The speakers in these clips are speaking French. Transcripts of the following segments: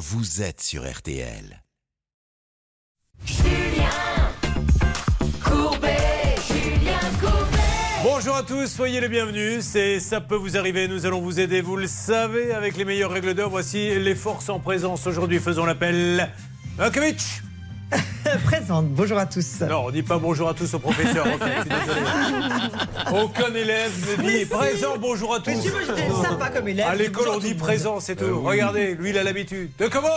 vous êtes sur RTL. Bonjour à tous, soyez les bienvenus. C'est ça peut vous arriver. Nous allons vous aider, vous le savez, avec les meilleures règles d'or. Voici les forces en présence aujourd'hui. Faisons l'appel. Présente, bonjour à tous. Non, on dit pas bonjour à tous au professeur. en fait, je suis désolé. Aucun élève ne dit présent, bonjour à tous. Mais tu veux, j'étais sympa comme élève. À l'école, on dit présent, c'est tout. Regardez, lui, il a l'habitude. De comment?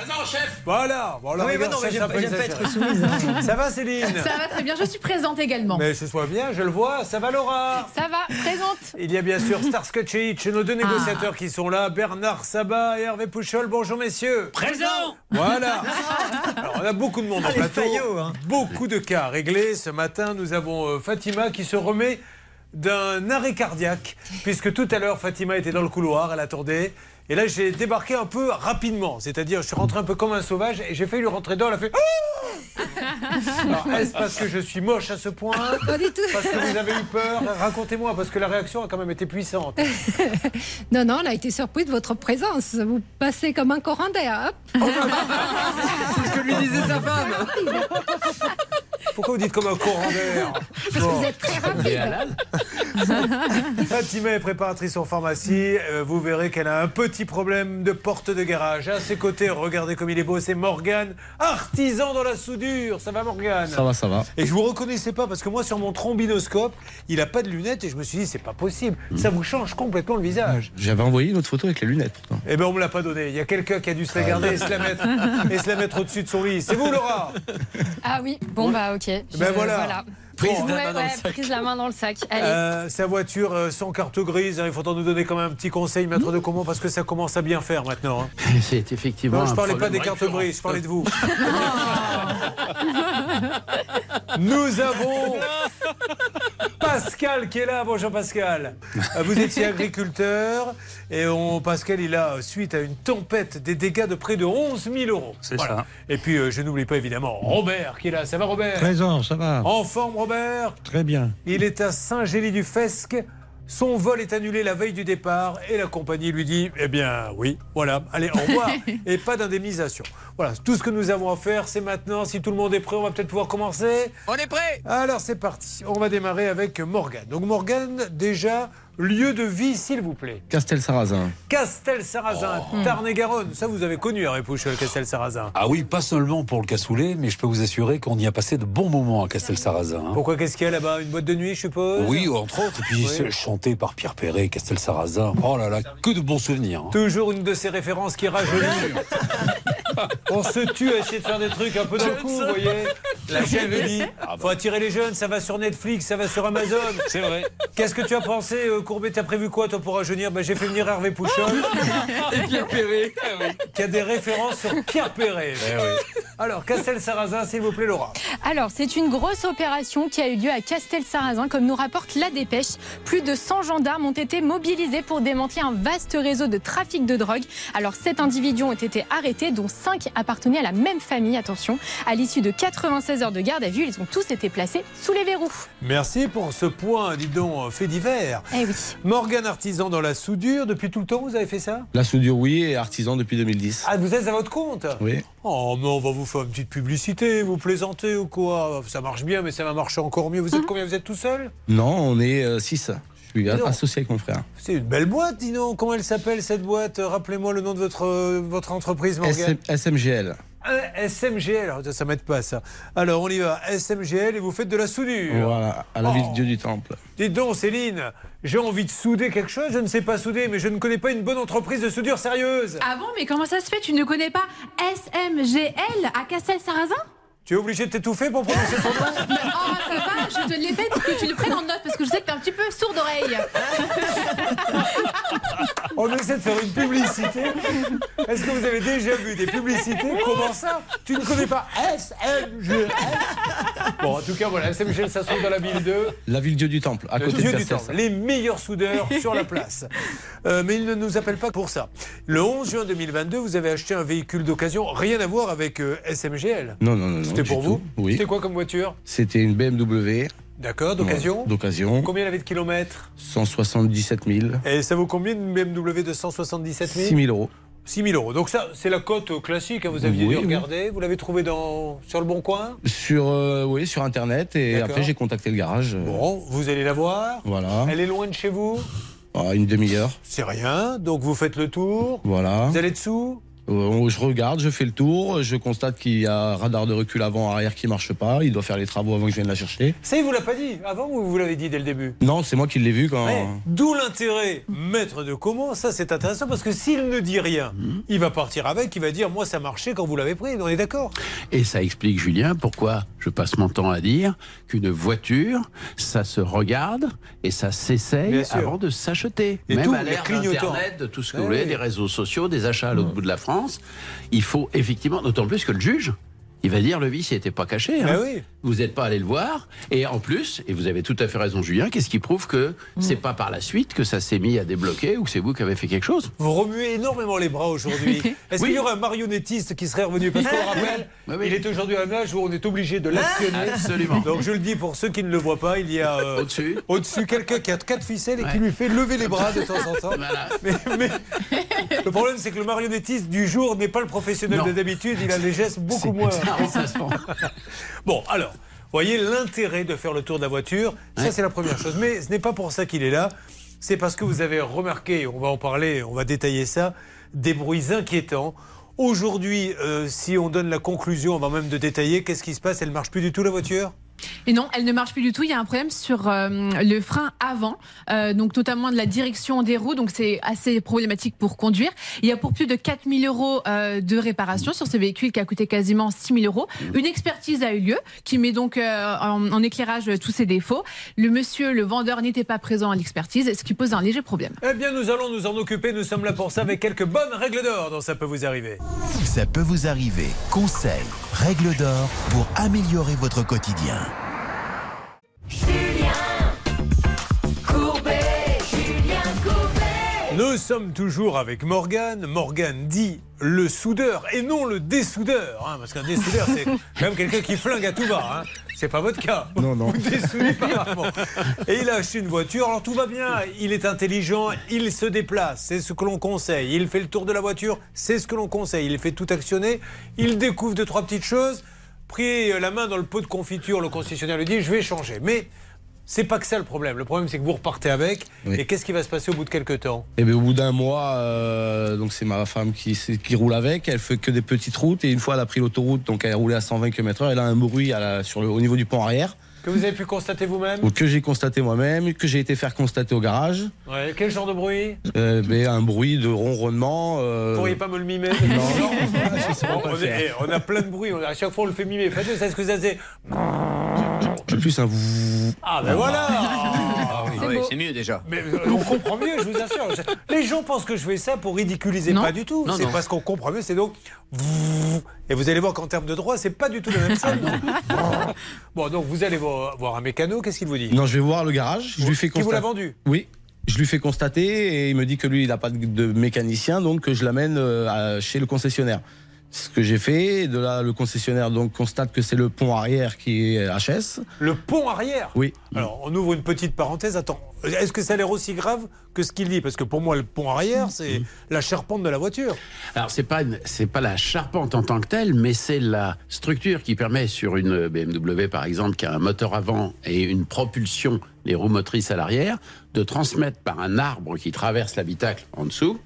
Présent, chef Voilà. Ah oui, mais non, mais ça, j'aime ça pas, pas être soumise. hein. Ça va, Céline? Ça va très bien, je suis présente également. Mais ce soit bien, je le vois. Ça va, Laura? Ça va, présente. Il y a bien sûr Starsky Hitch, nos Ah. deux négociateurs qui sont là, Bernard Sabat et Hervé Pouchol. Bonjour messieurs. Présent Voilà. Alors on a beaucoup de monde en Ah, les plateau. faillots, hein. Beaucoup de cas réglés. Ce matin, nous avons euh, Fatima qui se remet d'un arrêt cardiaque, puisque tout à l'heure, Fatima était dans le couloir, elle attendait. Et là, j'ai débarqué un peu rapidement, c'est-à-dire, je suis rentré un peu comme un sauvage et j'ai failli lui rentrer dedans. Elle a fait Ah Alors, est-ce parce que je suis moche à ce point Pas du tout. Parce que vous avez eu peur Racontez-moi, parce que la réaction a quand même été puissante. Non, non, on a été surpris de votre présence. Vous passez comme un courant d'air. hop. C'est ce que lui disait sa femme. Pourquoi vous dites comme un courant d'air Parce que vous êtes très rapide. Fatima est préparatrice en pharmacie. Euh, vous verrez qu'elle a un petit problème de porte de garage. À ses côtés, regardez comme il est beau, c'est Morgane, artisan dans la soudure. Ça va, Morgane Ça va, ça va. Et je vous reconnaissais pas parce que moi, sur mon trombinoscope, il a pas de lunettes et je me suis dit, c'est pas possible. Ça vous change complètement le visage. J'avais envoyé une autre photo avec les lunettes pourtant. Eh ben, on me l'a pas donné. Il y a quelqu'un qui a dû se la garder et se la mettre, et se la mettre au-dessus de son lit. C'est vous, Laura Ah oui, bon bah ok. Ben voilà. Prise Bon. la Ouais, main dans le ouais, sac. prise la main dans le sac. Allez. Euh, sa voiture euh, sans carte grise, hein, il faudra nous donner quand même un petit conseil, maître de comment, parce que ça commence à bien faire maintenant. hein. C'est effectivement. Non, je un parlais pas des cartes grises, je parlais de vous. Nous avons Pascal qui est là. Bonjour Pascal. Euh, Vous étiez agriculteur et on, Pascal, il a, suite à une tempête, des dégâts de près de 11 000 euros. C'est ça. Et puis, euh, je n'oublie pas évidemment Robert qui est là. Ça va Robert? Présent, ça va. En forme Robert? Très bien. il est à Saint-Gély-du-Fesque. Son vol est annulé la veille du départ et la compagnie lui dit Eh bien, oui, voilà, allez, au revoir. et pas d'indemnisation. Voilà, tout ce que nous avons à faire, c'est maintenant. Si tout le monde est prêt, on va peut-être pouvoir commencer. On est prêt Alors, c'est parti. On va démarrer avec Morgane. Donc, Morgane, déjà, lieu de vie, s'il vous plaît. Castel-Sarrazin. Castel-Sarrazin, Tarn-et-Garonne. Ça, vous avez connu, Harry Pouchol, Castel-Sarrazin. Ah oui, pas seulement pour le cassoulet, mais je peux vous assurer qu'on y a passé de bons moments à Castel-Sarrazin. hein. Pourquoi Qu'est-ce qu'il y a là-bas? Une boîte de nuit, je suppose? Oui, entre autres. Et puis Oui. chanté par Pierre Perret, Castel-Sarrazin. Oh là là, que de bons souvenirs. hein. Toujours une de ces références qui rajeunit. On se tue à essayer de faire des trucs un peu dans le coup, vous voyez. La chaîne me dit faut attirer les jeunes, ça va sur Netflix, ça va sur Amazon. C'est vrai. Qu'est-ce que tu as pensé, euh, Courbet T'as prévu quoi, toi, pour rajeunir ben, J'ai fait venir Hervé Pouchol, Et Pierre Perret. qui a des références sur Pierre Perret. Alors, Castel-Sarrazin, s'il vous plaît, Laura. Alors, c'est une grosse opération qui a eu lieu à Castel-Sarrazin, comme nous rapporte la dépêche. Plus de 100 gendarmes ont été mobilisés pour démanteler un vaste réseau de trafic de drogue. Alors, sept individus ont été arrêtés, dont cinq appartenaient à la même famille. Attention, à l'issue de 96 heures de garde à vue, ils ont tous été placés sous les verrous. Merci pour ce point, dis donc, fait divers. Eh oui. Morgane Artisan dans la soudure, depuis tout le temps, vous avez fait ça? La soudure, oui, et artisan depuis 2010. Ah, vous êtes à votre compte? Oui. Oh, mais on va vous faire une petite publicité, vous plaisantez ou quoi? Ça marche bien, mais ça va marcher encore mieux. Vous êtes combien? Vous êtes tout seul? Non, on est 6. Je suis associé avec mon frère. C'est une belle boîte, dis donc. Comment elle s'appelle cette boîte? Rappelez-moi le nom de votre, euh, votre entreprise, Morgane. SM SMGL. SMGL, alors, ça m'aide pas ça. Alors on y va, SMGL et vous faites de la soudure. Voilà, à la Oh. ville Dieu du Temple. Dites donc Céline, j'ai envie de souder quelque chose, je ne sais pas souder, mais je ne connais pas une bonne entreprise de soudure sérieuse. Ah bon, mais comment ça se fait? Tu ne connais pas SMGL à Castel-Sarrazin? Tu es obligé de t'étouffer pour prononcer ton nom Oh, ça va, je te l'ai fait pour que tu le prennes en note parce que je sais que t'es un petit peu sourd d'oreille. On essaie de faire une publicité. Est-ce que vous avez déjà vu des publicités Comment ça Tu ne connais pas SMGL Bon, en tout cas, voilà, SMGL, ça se trouve dans la ville de La ville Dieu du Temple, à côté Dieu de du. Temple. Les meilleurs soudeurs sur la place. Euh, mais ils ne nous appellent pas pour ça. Le 11 juin 2022, vous avez acheté un véhicule d'occasion, rien à voir avec euh, SMGL. Non, non, non. non, C'était pour vous Oui. C'était quoi comme voiture C'était une BMW. D'accord, d'occasion D'occasion. Combien elle avait de kilomètres 177 000. Et ça vaut combien une BMW de 177 000 6 000 euros. 6 000 euros. Donc ça, c'est la cote classique. hein, Vous aviez Oui, dû oui. regarder. Vous l'avez trouvé dans sur le bon coin. Sur, euh, oui, sur Internet. Et après, j'ai contacté le garage. Bon, vous allez la voir. Voilà. Elle est loin de chez vous. Ah, une demi-heure. C'est rien. Donc vous faites le tour. Voilà. Vous allez dessous. Euh, je regarde, je fais le tour, je constate qu'il y a un radar de recul avant-arrière qui marche pas. Il doit faire les travaux avant que je vienne la chercher. Ça, il vous l'a pas dit avant ou vous l'avez dit dès le début? Non, c'est moi qui l'ai vu quand. Ouais. D'où l'intérêt, maître de comment, ça c'est intéressant parce que s'il ne dit rien, il va partir avec, il va dire moi ça marchait quand vous l'avez pris, on est d'accord? Et ça explique, Julien, pourquoi je passe mon temps à dire qu'une voiture, ça se regarde et ça s'essaye avant de s'acheter. Et Même tout, à l'ère d'Internet, de tout ce que Ouais, vous voulez, oui. des réseaux sociaux, des achats à l'autre bout de la France, il faut effectivement, d'autant plus que le juge, il va dire le vice n'était pas caché. hein. Oui. Vous n'êtes pas allé le voir. Et en plus, et vous avez tout à fait raison, Julien, qu'est-ce qui prouve que c'est pas par la suite que ça s'est mis à débloquer ou que c'est vous qui avez fait quelque chose? Vous remuez énormément les bras aujourd'hui. Est-ce Oui. qu'il y aurait un marionnettiste qui serait revenu? Parce qu'on rappelle, Oui, oui. il est aujourd'hui à un âge où on est obligé de l'actionner. Absolument. Donc je le dis pour ceux qui ne le voient pas, il y a euh, Au-dessus. au-dessus quelqu'un qui a quatre ficelles et qui lui fait lever les bras de temps en temps. Voilà. Mais, mais le problème, c'est que le marionnettiste du jour n'est pas le professionnel de d'habitude. Il a les gestes beaucoup moins. Bon, alors, voyez l'intérêt de faire le tour de la voiture. Ça, Ouais. c'est la première chose. Mais ce n'est pas pour ça qu'il est là. C'est parce que vous avez remarqué, on va en parler, on va détailler ça, des bruits inquiétants. Aujourd'hui, euh, si on donne la conclusion, on va même de détailler, qu'est-ce qui se passe? Elle marche plus du tout la voiture? Et non, elle ne marche plus du tout. Il y a un problème sur euh, le frein avant, euh, donc notamment de la direction des roues. Donc c'est assez problématique pour conduire. Il y a pour plus de 4000 euros euh, de réparation sur ce véhicule qui a coûté quasiment 6000 euros. Une expertise a eu lieu qui met donc euh, en, en éclairage tous ses défauts. Le monsieur, le vendeur, n'était pas présent à l'expertise, ce qui pose un léger problème. Eh bien, nous allons nous en occuper. Nous sommes là pour ça avec quelques bonnes règles d'or dont ça peut vous arriver. Ça peut vous arriver. Conseils, règles d'or pour améliorer votre quotidien. Nous sommes toujours avec Morgane. Morgane dit le soudeur et non le dessoudeur. hein, parce qu'un dessoudeur, c'est quand même quelqu'un qui flingue à tout va. Hein. C'est pas votre cas. Non, non. Vous dessoudez pas rarement. Et il a acheté une voiture. Alors tout va bien. Il est intelligent. Il se déplace. C'est ce que l'on conseille. Il fait le tour de la voiture. C'est ce que l'on conseille. Il fait tout actionner. Il découvre deux, trois petites choses. Pris la main dans le pot de confiture, le concessionnaire lui dit Je vais changer. Mais. C'est pas que ça le problème. Le problème, c'est que vous repartez avec. Oui. Et qu'est-ce qui va se passer au bout de quelques temps? Et bien, au bout d'un mois, euh, donc c'est ma femme qui, qui roule avec. Elle fait que des petites routes. Et une fois, elle a pris l'autoroute, donc elle roulait à 120 km/h. Elle a un bruit à la- sur le, au niveau du pont arrière. Que vous avez pu constater vous-même Donc, que j'ai constaté moi-même, que j'ai été faire constater au garage. Ouais, Quel genre de bruit Euh, un bruit de ronronnement. euh, Vous pourriez pas me le mimer Non. on, est- a plein de bruits, à chaque fois on le fait mimer. Faites c'est ce que ça. C'est plus un. vouh. Ah ben voilà Ah oui, beau. c'est mieux déjà. Mais euh, on comprend mieux, je vous assure. Je- Les gens pensent que je fais ça pour ridiculiser, Non. pas du tout. Non, C'est parce qu'on comprend mieux, c'est donc. Et vous allez voir qu'en termes de droit, c'est pas du tout la même chose. bon, donc vous allez voir, voir un mécano, qu'est-ce qu'il vous dit? Non, je vais voir le garage. Je lui fais Qui vous l'a vendu? Oui. Je lui fais constater et il me dit que lui, il n'a pas de- mécanicien, donc que je l'amène euh, chez le concessionnaire. Ce que j'ai fait, de là, le concessionnaire donc constate que c'est le pont arrière qui est HS. Le pont arrière Oui. Alors, on ouvre une petite parenthèse. Attends, est-ce que ça a l'air aussi grave que ce qu'il dit? Parce que pour moi, le pont arrière, c'est la charpente de la voiture. Alors c'est pas une- c'est pas la charpente en tant que telle, mais c'est la structure qui permet sur une BMW par exemple qui a un moteur avant et une propulsion les roues motrices à l'arrière de transmettre par un arbre qui traverse l'habitacle en dessous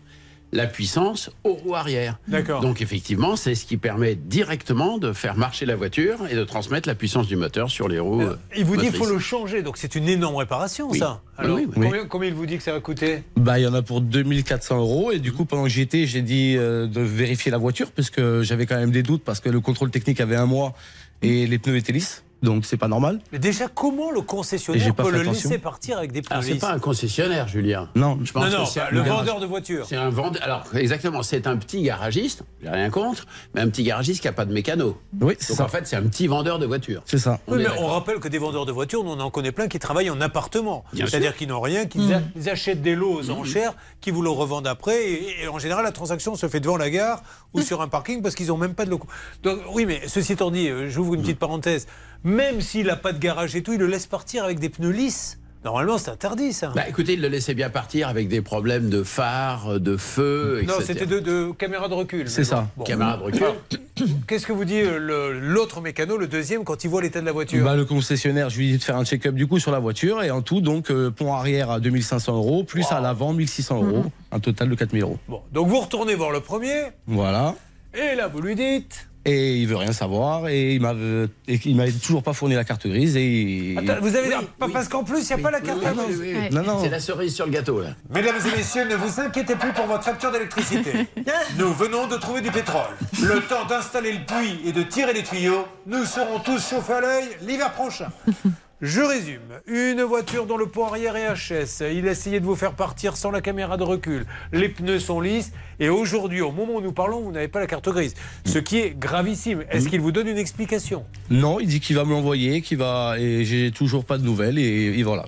la puissance aux roues arrière. D'accord. Donc effectivement, c'est ce qui permet directement de faire marcher la voiture et de transmettre la puissance du moteur sur les roues. euh, Il vous dit qu'il faut le changer, donc c'est une énorme réparation, Oui. ça. Oui, Alors, oui, oui. Combien, combien il vous dit que ça va coûter Bah, il y en a pour 2400 euros. Et du coup, pendant que j'y étais, j'ai dit euh, de vérifier la voiture parce que j'avais quand même des doutes parce que le contrôle technique avait un mois et les pneus étaient lisses. Donc, c'est pas normal. Mais déjà, comment le concessionnaire peut le attention. laisser partir avec des pneus Alors c'est pas un concessionnaire, Julien. Non. Je pense Non, non, que c'est bah, un le garage. vendeur de voitures. C'est un vendeur. Alors, exactement, c'est un petit garagiste, j'ai rien contre, mais un petit garagiste qui n'a pas de mécano. Oui, c'est Donc ça. en fait, c'est un petit vendeur de voitures. C'est ça. On Oui, mais on rappelle que des vendeurs de voitures, nous, on en connaît plein qui travaillent en appartement. Bien C'est-à-dire qu'ils n'ont rien, qu'ils a- ils achètent des lots aux enchères, qui vous le revendent après. Et, et en général, la transaction se fait devant la gare ou sur un parking parce qu'ils n'ont même pas de locaux. Donc, oui, mais ceci étant dit, euh, j'ouvre une petite parenthèse. Même s'il n'a pas de garage et tout, il le laisse partir avec des pneus lisses. Normalement, c'est interdit, ça. Bah écoutez, il le laissait bien partir avec des problèmes de phare, de feu, non, etc. c'était de, de caméra de recul. C'est ça. bon. Caméra de recul. Qu'est-ce que vous dit euh, l'autre mécano, le deuxième, quand il voit l'état de la voiture? Bah, le concessionnaire, je lui dit de faire un check-up du coup sur la voiture et en tout, donc, euh, pont arrière à 2500 euros, plus à l'avant 1600 euros, un total de 4000 euros. Bon, donc vous retournez voir le premier, Voilà. et là, vous lui dites. Et il veut rien savoir et il m'avait et il m'avait toujours pas fourni la carte grise et. Attends, vous avez Oui. Parce qu'en plus, il n'y a pas la carte Oui, à oui, grise. oui, oui. Ouais. Non, non. C'est la cerise sur le gâteau, là. Mesdames et messieurs, ne vous inquiétez plus pour votre facture d'électricité. Nous venons de trouver du pétrole. Le temps d'installer le puits et de tirer les tuyaux, nous serons tous chauffés à l'œil l'hiver prochain. Je résume. Une voiture dont le pont arrière est HS. Il a essayé de vous faire partir sans la caméra de recul. Les pneus sont lisses. Et aujourd'hui, au moment où nous parlons, vous n'avez pas la carte grise. Ce qui est gravissime. Est-ce qu'il vous donne une explication? Non, il dit qu'il va me l'envoyer, qu'il va et j'ai toujours pas de nouvelles et, et voilà.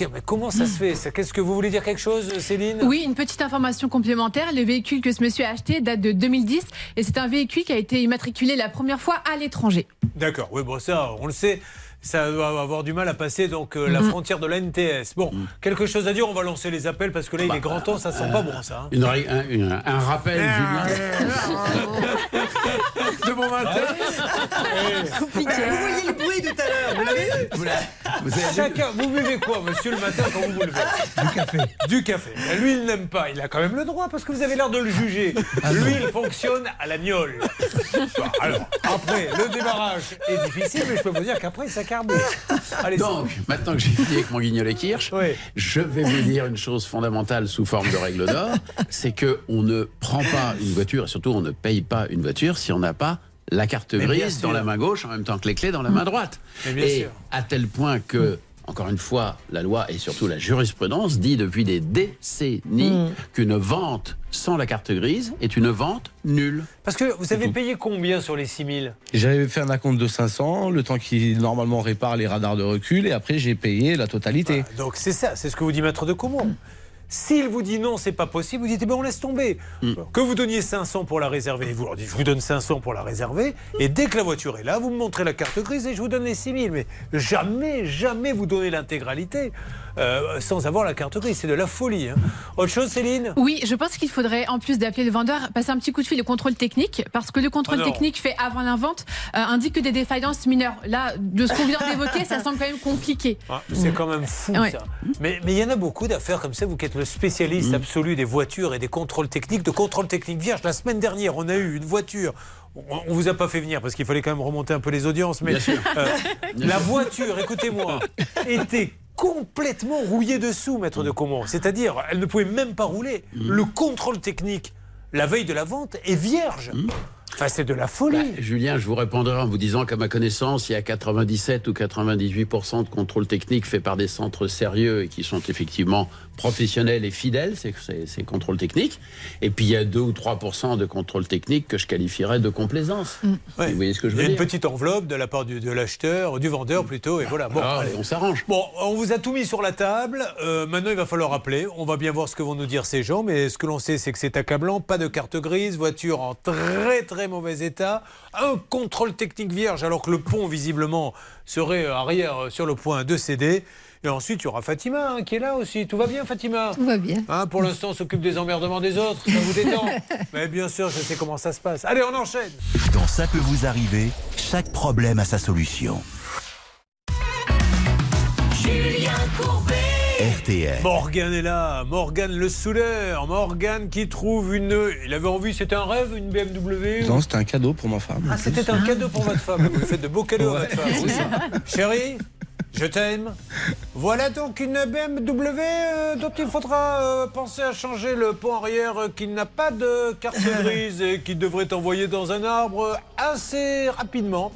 Mais Comment ça se fait Qu'est-ce que vous voulez dire quelque chose, Céline? Oui, une petite information complémentaire. Le véhicule que ce monsieur a acheté date de 2010 et c'est un véhicule qui a été immatriculé la première fois à l'étranger. D'accord, oui, bon, ça, on le sait. Ça doit avoir du mal à passer donc euh, la frontière de la NTS. Bon, quelque chose à dire, on va lancer les appels parce que là, il est grand temps, ça sent pas bon, ça. hein. Une un, une- un rappel, Julien. De bon matin. Vous voyez le bruit tout à l'heure, vous l'avez vu? Vous vous avez Chacun, vous buvez quoi, monsieur, le matin quand vous vous levez? Du café. Du café. Lui, il n'aime pas. Il a quand même le droit parce que vous avez l'air de le juger. Lui, il fonctionne à la gnole. Bon, Alors, après, le démarrage est difficile, mais je peux vous dire qu'après, ça Donc, maintenant que j'ai fini avec mon guignol et kirsch, Oui. je vais vous dire une chose fondamentale sous forme de règle d'or, c'est que on ne prend pas une voiture, et surtout on ne paye pas une voiture si on n'a pas la carte Mais grise dans la main gauche en même temps que les clés dans la main droite. Mais bien et sûr. à tel point que, encore une fois, la loi et surtout la jurisprudence dit depuis des décennies qu'une vente sans la carte grise est une vente nulle. Parce que vous avez payé combien sur les 6000 J'avais fait un acompte de 500, le temps qu'il normalement répare les radars de recul et après j'ai payé la totalité. Voilà, Donc c'est ça, c'est ce que vous dit Maître de Comont. S'il vous dit non, c'est pas possible, vous dites eh ben on laisse tomber. Que vous donniez 500 pour la réserver, vous leur dites je vous donne 500 pour la réserver, et dès que la voiture est là, vous me montrez la carte grise et je vous donne les 6000. Mais jamais, jamais vous donnez l'intégralité euh, sans avoir la carte grise. C'est de la folie. hein. Autre chose, Céline? Oui, je pense qu'il faudrait, en plus d'appeler le vendeur, passer un petit coup de fil au contrôle technique, parce que le contrôle Ah technique fait avant la vente euh, indique que des défaillances mineures. Là, de ce qu'on vient d'évoquer, ça semble quand même compliqué. Ah, C'est quand même fou Ouais. ça. Mais mais il y en a beaucoup d'affaires comme ça, vous qui êtes le spécialiste absolu des voitures et des contrôles techniques, de contrôle technique vierge. La semaine dernière, on a eu une voiture. On, vous a pas fait venir parce qu'il fallait quand même remonter un peu les audiences, mais euh, la voiture, écoutez-moi, était complètement rouillée dessous, maître de Comont. C'est-à-dire, elle ne pouvait même pas rouler. Le contrôle technique, la veille de la vente, est vierge. Enfin, c'est de la folie. Bah, Julien, je vous répondrai en vous disant qu'à ma connaissance, il y a 97 ou 98% de contrôle technique fait par des centres sérieux et qui sont effectivement professionnels et fidèles, ces, ces, ces contrôles techniques. Et puis il y a 2 ou 3% de contrôle technique que je qualifierais de complaisance. Ouais. Vous voyez ce que je Il y veux a une dire? petite enveloppe de la part du- de l'acheteur, du vendeur plutôt, et voilà. Bon, Ah, allez. on s'arrange. Bon, on vous a tout mis sur la table. Euh, maintenant, il va falloir appeler. On va bien voir ce que vont nous dire ces gens. Mais ce que l'on sait, c'est que c'est accablant. Pas de carte grise, voiture en très très mauvais état, un contrôle technique vierge, alors que le pont visiblement serait euh, arrière euh, sur le point de céder. Et ensuite, il y aura Fatima hein, qui est là aussi. Tout va bien, Fatima Tout va bien. Hein, pour l'instant, on s'occupe des emmerdements des autres. Ça vous détend Mais bien sûr, je sais comment ça se passe. Allez, on enchaîne. Dans Ça peut vous arriver, chaque problème a sa solution. RTL. Morgane est là, Morgane le soudeur, Morgane qui trouve une. Il avait envie, c'était un rêve, une BMW ou- Non, c'était un cadeau pour ma femme. Ah, c'était un cadeau pour votre femme. Vous faites de beaux cadeaux à votre femme. Chérie, je t'aime. Voilà donc une BMW euh, dont il faudra euh, penser à changer le pont arrière euh, qui n'a pas de carte grise et qui devrait envoyer dans un arbre assez rapidement.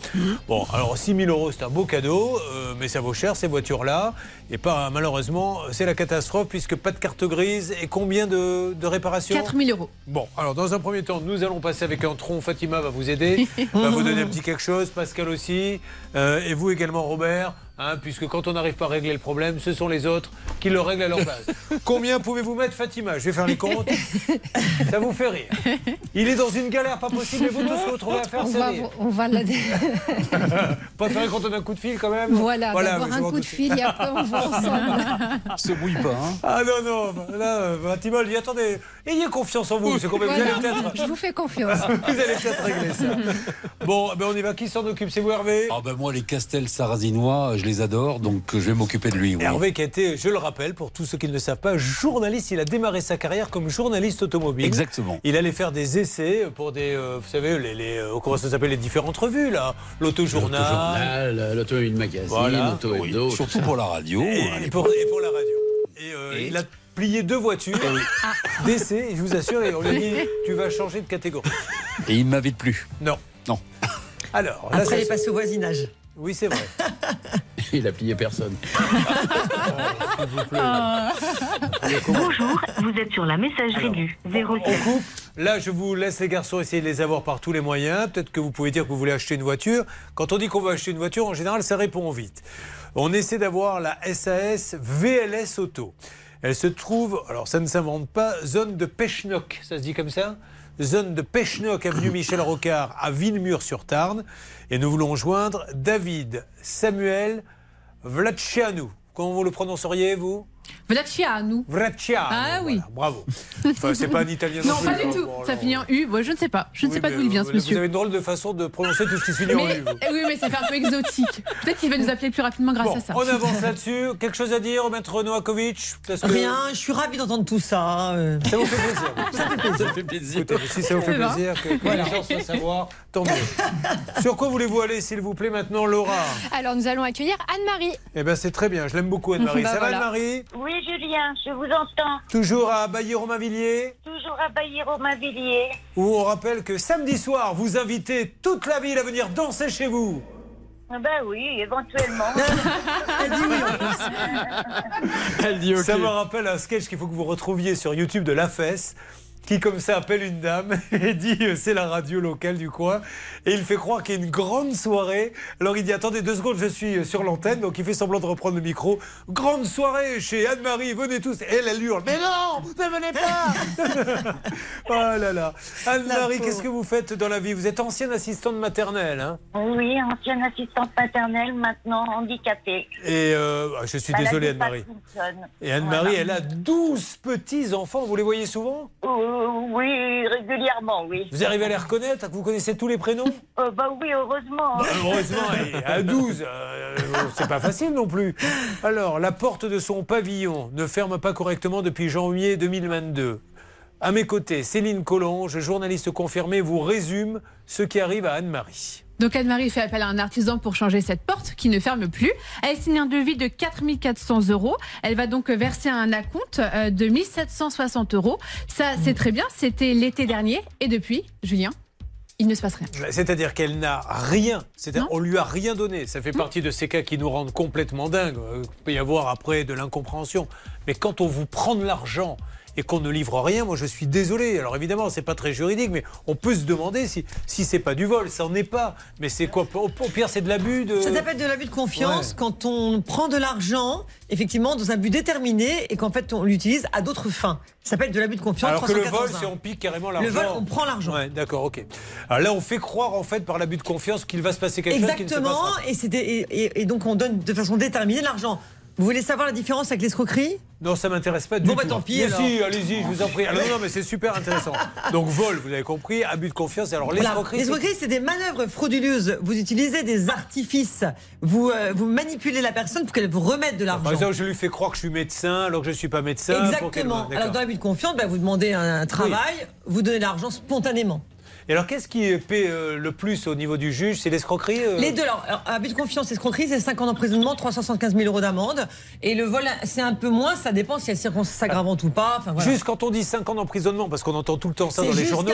Bon, alors 6 000 euros, c'est un beau cadeau, euh, mais ça vaut cher ces voitures-là. Et pas, malheureusement, c'est la catastrophe puisque pas de carte grise et combien de, de réparations? 4 000 euros. Bon, alors dans un premier temps, nous allons passer avec un tronc. Fatima va vous aider, va vous donner un petit quelque chose. Pascal aussi, euh, et vous également, Robert. Hein, puisque quand on n'arrive pas à régler le problème, ce sont les autres qui le règlent à leur base. Combien pouvez-vous mettre, Fatima? Je vais faire les comptes. Ça vous fait rire. Il est dans une galère pas possible, et vous tous vous retrouvez à faire On c'est va, on va la... Préférez quand on a un coup de fil quand même? Voilà, Voilà, je un coup de fil et après on va ensemble. Se mouille pas, hein. Ah non, non, là, euh, Fatima, dit attendez, ayez confiance en vous, c'est quand même vous Voilà. allez peut-être. Je vous fais confiance. Vous allez peut-être régler ça. Bon, ben on y va. Qui s'en occupe? C'est vous, Hervé Ah ben moi, les castels sarrasinois, je les adore, donc je vais m'occuper de lui. oui. Hervé qui a été, je le rappelle, pour tous ceux qui ne le savent pas, journaliste. Il a démarré sa carrière comme journaliste automobile. Exactement. Il allait faire des essais pour des, euh, vous savez, les, les, euh, comment ça s'appelle, les différentes revues là, l'autojournal. L'autojournal, l'automobile magazine, Voilà. l'auto Oui, surtout pour la radio. Et, l'époque. pour, et pour la radio. Et, euh, il a plié deux voitures d'essais, et je vous assure, et on lui a dit tu vas changer de catégorie. Et il m'invite plus. Non. Non. Alors, là, Après, ça- il est passé au voisinage. Oui, c'est vrai. Il a plié personne. Bonjour, vous êtes sur la messagerie du 06. On coupe. Là, je vous laisse les garçons essayer de les avoir par tous les moyens. Peut-être que vous pouvez dire que vous voulez acheter une voiture. Quand on dit qu'on veut acheter une voiture, en général, ça répond vite. On essaie d'avoir la SAS VLS Auto. Elle se trouve, alors ça ne s'invente pas, zone de Pechnock, ça se dit comme ça? Zone de Pechnock, avenue Michel Rocard, à Villemur-sur-Tarn. Et nous voulons joindre David Samuel Vlacianu. Comment vous le prononceriez, vous? Vlacianu. Vracianu. Ah oui. voilà, bravo. Enfin, c'est pas un italien Non, pas du hein. tout. Bon, Ça finit en U. Moi, je ne sais pas. Je ne Oui, sais pas d'où il vient, ce Vous monsieur. avez une drôle de façon de prononcer tout ce qui se finit en U. vous. oui, mais ça fait un peu exotique. Peut-être qu'il va nous appeler plus rapidement grâce Bon, à ça. on avance là-dessus. Quelque chose à dire, maître Novakovic? Parce que Rien, je suis ravi d'entendre tout ça. euh. Ça vous fait plaisir. Ça fait plaisir. Ça fait plaisir. Écoutez, si ça vous fait plaisir, que, que les gens soient savoir, tant mieux. Sur quoi voulez-vous aller, s'il vous plaît, maintenant, Laura? Alors nous allons accueillir Anne-Marie. Eh bien, c'est très bien. Je l'aime beaucoup, Anne-Marie. Bah, ça voilà. va, Anne-Marie? Oui, Julien, je vous entends. Toujours à Bailly-Romainvilliers Toujours à Bailly-Romainvilliers. où on rappelle que samedi soir, vous invitez toute la ville à venir danser chez vous. Ah Ben oui, éventuellement. Elle dit oui en plus. Elle dit Ça me rappelle un sketch qu'il faut que vous retrouviez sur YouTube de La Fesse qui comme ça appelle une dame et dit euh, c'est la radio locale du coin. Et il fait croire qu'il y a une grande soirée. Alors il dit attendez deux secondes je suis euh, sur l'antenne. Donc il fait semblant de reprendre le micro. Grande soirée chez Anne-Marie. Venez tous. Et elle elle hurle. Mais non ne venez pas. Oh là là. Anne-Marie qu'est-ce que vous faites dans la vie? Vous êtes ancienne assistante maternelle hein? Oui, ancienne assistante maternelle, maintenant handicapée. et euh, ah, je suis Maladie désolé Anne-Marie. et Anne-Marie Voilà. elle a 12 petits enfants vous les voyez souvent? Euh, oui, régulièrement, oui. Vous arrivez à les reconnaître Vous connaissez tous les prénoms? Euh, bah oui, heureusement. Bah, Heureusement, et à 12, euh, c'est pas facile non plus. Alors, la porte de son pavillon ne ferme pas correctement depuis janvier 2022. À mes côtés, Céline Collonge, journaliste confirmée, vous résume ce qui arrive à Anne-Marie. Donc Anne-Marie fait appel à un artisan pour changer cette porte qui ne ferme plus. Elle signe un devis de 4400 euros. Elle va donc verser un acompte euh, de 1760 euros. Ça, c'est très bien. C'était l'été dernier. Et depuis, Julien, il ne se passe rien. C'est-à-dire qu'elle n'a rien, c'est-à-dire on lui a rien donné. Ça fait partie de ces cas qui nous rendent complètement dingues. Euh, Il peut y avoir après de l'incompréhension. Mais quand on vous prend de l'argent et qu'on ne livre rien, moi je suis désolé. Alors évidemment, c'est pas très juridique, mais on peut se demander si, si c'est pas du vol, ça n'en est pas. Mais c'est quoi? Au, pire, c'est de l'abus de. Ça s'appelle de l'abus de confiance Ouais. quand on prend de l'argent, effectivement, dans un but déterminé et qu'en fait on l'utilise à d'autres fins. Ça s'appelle de l'abus de confiance. Alors que le vol, 381. c'est on pique carrément l'argent. Le vol, on prend l'argent. Ouais, d'accord, ok. Alors là, on fait croire en fait par l'abus de confiance qu'il va se passer quelque chose Exactement, et donc on donne de façon déterminée l'argent. Vous voulez savoir la différence avec l'escroquerie? Non, ça m'intéresse pas du Bon, tout. bah, tant pis, Mais alors. si, allez-y, je vous en prie. Ah, non, non, mais c'est super intéressant. Donc vol, vous avez compris, abus de confiance. Alors l'escroquerie, c'est- L'escroquerie, c'est des manœuvres frauduleuses. Vous utilisez des artifices. Vous, euh, vous manipulez la personne pour qu'elle vous remette de l'argent. Par exemple, je lui fais croire que je suis médecin alors que je ne suis pas médecin. Exactement. Alors, dans l'abus de confiance, bah, vous demandez un, un travail, vous donnez l'argent spontanément. Et alors, qu'est-ce qui paie euh, le plus au niveau du juge? C'est l'escroquerie euh? Les deux, alors, alors, abus de confiance, escroquerie, c'est 5 ans d'emprisonnement, 375 000 euros d'amende. Et le vol, c'est un peu moins, ça dépend si y a circonstances aggravantes ou pas. Enfin, voilà. Juste quand on dit 5 ans d'emprisonnement, parce qu'on entend tout le temps ça dans les journaux,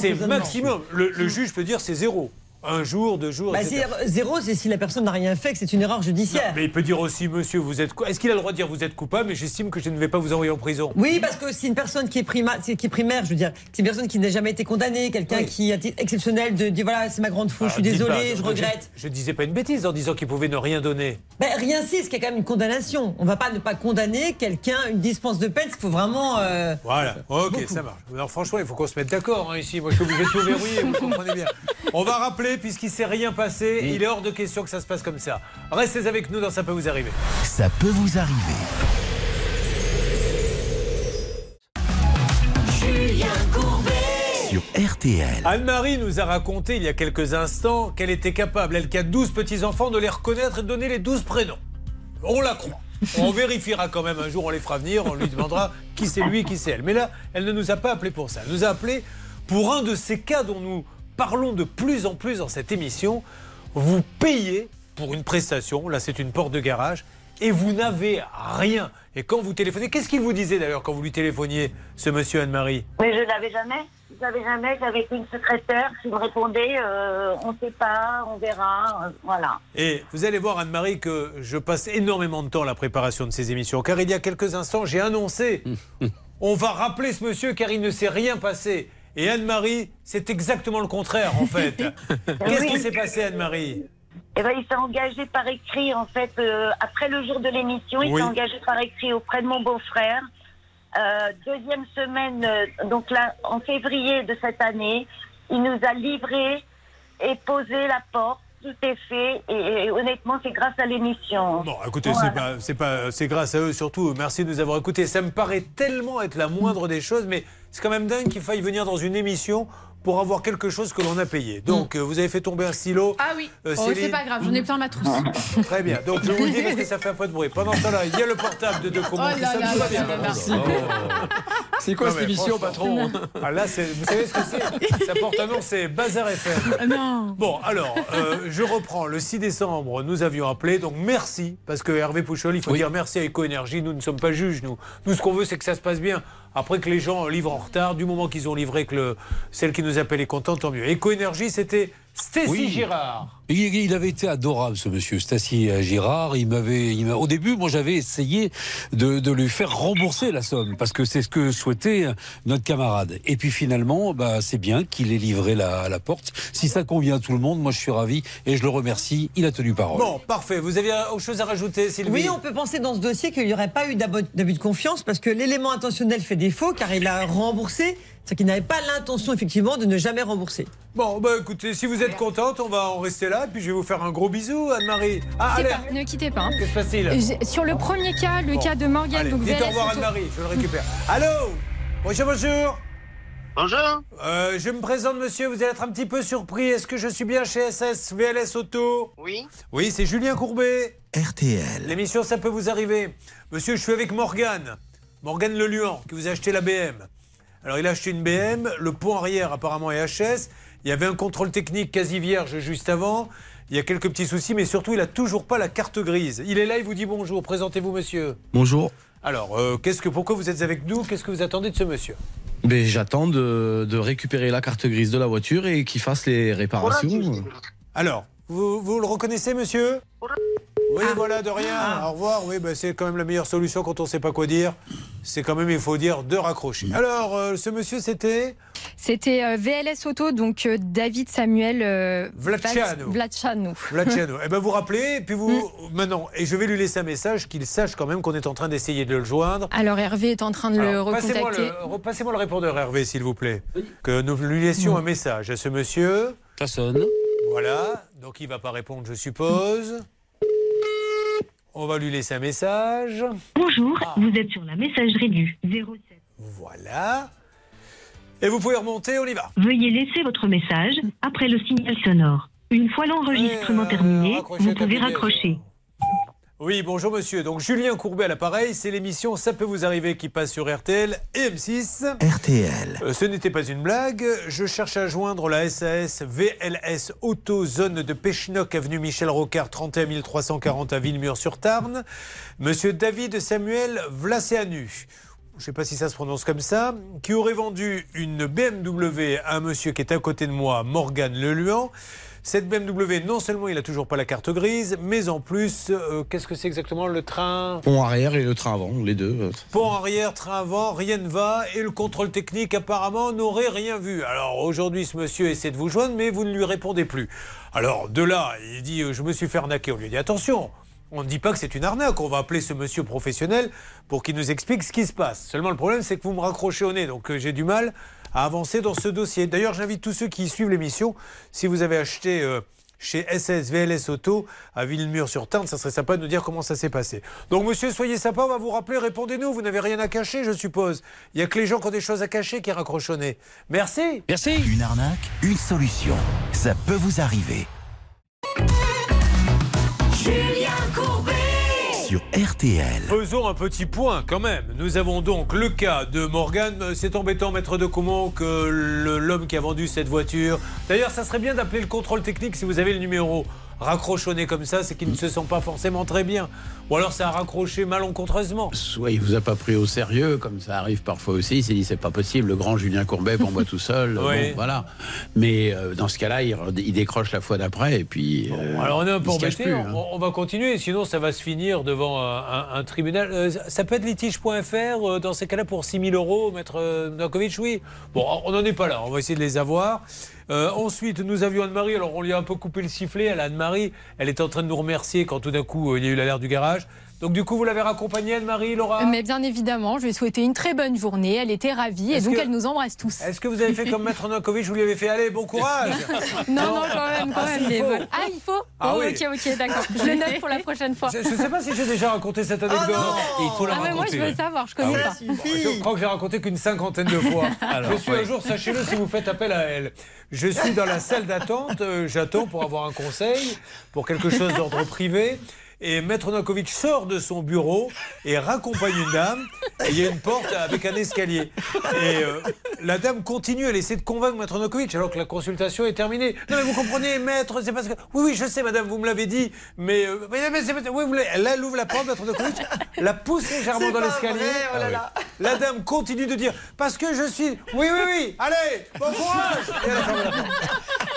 c'est maximum. Le, le juge peut dire c'est zéro. Un jour, deux jours, Bah, etc. c'est- zéro, c'est si la personne n'a rien fait, que c'est une erreur judiciaire. Mais il peut dire aussi, monsieur, vous êtes. Est-ce qu'il a le droit de dire vous êtes coupable, mais j'estime que je ne vais pas vous envoyer en prison Oui, parce que c'est une personne qui est, prima, c'est- qui est primaire, je veux dire. C'est une personne qui n'a jamais été condamnée, quelqu'un Oui. qui, à titre exceptionnel, de dire voilà, c'est ma grande faute, je suis Ah, désolé, pas, je regrette. Je, ne disais pas une bêtise en disant qu'il pouvait ne rien donner. Ben, rien si, c'est qu'il y a quand même une condamnation. On va pas ne pas condamner quelqu'un, une dispense de peine, il faut vraiment. euh, Voilà, ok, ça marche. Alors franchement, il faut qu'on se mette d'accord hein, ici. Moi, je suis obligé de tout verrouiller, vous comprenez bien. On va rappeler, puisqu'il ne s'est rien passé, il est hors de question que ça se passe comme ça. Restez avec nous dans Ça peut vous arriver. Ça peut vous arriver. Sur RTL. Anne-Marie nous a raconté il y a quelques instants qu'elle était capable, elle qui a 12 petits-enfants, de les reconnaître et de donner les 12 prénoms. On la croit. On vérifiera quand même un jour, on les fera venir, on lui demandera qui c'est lui, qui c'est elle. Mais là, elle ne nous a pas appelé pour ça. Elle nous a appelé pour un de ces cas dont nous parlons de plus en plus dans cette émission. Vous payez pour une prestation, là c'est une porte de garage, et vous n'avez rien. Et quand vous téléphonez, qu'est-ce qu'il vous disait d'ailleurs quand vous lui téléphoniez, ce monsieur Anne-Marie? Mais je n'avais jamais. Je n'avais jamais. J'avais une secrétaire qui me répondait euh, on ne sait pas, on verra. euh, voilà. Et vous allez voir, Anne-Marie, que je passe énormément de temps à la préparation de ces émissions. Car il y a quelques instants, j'ai annoncé on va rappeler ce monsieur car il ne s'est rien passé. Et Anne-Marie, c'est exactement le contraire, en fait. Qu'est-ce qui s'est passé, Anne-Marie Eh ben, il s'est engagé par écrit, en fait, euh, après le jour de l'émission, il Oui. s'est engagé par écrit auprès de mon beau-frère. Euh, deuxième semaine, euh, donc là, en février de cette année, il nous a livré et posé la porte. Tout est fait et, et honnêtement, c'est grâce à l'émission. Bon, écoutez, Voilà. c'est pas, c'est grâce à eux surtout. Merci de nous avoir écoutés. Ça me paraît tellement être la moindre des choses, mais c'est quand même dingue qu'il faille venir dans une émission pour avoir quelque chose que l'on a payé. Donc, euh, vous avez fait tomber un stylo. Ah oui, Euh, oh, c'est pas grave, j'en ai plein ma trousse. Très bien. Donc, je vous le dis parce que ça fait un peu de bruit. Pendant ce temps-là, il y a le portable de De Comont Oh là là là bien. C'est quoi Non, cette émission, patron Ah là, c'est- vous savez ce que c'est? Ça porte un nom, c'est Bazar FM. Non. Bon, alors, euh, je reprends. Le 6 décembre, nous avions appelé. Donc, merci. Parce que Hervé Pouchol, il faut dire merci à Ecoénergie. Nous ne sommes pas juges, nous. Nous, ce qu'on veut, c'est que ça se passe bien. Après que les gens livrent en retard, du moment qu'ils ont livré, que le, celle qui nous appelle est contente, tant mieux. Ecoénergie, c'était Stécie Oui. Girard. Il, il avait été adorable, ce monsieur, Stacy Girard. Il m'avait, il m'a- au début, moi, j'avais essayé de, de lui faire rembourser la somme, parce que c'est ce que souhaitait notre camarade. Et puis finalement, bah, c'est bien qu'il ait livré la, à la porte. Si ça convient à tout le monde, moi, je suis ravi et je le remercie. Il a tenu parole. Bon, parfait. Vous aviez autre chose à rajouter, Sylvie? Oui, on peut penser dans ce dossier qu'il n'y aurait pas eu d'abus de confiance parce que l'élément intentionnel fait défaut car il a remboursé, c'est qu'il n'avait pas l'intention effectivement de ne jamais rembourser. Bon, bah écoutez, si vous êtes contente, on va en rester là. Puis je vais vous faire un gros bisou, Anne-Marie. Ah, allez, pas, ne quittez pas. hein. que se passe-t-il J'ai- Sur le premier cas, le Bon, cas de Morgane, Allez, donc dites VLS au revoir Anne-Marie, je le récupère. Allô Bonjour, bonjour. Bonjour. Euh, je me présente, monsieur. Vous allez être un petit peu surpris. Est-ce que je suis bien chez SS VLS Auto Oui. Oui, c'est Julien Courbet. RTL. L'émission, ça peut vous arriver. Monsieur, je suis avec Morgane. Morgane Leluan, qui vous a acheté la BM. Alors, il a acheté une BM. Le pont arrière, apparemment, est HS. Il y avait un contrôle technique quasi vierge juste avant. Il y a quelques petits soucis, mais surtout, il a toujours pas la carte grise. Il est là, il vous dit bonjour. Présentez-vous, monsieur. Bonjour. Alors, euh, qu'est-ce que, pourquoi vous êtes avec nous? Qu'est-ce que vous attendez de ce monsieur? Ben, J'attends de, de récupérer la carte grise de la voiture et qu'il fasse les réparations. Alors, vous, vous le reconnaissez, monsieur? Oui, Ah. voilà, de rien. Au revoir. Oui, ben, c'est quand même la meilleure solution quand on ne sait pas quoi dire. C'est quand même, il faut dire, de raccrocher. Alors, euh, ce monsieur, c'était? C'était euh, VLS Auto, donc euh, David Samuel euh, Vlaciano. Vlaciano. Vlaciano. eh ben, vous rappelez, puis vous, maintenant, et je vais lui laisser un message qu'il sache quand même qu'on est en train d'essayer de le joindre. Alors Hervé est en train de le Alors, Passez-moi recontacter. le, repassez-moi le répondeur, Hervé, s'il vous plaît. Que nous lui laissions un message à ce monsieur. Ça sonne. Voilà, donc il va pas répondre, je suppose. On va lui laisser un message. Bonjour, Ah. vous êtes sur la messagerie du 07. Voilà. Et vous pouvez remonter, on y va. Veuillez laisser votre message après le signal sonore. Une fois l'enregistrement Euh, terminé, vous pouvez raccrocher. Oui, bonjour monsieur. Donc Julien Courbet à l'appareil, c'est l'émission Ça peut vous arriver qui passe sur RTL et M6. RTL. Euh, ce n'était pas une blague. Je cherche à joindre la SAS VLS Auto Zone de Péchinoc, avenue Michel Rocard, 31 340 à Villemur-sur-Tarn. Monsieur David Samuel Vlaceanu. Je ne sais pas si ça se prononce comme ça, qui aurait vendu une BMW à un monsieur qui est à côté de moi, Morgane Leluan. Cette BMW, non seulement il a toujours pas la carte grise, mais en plus, euh, qu'est-ce que c'est exactement le train? Pont arrière et le train avant, les deux. Pont arrière, train avant, rien ne va et le contrôle technique apparemment n'aurait rien vu. Alors aujourd'hui ce monsieur essaie de vous joindre mais vous ne lui répondez plus. Alors de là, il dit euh, je me suis fait arnaquer. On lui dit attention, on ne dit pas que c'est une arnaque, on va appeler ce monsieur professionnel pour qu'il nous explique ce qui se passe. Seulement le problème c'est que vous me raccrochez au nez donc euh, j'ai du mal à avancer dans ce dossier. D'ailleurs j'invite tous ceux qui suivent l'émission, si vous avez acheté... euh, chez SS VLS Auto à Villemur-sur-Tarn. Ça serait sympa de nous dire comment ça s'est passé. Donc, monsieur, soyez sympa, on va vous rappeler, répondez-nous. Vous n'avez rien à cacher, je suppose. Il n'y a que les gens qui ont des choses à cacher qui raccrochonnent. Merci. Merci. Une arnaque, une solution. Ça peut vous arriver. Julien Courbet RTL. Faisons un petit point quand même. Nous avons donc le cas de Morgane. Euh, C'est embêtant, maître de Comont, que l'homme qui a vendu cette voiture. D'ailleurs, ça serait bien d'appeler le contrôle technique si vous avez le numéro. Raccrochonné comme ça, c'est qu'il ne se sent pas forcément très bien. Ou alors ça a raccroché malencontreusement. Soit il vous a pas pris au sérieux, comme ça arrive parfois aussi. Il s'est dit c'est pas possible, le grand Julien Courbet pour moi tout seul. Oui. Bon, voilà. Mais euh, dans ce cas-là, il, il décroche la fois d'après et puis. euh, Alors on est un peu embêté, plus, on, hein. on va continuer, sinon ça va se finir devant un, un- un tribunal. Euh, ça peut être litige.fr, euh, dans ces cas-là pour 6 000 euros, maître euh, Dankovic, oui. Bon, on n'en est pas là, on va essayer de les avoir. Euh, ensuite, nous avions Anne-Marie, alors on lui a un peu coupé le sifflet, elle, Anne-Marie, elle est en train de nous remercier quand tout d'un coup euh, il y a eu l'alerte du garage. Donc du coup, vous l'avez raccompagnée, Anne-Marie, Laura Mais bien évidemment, je lui ai souhaité une très bonne journée. Elle était ravie et donc que- elle nous embrasse tous. Est-ce que vous avez fait comme maître Dankovic, vous lui avez fait allez, bon courage Non, non, quand même, quand Ah, même. si, il voilà. Ah, il faut Ah Oh, oui. Ok, ok, d'accord. Je le note pour la prochaine fois. Je ne sais pas si j'ai déjà raconté cette anecdote. Et il faut la Ah, mais moi, je raconter. veux savoir, je connais pas. Je crois que j'ai raconté qu'une cinquantaine de fois. Alors, je suis un jour, sachez-le, si vous faites appel à elle. Je suis dans la salle d'attente, euh, j'attends pour avoir un conseil, pour quelque chose d'ordre privé. Et Maître Novakovic sort de son bureau et raccompagne une dame. Et il y a une porte avec un escalier. Et euh, la dame continue, elle essaie de convaincre Maître Novakovic alors que la consultation est terminée. Non mais vous comprenez, Maître, c'est parce que... Oui, oui, je sais, Madame, vous me l'avez dit. Mais, euh, mais, mais c'est... Oui, vous l'avez- Là, elle ouvre la porte, Maître Novakovic, la pousse légèrement dans l'escalier. oh là là. La dame continue de dire parce que je suis. Oui, oui, oui. Allez, bon courage.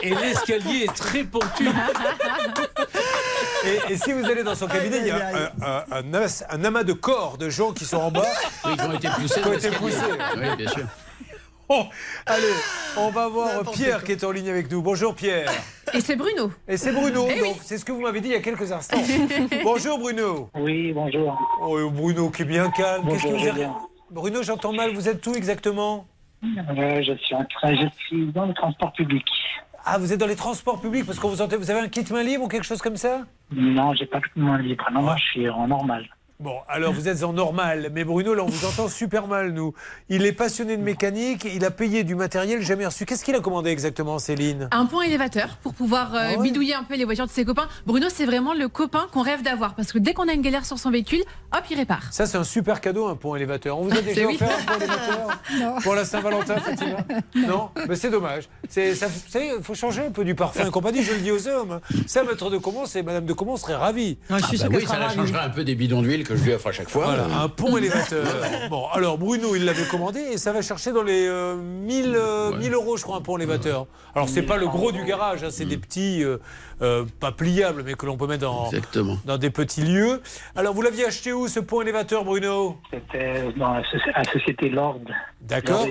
Et l'escalier est très ponctué. Et, et si vous allez dans son cabinet, il y a un, un- un as- un amas de corps de gens qui sont en bas. Oui, qui ont été poussés Qui ont été poussés. Oui, bien sûr. Allez, on va voir Pierre qui est en ligne avec nous. Bonjour Pierre. Et c'est Bruno. Et c'est Bruno, Eh oui. donc c'est ce que vous m'avez dit il y a quelques instants. Bonjour Bruno. Oui, bonjour. Oh, Bruno qui est bien calme. Qu'est-ce que Bonjour, vous avez-. Bruno, j'entends mal, vous êtes où exactement? Euh, je suis en train, je suis dans le transport public. Ah, vous êtes dans les transports publics parce que vous, vous avez un kit main libre ou quelque chose comme ça? Non, j'ai pas de main libre. Non, moi, je suis en normal. Bon, alors vous êtes en normal, mais Bruno, là, on vous entend super mal, nous. Il est passionné de mécanique, il a payé du matériel jamais reçu. Qu'est-ce qu'il a commandé exactement, Céline? Un pont élévateur pour pouvoir euh, Ah ouais. bidouiller un peu les voitures de ses copains. Bruno, c'est vraiment le copain qu'on rêve d'avoir parce que dès qu'on a une galère sur son véhicule, hop, il répare. Ça, c'est un super cadeau, un pont élévateur. On vous a déjà oui. offert un pont élévateur Non. pour la Saint-Valentin, Fatima Non, Mais c'est dommage. C'est, ça, vous savez, il faut changer un peu du parfum et compagnie, je le dis aux hommes. Ça, maître de Comont, c'est Madame de Comont serait ravie. Non, je suis Ah sûr bah oui, ça la ravie. changerait un peu des bidons d'huile que je lui offre à chaque fois. Voilà, Euh, un pont élévateur. Bon, alors Bruno, il l'avait commandé et ça va chercher dans les euh, 1000, euh, 1000 euros, je crois, un pont élévateur. Alors, c'est pas le gros du garage, hein, c'est des petits, euh, euh, pas pliables, mais que l'on peut mettre dans, Exactement. dans des petits lieux. Alors, vous l'aviez acheté où, ce pont élévateur, Bruno? C'était dans la société Lord. D'accord.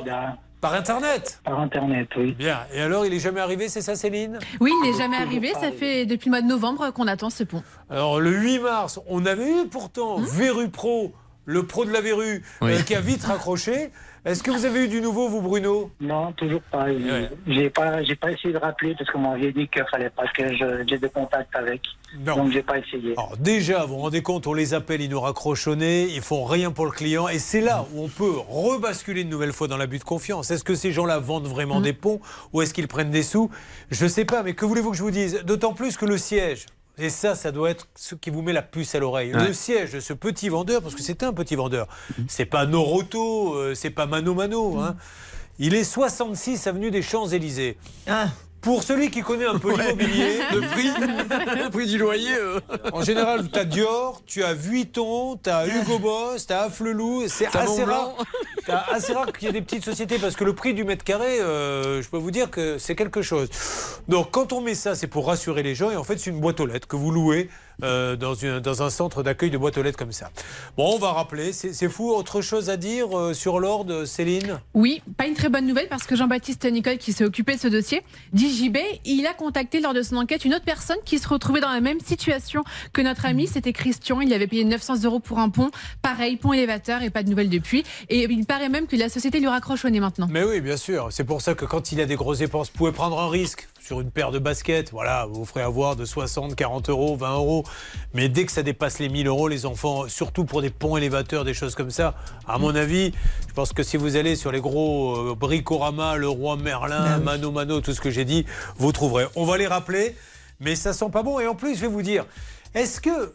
Par Internet Par Internet, oui. Bien. Et alors, il est jamais arrivé, c'est ça, Céline? Oui, il n'est jamais arrivé. Ça fait depuis le mois de novembre qu'on attend ce pont. Alors, le 8 mars, on avait eu pourtant Hein? Verru Pro, le pro de la verrue, euh, qui a vite raccroché. Est-ce que vous avez eu du nouveau, vous, Bruno? Non, toujours pas. Ouais. J'ai pas, j'ai pas essayé de rappeler parce qu'on m'avait dit qu'il fallait pas que j'ai des contacts avec. Non. Donc j'ai pas essayé. Alors déjà, vous vous rendez compte, on les appelle, ils nous raccrochent au nez, ils font rien pour le client, et c'est là où on peut rebasculer une nouvelle fois dans l'abus de confiance. Est-ce que ces gens-là vendent vraiment des ponts ou est-ce qu'ils prennent des sous? Je sais pas, mais que voulez-vous que je vous dise? D'autant plus que le siège. Et ça, ça doit être ce qui vous met la puce à l'oreille. Ouais. Le siège de ce petit vendeur, parce que c'était un petit vendeur, c'est pas Noroto, euh, c'est pas Mano Mano. hein. Il est 66 avenue des Champs-Élysées. Ah, Pour celui qui connaît un peu l'immobilier, Le prix, le prix du loyer. euh. en général, tu as Dior, tu as Vuitton, tu as Hugo Boss, tu as Afflelou. C'est assez rare, assez rare qu'il y ait des petites sociétés parce que le prix du mètre carré, euh, je peux vous dire que c'est quelque chose. Donc quand on met ça, c'est pour rassurer les gens et en fait, c'est une boîte aux lettres que vous louez euh, dans, une- dans un centre d'accueil de boîtes aux lettres comme ça. Bon, on va rappeler, c'est fou. Autre chose à dire euh, sur l'ordre, Céline? Oui, pas une très bonne nouvelle parce que Jean-Baptiste Nicole, qui s'est occupé de ce dossier, d'IJB, il a contacté lors de son enquête une autre personne qui se retrouvait dans la même situation que notre ami. C'était Christian. Il avait payé 900 euros pour un pont. Pareil, pont élévateur et pas de nouvelles depuis. Et il paraît même que la société lui raccroche au nez maintenant. Mais oui, bien sûr. C'est pour ça que quand il a des grosses dépenses, vous pouvez prendre un risque sur une paire de baskets. Voilà, vous ferez avoir de 60, 40 euros, 20 euros. Mais dès que ça dépasse les 1000 euros, les enfants, surtout pour des ponts élévateurs, des choses comme ça, à mon avis, je pense que si vous allez sur les gros euh, Bricorama, le Roi Merlin, Mano Mano, tout ce que j'ai dit, vous trouverez. On va les rappeler, mais ça sent pas bon. Et en plus, je vais vous dire, est-ce que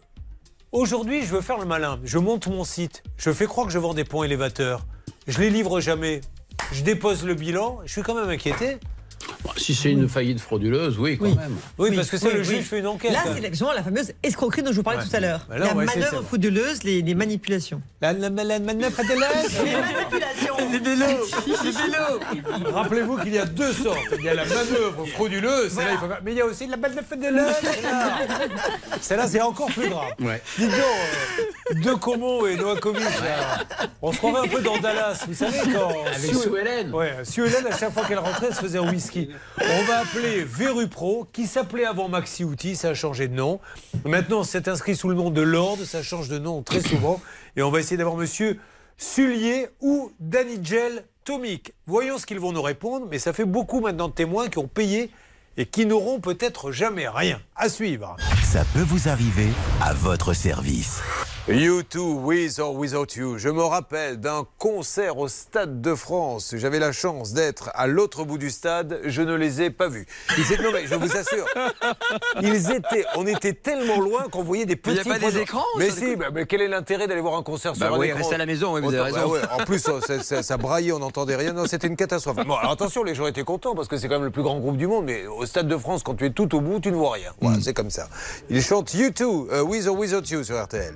Aujourd'hui, je veux faire le malin? Je monte mon site. Je fais croire que je vends des ponts élévateurs. Je les livre jamais. Je dépose le bilan. Je suis quand même inquiété. Bon, si c'est une faillite frauduleuse, oui, quand Oui. même. Oui, parce que c'est oui, le oui. juge fait une enquête. Là, c'est exactement la fameuse escroquerie dont je vous parlais Ouais. tout à l'heure. Bah la manœuvre frauduleuse, les, les manipulations. La, la, la, la manœuvre de l'Est. Les manipulations Les vélos, les vélos. Rappelez-vous qu'il y a deux sortes. Il y a la manœuvre frauduleuse, celle-là, il faut faire- mais il y a aussi la manœuvre de l'Est. Celle-là, Celle-là, c'est encore plus grave. Ouais. Dites donc, euh, De Como et Novakovic, là, on se croirait un peu dans Dallas. Vous savez quand. Avec Sue-. Ouais, Ellen, à chaque fois qu'elle rentrait, elle se faisait un whisky. On va appeler Veru Pro, qui s'appelait avant Maxi ça a changé de nom. Maintenant, c'est inscrit sous le nom de Lord, ça change de nom très souvent. Et on va essayer d'avoir monsieur Sullier ou Danigel Tomic. Voyons ce qu'ils vont nous répondre, mais ça fait beaucoup maintenant de témoins qui ont payé et qui n'auront peut-être jamais rien. À suivre. Ça peut vous arriver à votre service. You too, with or without you. Je me rappelle d'un concert au Stade de France. J'avais la chance d'être à l'autre bout du stade. Je ne les ai pas vus. Ils étaient, non mais je vous assure, ils étaient, on était tellement loin qu'on voyait des petits. a pas des points- écrans, Mais si, bah, mais quel est l'intérêt d'aller voir un concert Bah sur un oui, écran à la maison, oui, vous avez raison. bah ouais, En plus, ça, ça- ça- ça braillait, on n'entendait rien. Non, c'était une catastrophe. Bon, alors attention, les gens étaient contents parce que c'est quand même le plus grand groupe du monde. Mais au Stade de France, quand tu es tout au bout, tu ne vois rien. Voilà, c'est comme ça. Ils chantent You too, euh, with or without you sur RTL.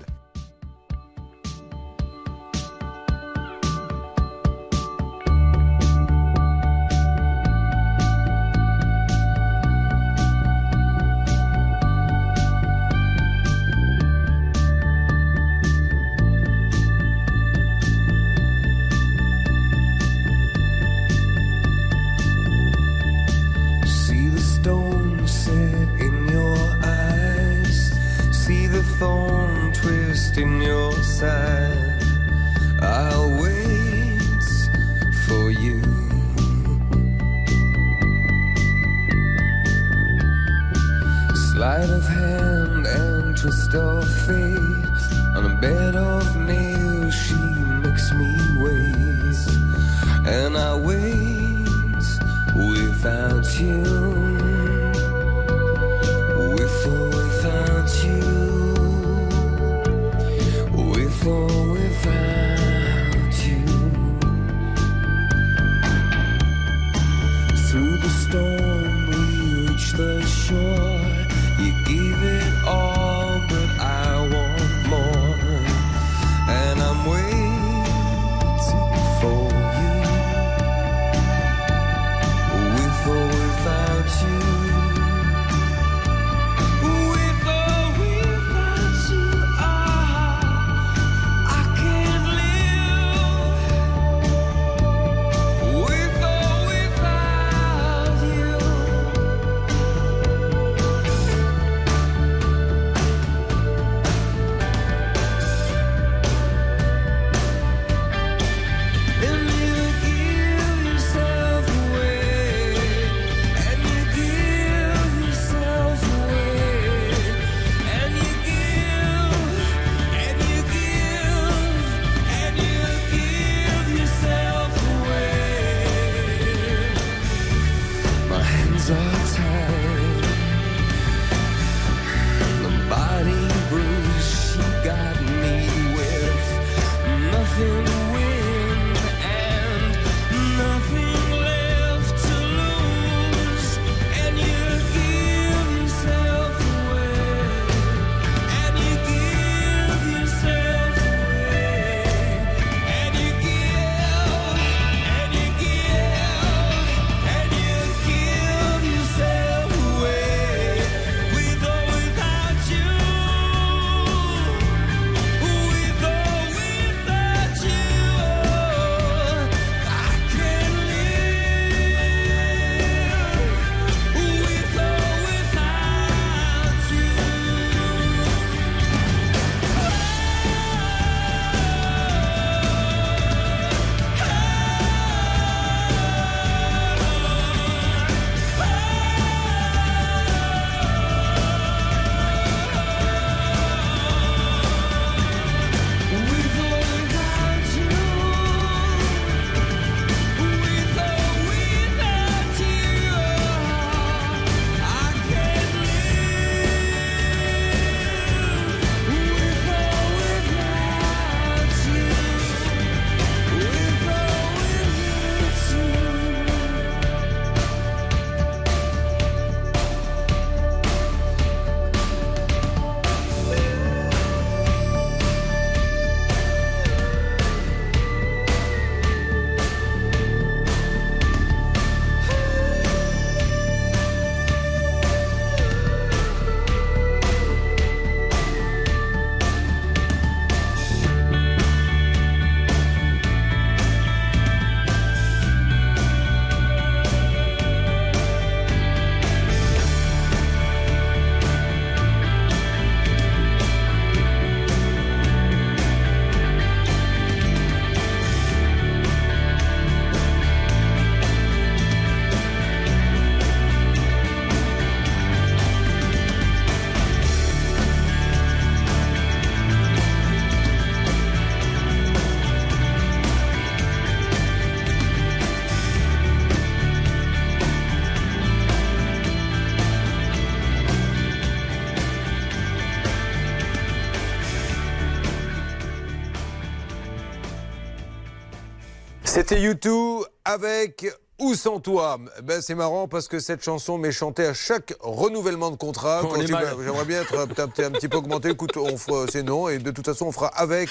C'était YouTube avec Où sans toi ben, C'est marrant parce que cette chanson m'est chantée à chaque renouvellement de contrat. Vas- J'aimerais bien être un, petit- un petit peu augmenté. Écoute, on fera, c'est non. Et de toute façon, on fera avec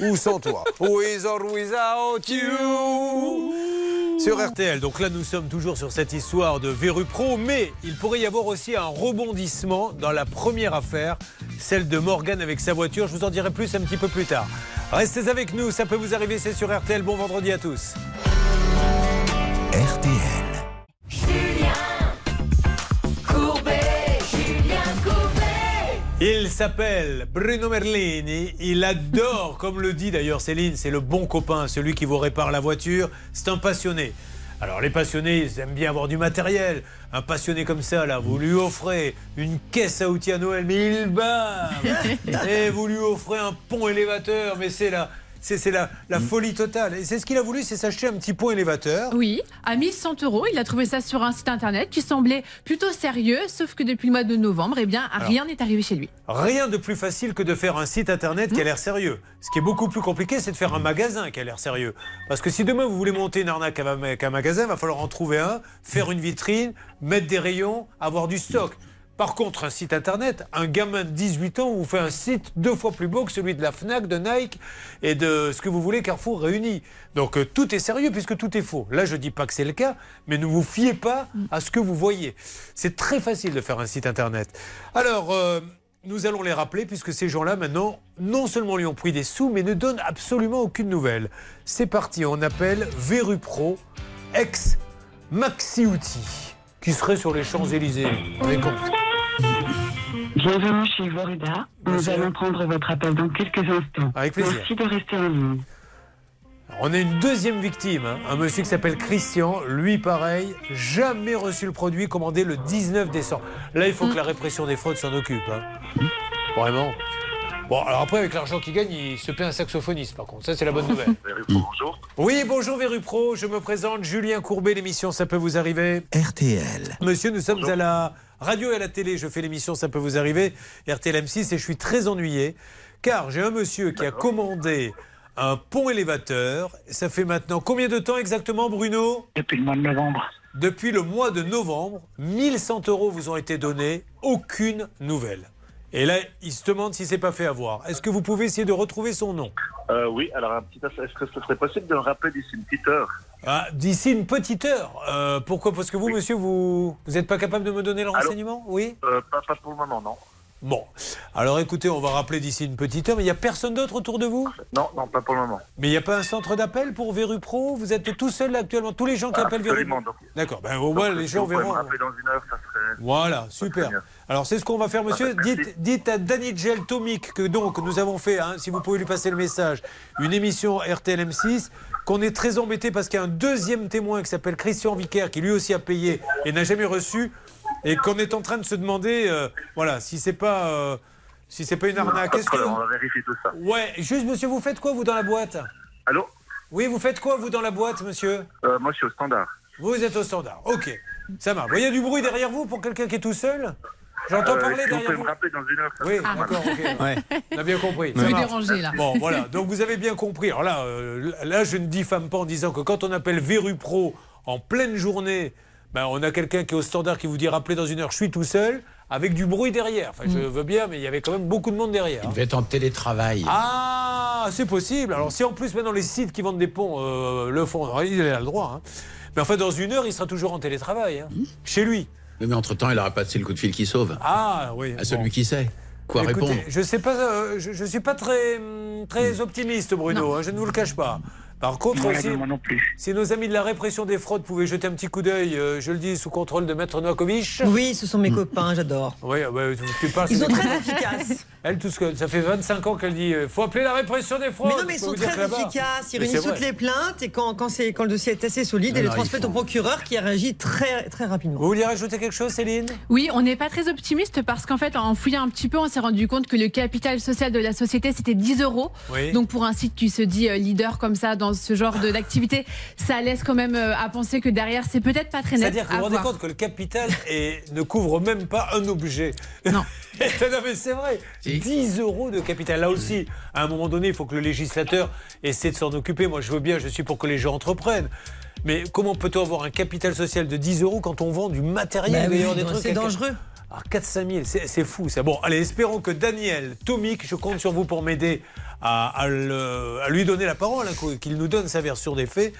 ou sans toi. With or without you. Sur RTL. Donc là, nous sommes toujours sur cette histoire de Verru Pro, mais il pourrait y avoir aussi un rebondissement dans la première affaire, celle de Morgan avec sa voiture. Je vous en dirai plus un petit peu plus tard. Restez avec nous, ça peut vous arriver, c'est sur RTL. Bon vendredi à tous. Courbet, Il s'appelle Bruno Merlini. Il adore, comme le dit d'ailleurs Céline, c'est le bon copain, celui qui vous répare la voiture. C'est un passionné. Alors les passionnés, ils aiment bien avoir du matériel. Un passionné comme ça, là, vous lui offrez une caisse à outils à Noël, mais il bat. Et vous lui offrez un pont élévateur, mais c'est la, c'est, c'est la, la folie totale. Et c'est ce qu'il a voulu, c'est s'acheter un petit pont élévateur. Oui, à 1100 euros. Il a trouvé ça sur un site internet qui semblait plutôt sérieux, sauf que depuis le mois de novembre, eh bien, Alors. rien n'est arrivé chez lui. Rien de plus facile que de faire un site internet qui a l'air sérieux. Ce qui est beaucoup plus compliqué, c'est de faire un magasin qui a l'air sérieux. Parce que si demain vous voulez monter une arnaque avec un magasin, il va falloir en trouver un, faire une vitrine, mettre des rayons, avoir du stock. Par contre, un site internet, un gamin de 18 ans vous fait un site deux fois plus beau que celui de la Fnac, de Nike et de ce que vous voulez Carrefour réunis. Donc euh, tout est sérieux puisque tout est faux. Là, je dis pas que c'est le cas, mais ne vous fiez pas à ce que vous voyez. C'est très facile de faire un site internet. Alors, euh, nous allons les rappeler puisque ces gens-là, maintenant, non seulement lui ont pris des sous, mais ne donnent absolument aucune nouvelle. C'est parti, on appelle Veru Pro, ex Maxi Outil, qui serait sur les Champs-Élysées. Bienvenue chez Vorida. Nous allons prendre votre appel dans quelques instants. Avec plaisir. Merci de rester en ligne. On a une deuxième victime, hein, un monsieur qui s'appelle Christian. Lui, pareil, jamais reçu le produit commandé le 19 décembre. Là, il faut que la répression des fraudes s'en occupe. hein. Vraiment. Bon, alors après, avec l'argent qu'il gagne, il se paie un saxophoniste, par contre. Ça, c'est la bonne nouvelle. Bonjour. Oui, bonjour Verupro, je me présente Julien Courbet, l'émission Ça peut vous arriver. RTL. Monsieur, nous sommes à la radio et à la télé, je fais l'émission Ça peut vous arriver, RTL M6, et je suis très ennuyé, car j'ai un monsieur qui a commandé un pont élévateur. Ça fait maintenant combien de temps exactement, Bruno? Depuis le mois de novembre. Depuis le mois de novembre, 1100 euros vous ont été donnés, aucune nouvelle. Et là, il se demande si c'est pas fait avoir. Est-ce que vous pouvez essayer de retrouver son nom Euh, oui, alors un petit est-ce que ce serait possible de me rappeler d'ici une petite heure Ah, D'ici une petite heure. Euh, pourquoi? Parce que vous, monsieur, vous vous n'êtes pas capable de me donner le Allô renseignement? Oui? Euh, pas, pas pour le moment, non. Bon. Alors écoutez, on va rappeler d'ici une petite heure, mais il n'y a personne d'autre autour de vous? Non, non, pas pour le moment. Mais il n'y a pas un centre d'appel pour Veru Pro Vous êtes tout seul actuellement Tous les gens qui appellent Veru Absolument. Donc, D'accord, ben au moins les si gens verront. dans une heure, ça serait... Voilà, super. Alors c'est ce qu'on va faire, monsieur. Dites, dites à Danny Gel Tomic que donc nous avons fait, hein, si vous pouvez lui passer le message, une émission RTL M6, qu'on est très embêté parce qu'il y a un deuxième témoin qui s'appelle Christian Vicaire qui lui aussi a payé et n'a jamais reçu, et qu'on est en train de se demander, euh, voilà, si c'est pas, euh, si c'est pas une arnaque. Est-ce que On va vérifier tout ça. Ouais, juste monsieur, vous faites quoi vous dans la boîte? Allô? Oui, vous faites quoi vous dans la boîte, monsieur? Euh, Moi, je suis au standard. Vous êtes au standard. Ok, ça marche. Vous voyez du bruit derrière vous pour quelqu'un qui est tout seul? J'entends Euh, parler si vous derrière pouvez vous. me rappeler dans une heure, Oui, mal. d'accord, ok. On a bien compris. Vous marche. dérangez, là. Bon, voilà. Donc vous avez bien compris. Alors là, euh, là, je ne diffame pas en disant que quand on appelle Veru Pro en pleine journée, ben, on a quelqu'un qui est au standard qui vous dit rappelez dans une heure, je suis tout seul, avec du bruit derrière. Enfin, je veux bien, mais il y avait quand même beaucoup de monde derrière. Il devait être en télétravail. Ah, c'est possible. Alors si en plus maintenant les sites qui vendent des ponts euh, le font, il a le droit. hein. Mais enfin, dans une heure, il sera toujours en télétravail, hein, chez lui. Mais entre-temps, il aura passé le coup de fil qui sauve. Ah oui. À celui bon. qui sait. Quoi Écoutez, répondre Je sais pas, euh, je, je suis pas très hum, très optimiste, Bruno. hein, je ne vous le cache pas. Par contre Ouais, aussi, moi non plus. si nos amis de la répression des fraudes pouvaient jeter un petit coup d'œil, euh, je le dis sous contrôle de Maître Novakovic. Oui, ce sont mes copains, j'adore. Oui, ah bah, tu, tu parles. Ils sont des- très efficaces. Elle, tout ce que ça fait 25 ans qu'elle dit, euh, faut appeler la répression des fraudes. Mais non, mais ils sont très efficaces. Ils Mais réunissent toutes les plaintes et quand, quand, le dossier est assez solide, ils le transmettent au procureur qui réagit très, très rapidement. Vous vouliez rajouter quelque chose, Céline? Oui, on n'est pas très optimiste parce qu'en fait, en fouillant un petit peu, on s'est rendu compte que le capital social de la société, c'était 10 euros. Oui. Donc pour un site qui se dit euh, leader comme ça dans dans ce genre de- d'activité, ça laisse quand même euh, à penser que derrière, c'est peut-être pas très net. C'est-à-dire que vous vous rendez compte que le capital est- ne couvre même pas un objet. Non. non mais c'est vrai. 10 euros de capital. Là aussi, à un moment donné, il faut que le législateur essaie de s'en occuper. Moi, je veux bien, je suis pour que les gens entreprennent. Mais comment peut-on avoir un capital social de 10 euros quand on vend du matériel Bah oui, c'est dangereux. Ah, 4-5 000, c'est fou ça. Bon, allez, espérons que Daniel Tomic, je compte sur vous pour m'aider à, à le- à lui donner la parole, hein, qu'il nous donne sa version des faits.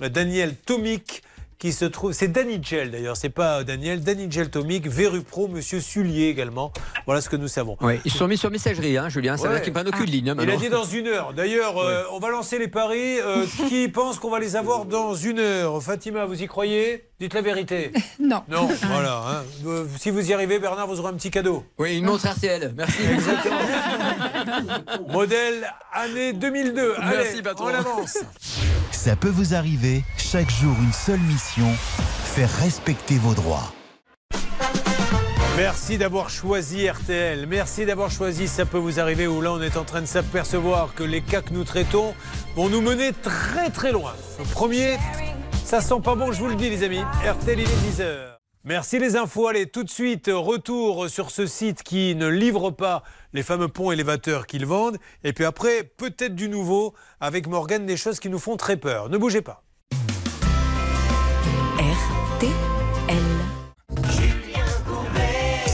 Daniel Tomic, qui se trouve. C'est Danny Gel d'ailleurs, c'est pas Daniel. Danny Gel Tomic, Veru Pro, Monsieur Sullier également. Voilà ce que nous savons. Oui, ils se sont mis sur messagerie, hein, Julien. Ça veut Ouais. dire qu'ils prennent aucune ligne. hein, Il a dit dans une heure. D'ailleurs, euh, on va lancer les paris. Euh, qui pense qu'on va les avoir dans une heure? Fatima, vous y croyez? Dites la vérité. Non. Non, voilà. hein. Euh, si vous y arrivez, Bernard, vous aurez un petit cadeau. Oui, une montre RTL. Merci. Modèle année 2002. Merci, Allez, patron. on avance. Ça peut vous arriver, chaque jour une seule mission, faire respecter vos droits. Merci d'avoir choisi RTL. Merci d'avoir choisi Ça peut vous arriver où là on est en train de s'apercevoir que les cas que nous traitons vont nous mener très très loin. Le premier, ça sent pas bon, je vous le dis les amis. RTL il est 10h. Merci les infos. Allez, tout de suite, retour sur ce site qui ne livre pas les fameux ponts élévateurs qu'ils vendent. Et puis après, peut-être du nouveau avec Morgane, des choses qui nous font très peur. Ne bougez pas.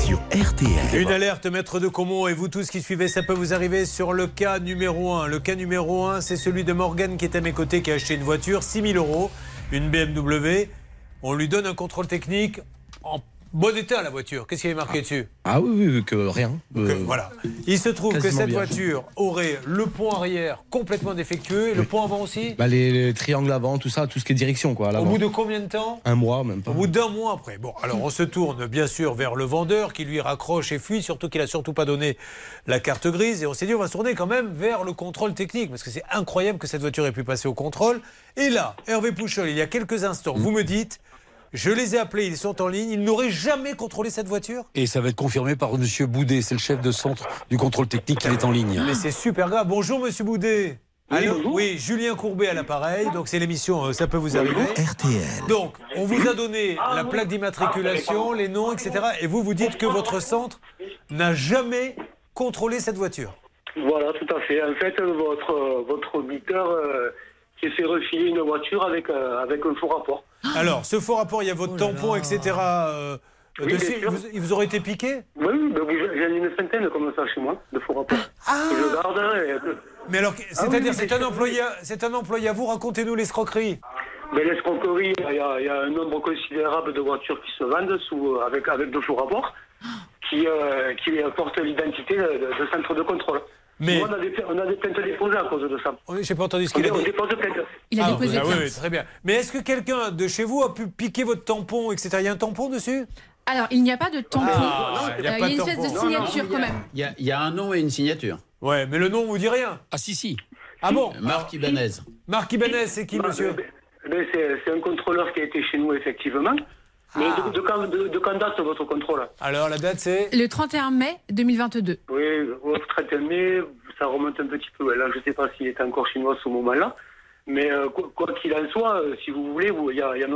Sur RTL. Une alerte, maître de Comont, et vous tous qui suivez, ça peut vous arriver sur le cas numéro 1. Le cas numéro 1, c'est celui de Morgan qui est à mes côtés, qui a acheté une voiture, 6000 euros, une BMW. On lui donne un contrôle technique en bon état, la voiture. Qu'est-ce qui est marqué dessus Ah oui, que rien. Que- Euh, Voilà. Il se trouve que cette bien. voiture aurait le pont arrière complètement défectueux et le pont avant aussi. bah, les, les triangles avant, tout ça, tout ce qui est direction, quoi. Au bout de combien de temps Un mois, même pas. Au bout d'un mois après. Bon, alors on se tourne bien sûr vers le vendeur qui lui raccroche et fuit, surtout qu'il a surtout pas donné la carte grise. Et on s'est dit, on va se tourner quand même vers le contrôle technique, parce que c'est incroyable que cette voiture ait pu passer au contrôle. Et là, Hervé Pouchol, il y a quelques instants, vous me dites, je les ai appelés, ils sont en ligne, ils n'auraient jamais contrôlé cette voiture Et ça va être confirmé par Monsieur Boudet, c'est le chef de centre du contrôle technique, il est en ligne. Mais c'est super grave. Bonjour, monsieur Boudet. Allô Oui, Julien Courbet à l'appareil. Donc, c'est l'émission euh, Ça peut vous arriver. RTL. Donc, on vous a donné la plaque d'immatriculation, les noms, etc. Et vous, vous dites que votre centre n'a jamais contrôlé cette voiture. Voilà, tout à fait. En fait, votre, euh, votre auditeur euh, s'est fait refiler une voiture avec, euh, avec un faux rapport. Alors, ce faux rapport, il y a votre tampon, etc. euh, Oui, dessus. Vous- il vous aurait été piqué? Oui, oui, ben oui, j'en ai une centaine comme ça chez moi, de faux rapports. Que je garde. hein, et que- Mais alors, Ah c'est-à-dire, oui, c'est un employé, c'est un employé à vous. Racontez-nous l'escroquerie. Mais l'escroquerie, il y, a, il y a un nombre considérable de voitures qui se vendent sous, avec, avec de faux rapports qui, euh, qui portent l'identité de, de centre de contrôle. Mais- on, a des, on a des plaintes déposées à cause de ça. Oui, j'ai pas entendu ce qu'il a on dit. Il a Ah, déposé ah oui, plainte. oui, très bien. Mais est-ce que quelqu'un de chez vous a pu piquer votre tampon, etc. Il y a un tampon dessus? Alors, il n'y a pas de tampon. Ah, il y a Euh, il y a une espèce de signature quand même. Il y a, il y a un nom et une signature. Ouais, mais le nom vous dit rien. Ah si, si. Ah bon? Marc Ibanez. Marc Ibanez, c'est qui, monsieur? Ben, c'est c'est un contrôleur qui a été chez nous, effectivement. Mais de, de quand, de, de quand date votre contrôle Alors, la date, c'est Le 31 mai 2022. Oui, au 31 mai, ça remonte un petit peu. Là, je ne sais pas s'il était encore chinois à ce moment-là. Mais euh, quoi qu'il en soit, euh, si vous voulez, vous- il y a, il y a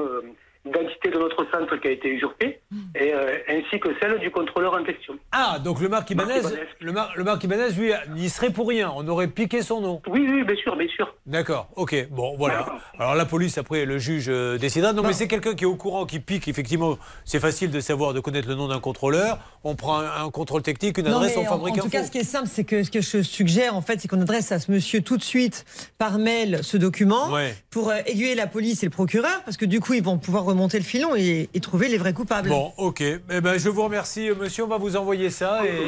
une euh, identité de notre centre qui a été usurpée, et, euh, ainsi que celle du contrôleur en question. Ah, donc le Marc Ibanez, Marc Ibanez. le, Mar- le Marc Ibanez, lui, il serait pour rien. On aurait piqué son nom. Oui, oui, bien sûr, bien sûr. D'accord, ok. Bon, voilà. Alors la police, après, le juge euh, décidera. Non, mais c'est quelqu'un qui est au courant, qui pique. Effectivement, c'est facile de savoir, de connaître le nom d'un contrôleur. On prend un, un contrôle technique, une adresse, on en, fabrique en un tout faux. cas, ce qui est simple, c'est que ce que je suggère, en fait, c'est qu'on adresse à ce monsieur tout de suite par mail ce document Ouais. pour euh, aiguiller la police et le procureur, parce que du coup, ils vont pouvoir remonter le filon et, et trouver les vrais coupables. Bon, ok. Eh ben, je vous remercie, euh, monsieur. On va vous envoyer ça. Et...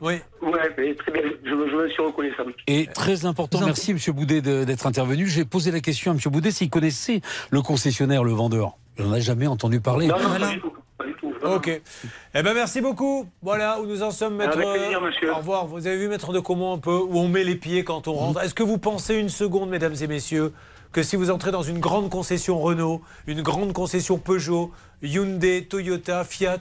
Oui. Ouais, mais très bien, je, me- je me suis reconnaissable. Et très important, merci Monsieur Boudet de- d'être intervenu. J'ai posé la question à Monsieur Boudet s'il connaissait le concessionnaire, le vendeur. Il n'en a jamais entendu parler. Non, non, pas du tout. Pas du tout. Ok. Eh ben merci beaucoup. Voilà où nous en sommes, maître. Avec plaisir, monsieur. Au revoir. Vous avez vu, maître de comment un peu où on met les pieds quand on rentre. Est-ce que vous pensez une seconde, mesdames et messieurs, que si vous entrez dans une grande concession Renault, une grande concession Peugeot, Hyundai, Toyota, Fiat,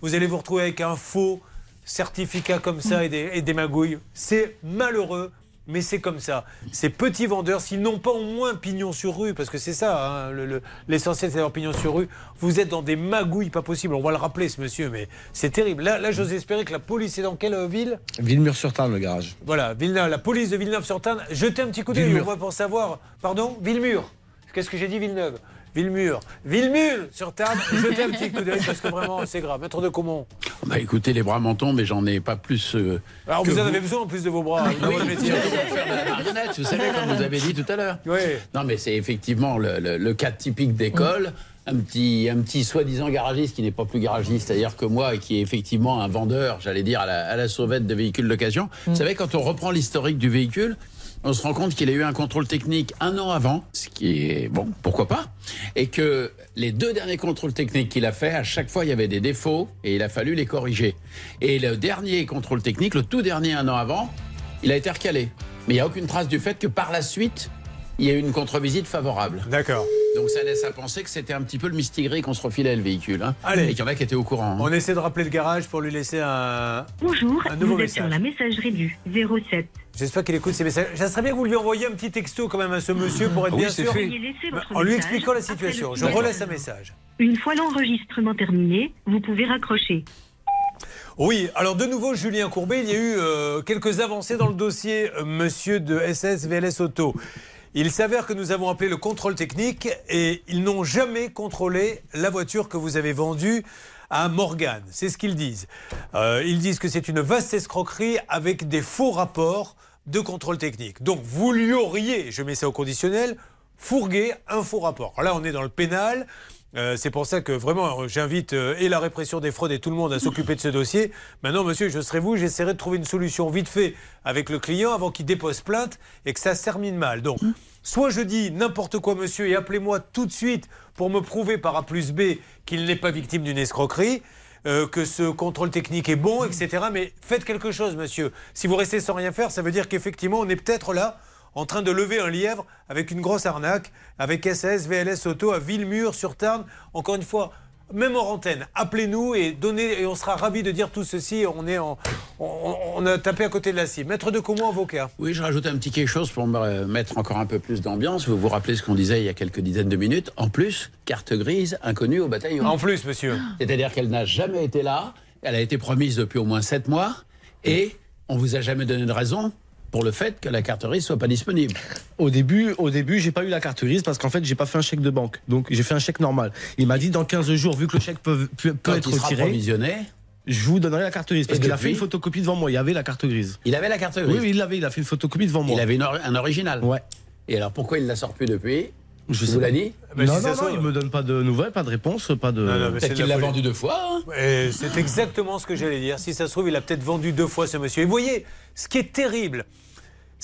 vous allez vous retrouver avec un faux certificat comme ça et des, magouilles C'est malheureux. Mais c'est comme ça. Ces petits vendeurs, s'ils n'ont pas au moins pignon sur rue, parce que c'est ça, hein, le- le- l'essentiel c'est d'avoir pignon sur rue, vous êtes dans des magouilles pas possibles. On va le rappeler, ce monsieur, mais c'est terrible. Là, là j'ose espérer que la police est dans quelle euh, ville? Villemur-sur-Tarn, le garage. Voilà, Villeneuve, la police de Villeneuve-sur-Tarn. Jetez un petit coup d'œil, on va pour savoir. Pardon? Villemur. Qu'est-ce que j'ai dit, Villeneuve? Villemur. Villemur sur Tarn. Jetez un petit coup d'œil parce que vraiment, c'est grave. Maître de Comont. Bah écoutez, les bras m'en tombent, mais j'en ai pas plus. euh, Alors, que vous en avez besoin en plus de vos bras. dans votre métier. faire de la marionnette, vous savez, comme vous avez dit tout à l'heure. Oui. Non, mais c'est effectivement le, le- le cas typique d'école. Un petit, un petit soi-disant garagiste qui n'est pas plus garagiste d'ailleurs que moi et qui est effectivement un vendeur, j'allais dire, à la, à la sauvette de véhicules d'occasion. Vous savez, quand on reprend l'historique du véhicule, on se rend compte qu'il a eu un contrôle technique un an avant, ce qui est bon, pourquoi pas, et que les deux derniers contrôles techniques qu'il a fait, à chaque fois il y avait des défauts et il a fallu les corriger. Et le dernier contrôle technique, le tout dernier un an avant, il a été recalé. Mais il n'y a aucune trace du fait que par la suite, il y a eu une contre-visite favorable. D'accord. Donc ça laisse à penser que c'était un petit peu le mistigris qu'on se refilait le véhicule. hein. Allez. Et qu'il y en a qui étaient au courant. hein. On essaie de rappeler le garage pour lui laisser un. Bonjour, Un nouveau vous êtes sur message. la messagerie du 07. J'espère qu'il écoute ces messages. Ça serait bien que vous lui envoyiez un petit texto quand même à ce monsieur pour être Oui, bien sûr. fait. En lui message expliquant la situation. Je relaisse un message. Une fois l'enregistrement terminé, vous pouvez raccrocher. Oui, alors de nouveau, Julien Courbet, il y a eu euh, quelques avancées dans le dossier euh, monsieur de SS VLS Auto. Il s'avère que nous avons appelé le contrôle technique et ils n'ont jamais contrôlé la voiture que vous avez vendue à Morgan. C'est ce qu'ils disent. Euh, ils disent que c'est une vaste escroquerie avec des faux rapports de contrôle technique. Donc vous lui auriez, je mets ça au conditionnel, fourgué un faux rapport. Là, on est dans le pénal. Euh, c'est pour ça que vraiment, euh, j'invite euh, et la répression des fraudes et tout le monde à s'occuper de ce dossier. Maintenant, monsieur, je serai vous, j'essaierai de trouver une solution vite fait avec le client avant qu'il dépose plainte et que ça se termine mal. Donc, soit je dis n'importe quoi, monsieur, et appelez-moi tout de suite pour me prouver par A plus B qu'il n'est pas victime d'une escroquerie. euh, que ce contrôle technique est bon, etc. Mais faites quelque chose, monsieur. Si vous restez sans rien faire, ça veut dire qu'effectivement, on est peut-être là en train de lever un lièvre avec une grosse arnaque, avec SS, VLS Auto à Villemur sur Tarn. Encore une fois, même en antenne, appelez-nous et donnez, et on sera ravis de dire tout ceci. On est en, on, on a tapé à côté de la cible. Maître de Comont, avocat. Oui, je rajoute un petit quelque chose pour me mettre encore un peu plus d'ambiance. Vous vous rappelez ce qu'on disait il y a quelques dizaines de minutes? En plus, carte grise inconnue au bataillon. En plus, monsieur. C'est-à-dire qu'elle n'a jamais été là. Elle a été promise depuis au moins sept mois. Et on vous a jamais donné de raison pour le fait que la carte grise soit pas disponible. Au début, au début, j'ai pas eu la carte grise parce qu'en fait, j'ai pas fait un chèque de banque. Donc, j'ai fait un chèque normal. Il m'a dit dans 15 jours, vu que le chèque peut, peut, être il sera retiré, provisionné, je vous donnerai la carte grise parce qu'il a fait une photocopie devant moi. Il y avait la carte grise. il avait la carte grise. Oui, il l'avait. Il a fait une photocopie devant moi. Il avait une or- un original. Ouais. Et alors pourquoi il ne la sort plus depuis? Je vous l'a dit Ben, non, si ça non, non, trouve- il me donne pas de nouvelles, pas de réponse, pas de. Peut-être qu'il la vendu deux fois. hein. C'est exactement ce que j'allais dire. Si ça se trouve, il a peut-être vendu deux fois ce monsieur. Et vous voyez, ce qui est terrible,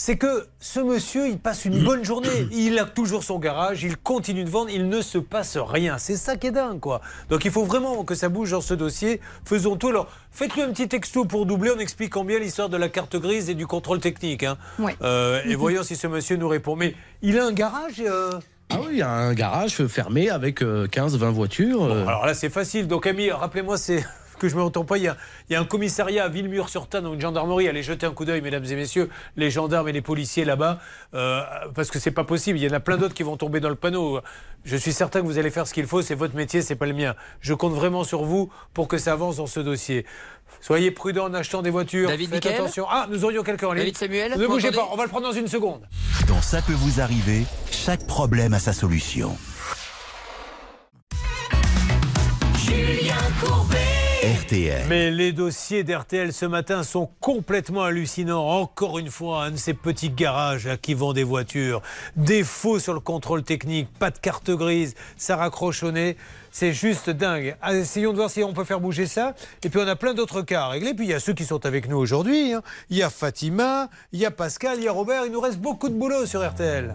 c'est que ce monsieur, il passe une bonne journée. Il a toujours son garage, il continue de vendre, il ne se passe rien. C'est ça qui est dingue, quoi. Donc il faut vraiment que ça bouge dans ce dossier. Faisons tout. Alors, faites-lui un petit texto pour doubler en expliquant bien l'histoire de la carte grise et du contrôle technique. hein. Ouais. Euh, et voyons si ce monsieur nous répond. Mais il a un garage euh, Ah oui, il y a un garage fermé avec 15-20 voitures. euh. Alors là, c'est facile. Donc, Ami, rappelez-moi, c'est que je ne me retourne pas. Il y, a, il y a un commissariat à Villemur-sur-Tarn, une gendarmerie. Allez jeter un coup d'œil, mesdames et messieurs, les gendarmes et les policiers là-bas, euh, parce que c'est pas possible. Il y en a plein d'autres qui vont tomber dans le panneau. Je suis certain que vous allez faire ce qu'il faut. C'est votre métier, c'est pas le mien. Je compte vraiment sur vous pour que ça avance dans ce dossier. Soyez prudents en achetant des voitures. David Faites attention. Ah, nous aurions quelqu'un en ligne. David Samuel, Ne bougez pas. On va le prendre dans une seconde. Dans Ça peut vous arriver, chaque problème a sa solution. Julien Courbet. RTL. Mais les dossiers d'RTL ce matin sont complètement hallucinants. Encore une fois, un de ces petits garages là, qui vend des voitures. Défaut sur le contrôle technique, pas de carte grise, ça raccroche au nez. C'est juste dingue. Essayons de voir si on peut faire bouger ça. Et puis on a plein d'autres cas à régler. Puis il y a ceux qui sont avec nous aujourd'hui. hein. Il y a Fatima, il y a Pascal, il y a Robert. Il nous reste beaucoup de boulot sur RTL.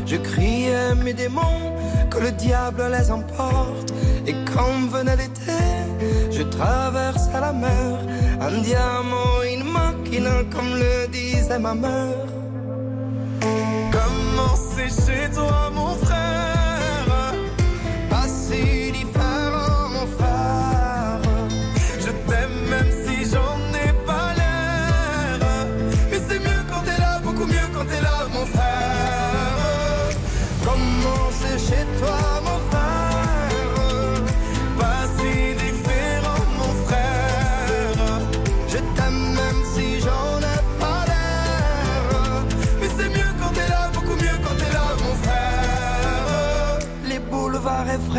Je criais mes démons, que le diable les emporte. Et quand venait l'été, je traversais la mer. Un diamant, une machine, comme le disait ma mère. Comment c'est chez toi, mon frère? Pas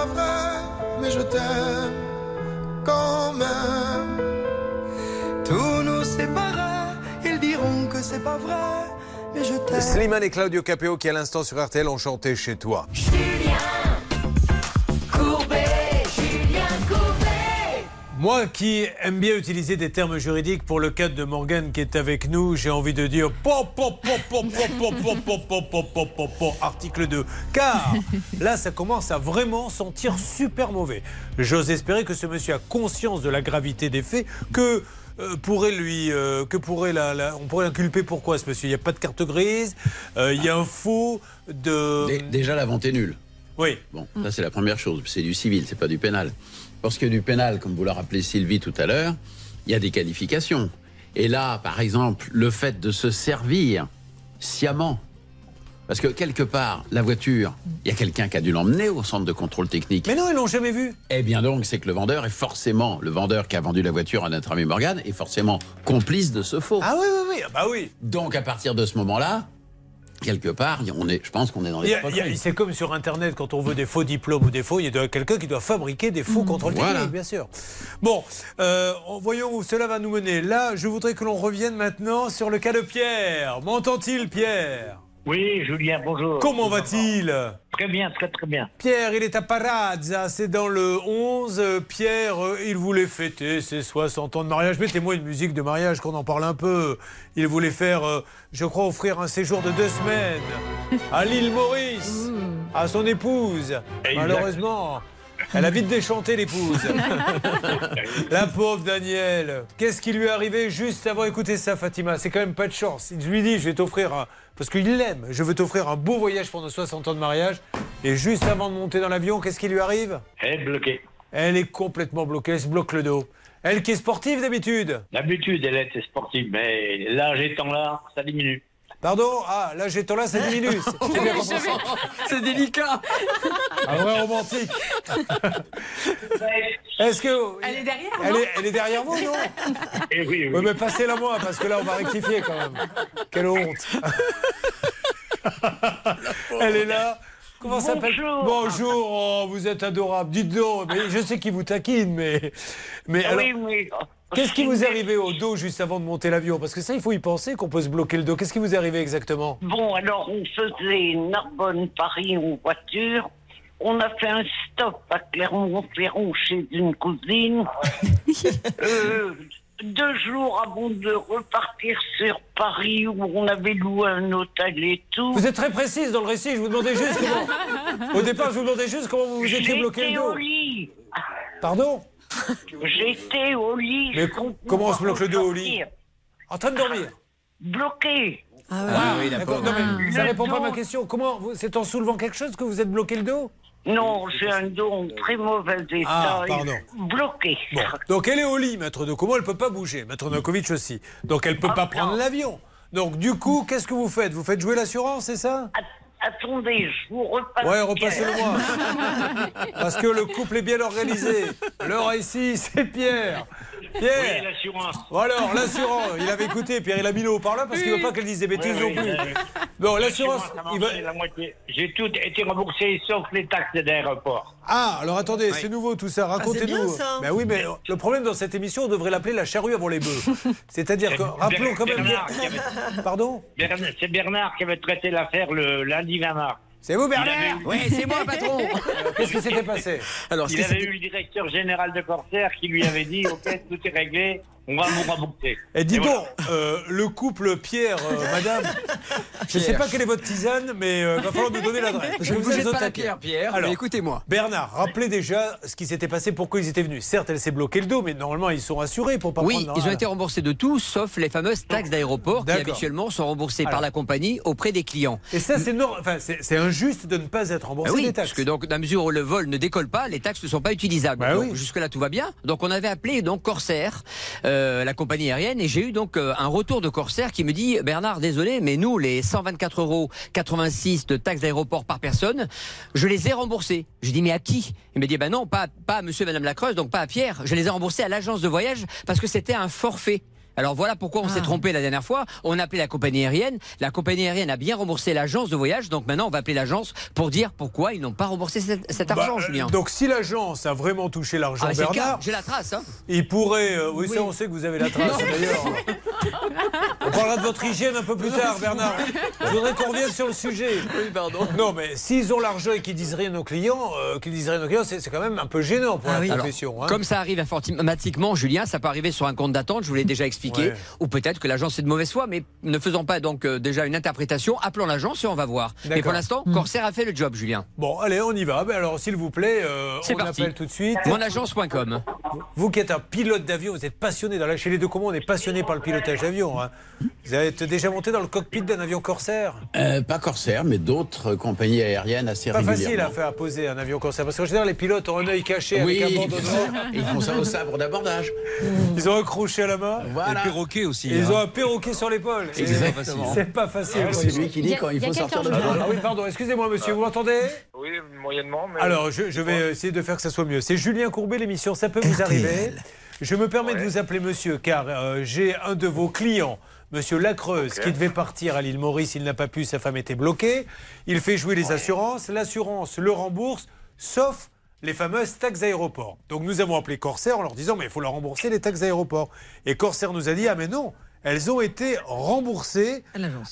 Pas vrai, mais je t'aime quand même. Tous nous séparer, ils diront que c'est pas vrai, mais je t'aime. Slimane et Claudio Capéo qui à l'instant sur RTL ont chanté chez toi. Courbet, Moi qui aime bien utiliser des termes juridiques pour le cadre de Morgan qui est avec nous, j'ai envie de dire article 2. Car là, ça commence à vraiment sentir super mauvais. J'ose espérer que ce monsieur a conscience de la gravité des faits, que pourrait lui, que pourrait on pourrait l'inculper pourquoi ce monsieur Il n'y a pas de carte grise, il y a un faux de. Déjà la vente est nulle. Oui. Bon, ça c'est la première chose. C'est du civil, c'est pas du pénal. Parce que du pénal, comme vous l'a rappelé Sylvie tout à l'heure, il y a des qualifications. Et là, par exemple, le fait de se servir sciemment. Parce que quelque part, la voiture, il y a quelqu'un qui a dû l'emmener au centre de contrôle technique. Mais non, ils l'ont jamais vu. Eh bien donc, c'est que le vendeur est forcément, le vendeur qui a vendu la voiture à notre ami Morgan, est forcément complice de ce faux. Ah oui, oui, oui, ah bah oui. Donc à partir de ce moment-là, quelque part, on est, je pense qu'on est dans Il les C'est comme sur Internet, quand on veut des faux diplômes ou des faux, il y a quelqu'un qui doit fabriquer des faux contrôles Voilà. techniques, bien sûr. Bon, euh, voyons où cela va nous mener. Là, je voudrais que l'on revienne maintenant sur le cas de Pierre. M'entend-il, Pierre? Oui, Julien, bonjour. Comment va-t-il? Très bien, très très bien. Pierre, il est à Parazza, c'est dans le 11. Euh, Pierre, euh, il voulait fêter ses 60 ans de mariage. Mettez-moi une musique de mariage, qu'on en parle un peu. Il voulait faire, euh, je crois, offrir un séjour de deux semaines à l'île Maurice, à son épouse. Exact. Malheureusement, elle a vite déchanté, l'épouse. La pauvre Danielle. Qu'est-ce qui lui est arrivé juste avant Écoutez ça, Fatima, c'est quand même pas de chance. Il lui dit Je vais t'offrir un. Parce qu'il l'aime, je veux t'offrir un beau voyage pour nos 60 ans de mariage. Et juste avant de monter dans l'avion, qu'est-ce qui lui arrive? Elle est bloquée. Elle est complètement bloquée, elle se bloque le dos. Elle qui est sportive d'habitude. D'habitude, elle était sportive, mais l'âge étant là, ça diminue. Pardon Ah, là, j'étais là. C'est- j'ai bien compris. C'est délicat. Un vrai romantique. Est-ce que. Elle est derrière, Elle est, elle est derrière vous, non Eh oui, oui. Mais passez-la moi, parce que là, on va rectifier quand même. Quelle honte. Elle est là. Comment ça s'appelle Bonjour. Bonjour, oh, vous êtes adorable. Dites donc, mais je sais qu'il vous taquine, mais. mais alors, oui, oui. Qu'est-ce qui vous est arrivé au dos juste avant de monter l'avion? Parce que ça, il faut y penser qu'on peut se bloquer le dos. Qu'est-ce qui vous est arrivé exactement? Bon, alors on faisait Narbonne-Paris en voiture. On a fait un stop à Clermont-Ferrand chez une cousine. Euh, deux jours avant de repartir sur Paris où on avait loué un hôtel et tout. Vous êtes très précise dans le récit, je vous demandais juste comment. Au départ, je vous demandais juste comment vous vous étiez bloqué le dos. au lit. Pardon? J'étais au lit. Mais comment on se bloque le dos au lit. En train de dormir Bloqué. Ah, oui, la d'accord. pauvre. Non, mais ça répond pas à ma question. Comment vous- C'est en soulevant quelque chose que vous êtes bloqué le dos? Non, j'ai un dos en très mauvais état. Ah, pardon. Bloqué. Bon, donc elle est au lit, maître de Como, elle peut pas bouger. Maître Novakovic aussi. Donc elle peut Ah, pas prendre l'avion. Donc du coup, qu'est-ce que vous faites? Vous faites jouer l'assurance, c'est ça? Attendez, je vous repasse. Ouais, repassez-le-moi. Parce que le couple est bien organisé. L'heure ici, c'est Pierre. Pierre Oui, l'assurance. Bon alors, l'assurance, il avait écouté, Pierre, il a mis le haut-parleur parce qu'il veut pas qu'elle dise des bêtises Oui, oui, non plus. Bon, l'assurance, moi, il va... J'ai tout été remboursé sauf les taxes d'aéroport. Ah, alors attendez, c'est nouveau tout ça, racontez-nous. bien, ça. Ben oui, mais le problème dans cette émission, on devrait l'appeler la charrue avant les bœufs. C'est-à-dire que, rappelons quand même... Bernard qui avait- Pardon C'est Bernard qui avait traité l'affaire le lundi 20 mars. C'est vous, Bernard Oui, c'est moi, patron. Qu'est-ce qui s'était passé Alors, Il avait eu le directeur général de Corsair qui lui avait dit Ok, tout est réglé, on va vous rembourser. Et dis Et donc, voilà. euh, le couple Pierre, euh, madame, je ne sais pas quelle est votre tisane, mais il va falloir nous donner l'adresse. Je ne Vous vous êtes jette pas la pierre, Pierre, Alors, écoutez-moi. Bernard, rappelez déjà ce qui s'était passé, pourquoi ils étaient venus. Certes, elle s'est bloqué le dos, mais normalement, ils sont assurés pour pas Oui, prendre... ils ont été remboursés de tout, sauf les fameuses taxes d'aéroport qui habituellement sont remboursées par la compagnie auprès des clients. Et ça, c'est enfin, injuste de ne pas être remboursé Ah oui, des taxes. parce que donc, dans la mesure où le vol ne décolle pas, les taxes ne sont pas utilisables. Donc, oui. jusque-là, tout va bien. Donc, on avait appelé donc Corsair, euh, la compagnie aérienne, et j'ai eu donc euh, un retour de Corsair qui me dit Bernard, désolé, mais nous, les 124 euros 86 de taxes d'aéroport par personne, je les ai remboursés. Je dis mais à qui? Il me dit ben non, pas, pas à Monsieur, et Madame Lacreuse, donc pas à Pierre. Je les ai remboursés à l'agence de voyage parce que c'était un forfait. Alors voilà pourquoi on s'est trompé la dernière fois. On a appelé la compagnie aérienne. La compagnie aérienne a bien remboursé l'agence de voyage. Donc maintenant, on va appeler l'agence pour dire pourquoi ils n'ont pas remboursé cet, cet Bah, argent, euh, Julien. Donc, si l'agence a vraiment touché l'argent, Ah, cas. Bernard, J'ai la trace. Hein. il pourrait. euh, oui, ça, on sait que vous avez la trace d'ailleurs. On parlera de votre hygiène un peu plus tard, Bernard. Je voudrais qu'on revienne sur le sujet. Oui, pardon. Non, mais s'ils ont l'argent et qu'ils disent rien aux clients, euh, qu'ils disent rien aux clients, c'est quand même un peu gênant pour la Alors, profession. hein. Comme ça arrive informatiquement, Julien, ça peut arriver sur un compte d'attente, je vous l'ai déjà expliqué, Ouais. ou peut-être que l'agence est de mauvaise foi, mais ne faisons pas donc euh, déjà une interprétation, appelons l'agence et on va voir. Mais pour l'instant, Corsair a fait le job, Julien. Bon, allez, on y va. Ben alors, s'il vous plaît, euh, on parti. appelle tout de suite. Monagence.com. Vous qui êtes un pilote d'avion, vous êtes passionné. Dans la, chez les deux communs, on est passionné par le pilotage d'avion. hein. Vous êtes déjà monté dans le cockpit d'un avion Corsair? Euh, pas Corsair, mais d'autres compagnies aériennes assez Pas régulièrement. facile à faire poser un avion Corsair. Parce qu'en général, les pilotes ont un œil caché Oui, avec un bandeau ils font ça au sabre d'abordage. Ils ont un crochet à la main. Voilà. Et perroquet aussi. Ils hein. ont un perroquet sur l'épaule. C'est- Exactement. C'est pas facile. C'est lui qui dit quand il faut sortir de Ah oui, pardon, excusez-moi, monsieur, vous m'entendez? Oui, moyennement. Mais... Alors, je, je vais essayer de faire que ça soit mieux. C'est Julien Courbet, l'émission Ça peut vous arriver. Je me permets de vous appeler monsieur, car euh, j'ai un de vos clients, monsieur Lacreuse, qui devait partir à l'île Maurice. Il n'a pas pu, sa femme était bloquée. Il fait jouer les assurances. L'assurance le rembourse, sauf les fameuses taxes d'aéroport. Donc nous avons appelé Corsair en leur disant, mais il faut leur rembourser les taxes d'aéroport. Et Corsair nous a dit, ah mais non, elles ont été remboursées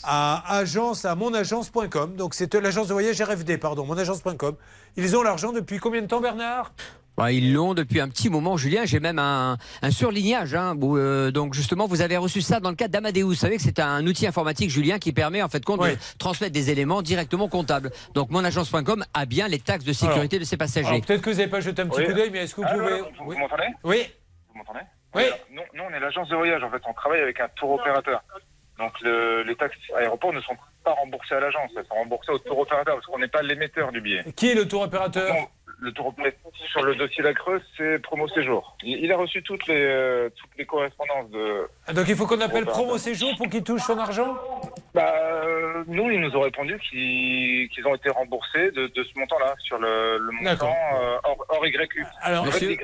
à agence à monagence.com. Donc c'est l'agence de voyage RFD, pardon, monagence.com. Ils ont l'argent depuis combien de temps, Bernard? Ouais, ils l'ont depuis un petit moment, Julien. J'ai même un, un surlignage. Hein, où, euh, donc justement, vous avez reçu ça dans le cadre d'Amadeus. Vous savez que c'est un outil informatique, Julien, qui permet en fait compte Oui. de transmettre des éléments directement comptables. Donc monagence.com a bien les taxes de sécurité Alors, de ses passagers. Peut-être que vous n'avez pas jeté un petit Oui. coup d'œil, mais est-ce que vous Ah, pouvez... non, vous, vous m'entendez Oui. Vous m'entendez Oui. Alors, Nous, nous, on est l'agence de voyage. En fait, on travaille avec un tour opérateur. Donc, le- les taxes aéroports ne sont pas remboursées à l'agence. Elles sont remboursées au tour opérateur parce qu'on n'est pas l'émetteur du billet. Qui est le tour opérateur? Non, le tour sur le dossier La Creuse, c'est Promo Séjour. Il, a reçu toutes les, euh, toutes les correspondances de. Ah, Donc il faut qu'on appelle. Promo Séjour pour qu'il touche son argent? Bah, euh, nous, ils nous ont répondu qu'ils qu'ils ont été remboursés de, de ce montant-là, sur le, le montant euh, hors, hors YQ. Alors, monsieur-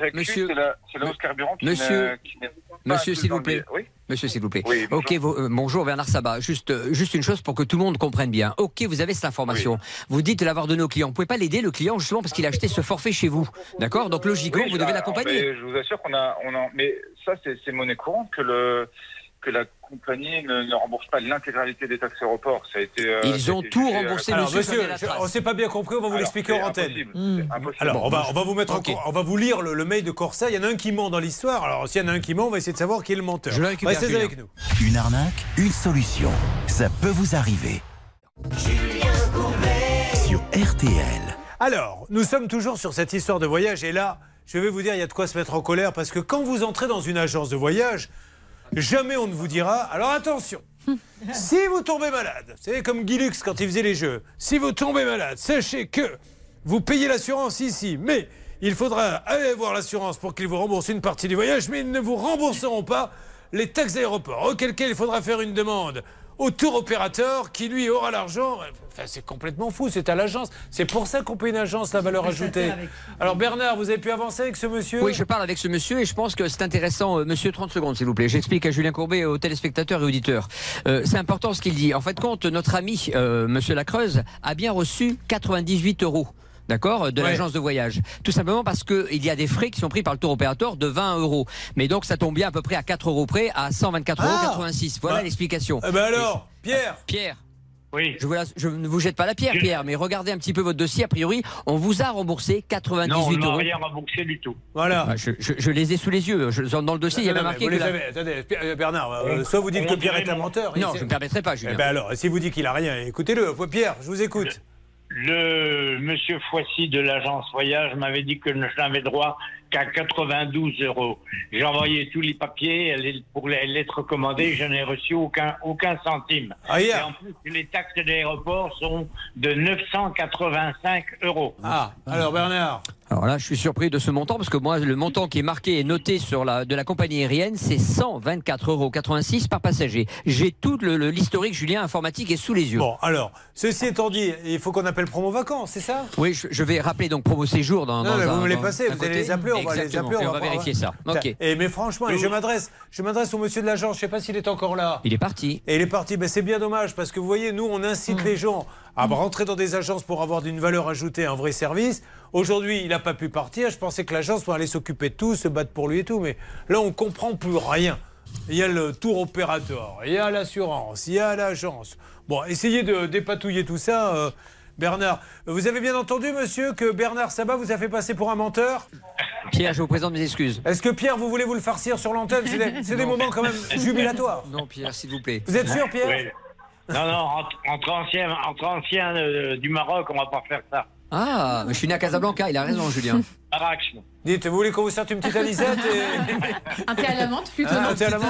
c'est la, la hausse carburant qui Monsieur- s'il vous plaît. Oui? Monsieur, s'il vous plaît. Oui, bonjour. ok, vous- euh, bonjour Bernard Sabat. Juste, euh, juste une chose pour que tout le monde comprenne bien. Ok, vous avez cette information. Vous dites l'avoir donné au client. Vous pouvez pas l'aider, le client, justement parce qu'il a acheté ce forfait chez vous. D'accord? Donc logiquement, Oui, vous devez l'accompagner. Je vous assure qu'on a, on a, mais ça c'est c'est monnaie courante que le que la compagnie ne, ne rembourse pas l'intégralité des taxes aéroports. Ça a été. euh, Ils ont été tout jugé, euh, remboursé, Alors monsieur, je- on s'est pas bien compris, on va vous l'expliquer en antenne. impossible. Alors, Bon, on va, on va vous mettre ok. en, on va vous lire le, le mail de Corsair. Il y en a un qui ment dans l'histoire. Alors, s'il y en a un qui ment, on va essayer de savoir qui est le menteur. Je Restez Julien. avec nous. Une arnaque, une solution. Ça peut vous arriver. Sur RTL. Alors, nous sommes toujours sur cette histoire de voyage et là, je vais vous dire, il y a de quoi se mettre en colère parce que quand vous entrez dans une agence de voyage, jamais on ne vous dira. Alors attention, si vous tombez malade, c'est comme Guy Lux quand il faisait les jeux. Si vous tombez malade, sachez que vous payez l'assurance ici, mais il faudra aller voir l'assurance pour qu'ils vous remboursent une partie du voyage, mais ils ne vous rembourseront pas les taxes d'aéroport. Auquel cas, il faudra faire une demande au tour opérateur qui lui aura l'argent. Enfin, c'est complètement fou, c'est à l'agence. C'est pour ça qu'on paye une agence la valeur ajoutée. Alors Bernard, vous avez pu avancer avec ce monsieur Oui, je parle avec ce monsieur et je pense que c'est intéressant. Euh, monsieur, 30 secondes, s'il vous plaît. J'explique à Julien Courbet et aux téléspectateurs et auditeurs. Euh, c'est important ce qu'il dit. En fait, compte, notre ami, euh, monsieur Lacreuse, a bien reçu 98 euros. D'accord De Ouais. l'agence de voyage. Tout simplement parce qu'il y a des frais qui sont pris par le tour opérateur de 20 euros. Mais donc ça tombe bien à peu près à 4 euros près, à 124,86 euros. Voilà Bah, l'explication. eh ben alors, Pierre Pierre Oui. je, vous la- je ne vous jette pas la pierre, Pierre, mais regardez un petit peu votre dossier. A priori, on vous a remboursé 98 Non, on n'a euros. rien remboursé du tout. Voilà. Ah, je, je- je les ai sous les yeux. Je- dans le dossier, il y avait Non, marqué vous que les la- avez- attendez, euh, Bernard, euh, soit vous dites on que Pierre est un non. menteur. Non, je ne me permettrai pas, Julien. Eh ben alors, si vous dites qu'il a rien, écoutez-le. Pierre, je vous écoute. Le monsieur Foissy de l'agence voyage m'avais dit que je n'avais droit qu'à 92 euros. J'ai envoyé tous les papiers pour les lettres commandées, je n'ai reçu aucun, aucun centime. Ah. Et en plus, les taxes d'aéroport sont de 985 euros. Ah, alors Bernard. Alors là, je suis surpris de ce montant parce que moi, le montant qui est marqué et noté sur la de la compagnie aérienne, c'est 124,86 euros par passager. J'ai tout le- le- l'historique, Julien, informatique est sous les yeux. Bon, alors, ceci étant dit, il faut qu'on appelle promo vacances, c'est ça? Oui, je, je vais rappeler donc promo séjour dans. Non, dans mais un- vous me les passez, vous allez les appeler, on va les appeler. et on va vérifier ça. Ok. Et mais franchement, et je m'adresse, je m'adresse au monsieur de l'agence, je sais pas s'il est encore là. Il est parti. Et il est parti, ben c'est bien dommage parce que vous voyez, nous on incite Mm. les gens à rentrer dans des agences pour avoir d'une valeur ajoutée, un vrai service. Aujourd'hui, il n'a pas pu partir. Je pensais que l'agence pourrait aller s'occuper de tout, se battre pour lui et tout, mais là on comprend plus rien. Il y a le tour opérateur, il y a l'assurance, il y a l'agence. Bon, essayez de dépatouiller tout ça. euh, Bernard, vous avez bien entendu, monsieur, que Bernard Sabat vous a fait passer pour un menteur? Pierre, je vous présente mes excuses. Est-ce que Pierre, vous voulez vous le farcir sur l'antenne? C'est des, moments quand même jubilatoires. Non, Pierre, s'il vous plaît. Vous êtes sûr, Pierre? Oui. Non, non, entre, entre anciens, entre anciens euh, du Maroc, on va pas faire ça. Ah, mais je suis né à Casablanca, il a raison, Julien. Dites, vous voulez qu'on vous sorte une petite alisette et... Un thé à la menthe plutôt. Ah, non un thé à la menthe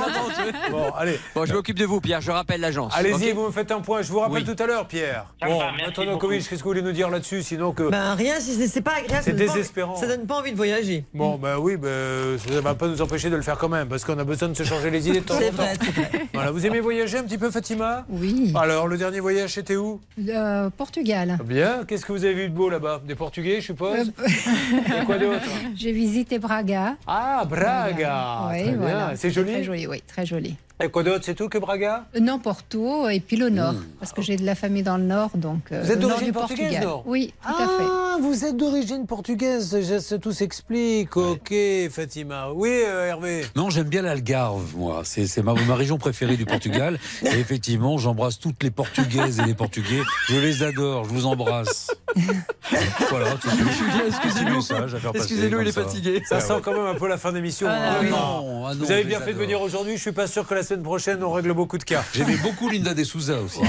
Bon, allez. Bon, je m'occupe de vous, Pierre, je rappelle l'agence. Allez-y, vous me faites un point. Je vous rappelle Oui. tout à l'heure, Pierre. Ça bon. Novakovic, qu'est-ce que vous voulez nous dire là-dessus Sinon que. Ben rien, si c'est- pas agréable. C'est pas- désespérant. Ça donne pas envie de voyager. Bon, ben oui, ben, ça ne va pas nous empêcher de le faire quand même, parce qu'on a besoin de se changer les idées de temps en C'est temps. vrai, c'est vrai. Voilà, vous aimez voyager un petit peu, Fatima? Oui. Alors, le dernier voyage, c'était où? Euh, Portugal. Bien. Qu'est-ce que vous avez vu de beau là-bas? Des Portugais, je suppose? Euh, Et quoi d'autre? J'ai visité Braga. Ah, Braga Oui, voilà. C'est joli Très joli, oui, très joli. Et quoi d'autre C'est tout que Braga? Euh, Non, Porto et puis le nord, parce que j'ai de la famille dans le nord, donc euh, Vous êtes d'origine portugaise, Portugal. non? Oui, tout à fait. Ah, vous êtes d'origine portugaise, je- ça tout s'explique. Ok, Fatima. Oui, euh, Hervé. Non, j'aime bien l'Algarve, moi. C'est ma, ma région préférée du Portugal. Et effectivement, j'embrasse toutes les Portugaises et les Portugais. Je les adore, je vous embrasse. Voilà, tout excusez-nous. il est ça. fatigué. Ça sent quand même un peu la fin d'émission. Ah, hein. oui. non, ah non, vous avez bien fait de venir aujourd'hui. Je suis pas sûr que la semaine prochaine on règle beaucoup de cas. J'aimais beaucoup Linda de Souza aussi. Ah,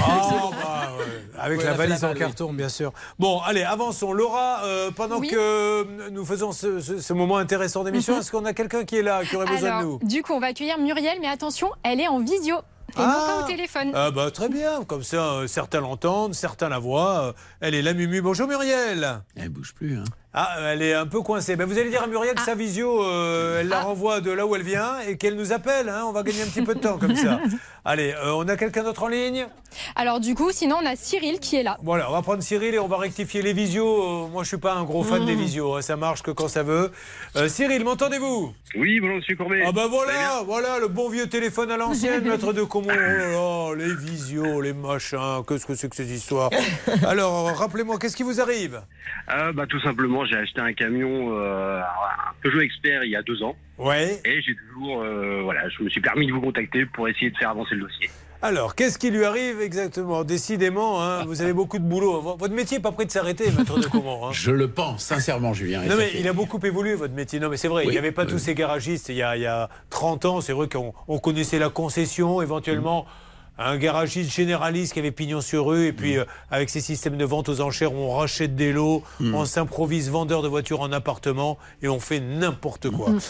bah, ouais. Avec Ouais, la valise la en carton, bien sûr. Bon, allez, avançons. Laura, euh, pendant Oui. que nous faisons ce, ce- ce moment intéressant d'émission, Mhm. est-ce qu'on a quelqu'un qui est là, qui aurait besoin de nous? du coup, on va accueillir Muriel, mais attention, elle est en visio. Et non pas au téléphone. Ah bah très bien, comme ça euh, certains l'entendent, certains la voient. Euh, elle est la Mumu. Bonjour Muriel. Elle bouge plus. Hein. Ah, elle est un peu coincée. Ben, vous allez dire à Muriel que sa visio, euh, elle la Ah. renvoie de là où elle vient et qu'elle nous appelle. hein. On va gagner un petit peu de temps comme ça. Allez, euh, on a quelqu'un d'autre en ligne? Alors du coup, sinon, on a Cyril qui est là. Voilà, on va prendre Cyril et on va rectifier les visios. Euh, moi, je suis pas un gros fan Mmh. des visios. hein. Ça marche que quand ça veut. Euh, Cyril, m'entendez-vous? Oui, bonjour, monsieur Courbet. Ah ben voilà, voilà le bon vieux téléphone à l'ancienne, maître de Comont. Oh là là, les visios, les machins, qu'est-ce que c'est que ces histoires? Alors, rappelez-moi, qu'est-ce qui vous arrive? Euh, bah, tout simplement, j'ai acheté un camion, euh, un Peugeot Expert il y a deux ans. Ouais. Et j'ai toujours, euh, voilà, je me suis permis de vous contacter pour essayer de faire avancer le dossier. Alors, qu'est-ce qui lui arrive exactement? Décidément, hein, vous avez beaucoup de boulot. Votre métier n'est pas prêt de s'arrêter, maître de Comont. hein. Je le pense, sincèrement, Julien. Non mais fait- il a beaucoup évolué votre métier. Non mais c'est vrai, il n'y avait pas oui, tous ces garagistes il y a, il y a 30 ans. C'est vrai qu'on on connaissait la concession, éventuellement un garagiste généraliste qui avait pignon sur rue, et puis euh, avec ces systèmes de vente aux enchères, on rachète des lots, on s'improvise vendeur de voitures en appartement, et on fait n'importe quoi.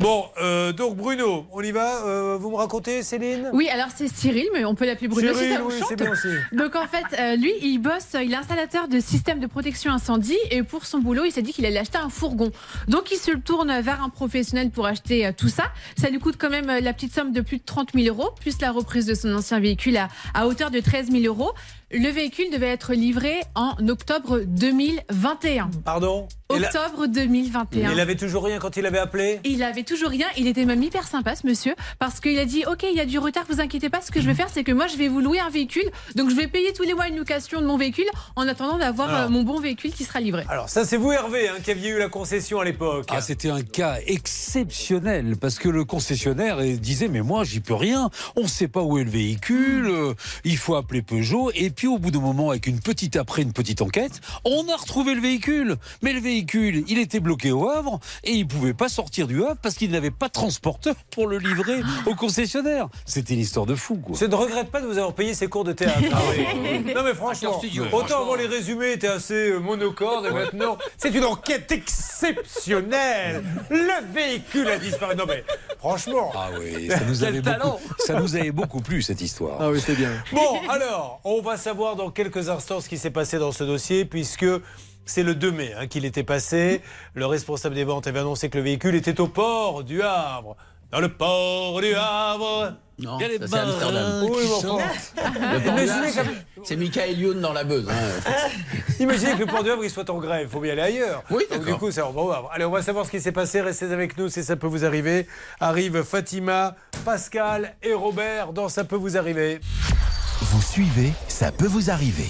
Bon, euh, donc Bruno, on y va. Euh, vous me racontez, Céline? Oui, alors c'est Cyril, mais on peut l'appeler Bruno si Cyril, ça vous oui, chante. c'est bien aussi. Donc en fait, euh, lui, il bosse, il est installateur de systèmes de protection incendie et pour son boulot, il s'est dit qu'il allait acheter un fourgon. Donc il se tourne vers un professionnel pour acheter euh, tout ça. Ça lui coûte quand même euh, la petite somme de plus de 30 000 euros, plus la reprise de son ancien véhicule à, à hauteur de 13 000 euros. Le véhicule devait être livré en octobre 2021. Pardon? Octobre 2021. Il avait toujours rien quand il avait appelé? Il avait toujours rien. Il était même hyper sympa, ce monsieur, parce qu'il a dit Ok, il y a du retard, vous inquiétez pas. Ce que je vais faire, c'est que moi, je vais vous louer un véhicule. Donc, je vais payer tous les mois une location de mon véhicule en attendant d'avoir Alors. euh, mon bon véhicule qui sera livré. Alors ça c'est vous Hervé hein, qui aviez eu la concession à l'époque. Ah, c'était un cas exceptionnel parce que le concessionnaire disait mais moi j'y peux rien, on ne sait pas où est le véhicule, euh, il faut appeler Peugeot et puis au bout d'un moment avec une petite après une petite enquête, on a retrouvé le véhicule. Mais le véhicule, il était bloqué au Havre et il pouvait pas sortir du Havre parce qu'il n'avait pas de transporteur pour le livrer au concessionnaire. C'était une histoire de fou quoi. Je ne regrette pas de vous avoir payé ces cours de théâtre. Ah oui. Non mais franchement, studio. autant Franchement. avant les résumés étaient assez euh, monocordes et maintenant c'est une enquête exceptionnelle. Le véhicule a disparu. Non mais franchement. Ah oui, ça nous, avait beaucoup, ça nous avait beaucoup plu cette histoire. Ah oui, c'est bien. Bon, alors, on va savoir dans quelques instants ce qui s'est passé dans ce dossier, puisque c'est le 2 mai hein, qu'il était passé. Le responsable des ventes avait annoncé que le véhicule était au port du Havre. Dans le port du Havre. Non, ça, c'est Amsterdam. Oui, comme- C'est Michael Youn dans la Beuse. hein. Imaginez que le port du Havre il soit en grève, il faut bien aller ailleurs. Oui, Donc, du coup, c'est au port du Havre. Allez, on va savoir ce qui s'est passé. Restez avec nous si ça peut vous arriver. Arrive Fatima, Pascal et Robert dans Ça peut vous arriver. Vous suivez, ça peut vous arriver.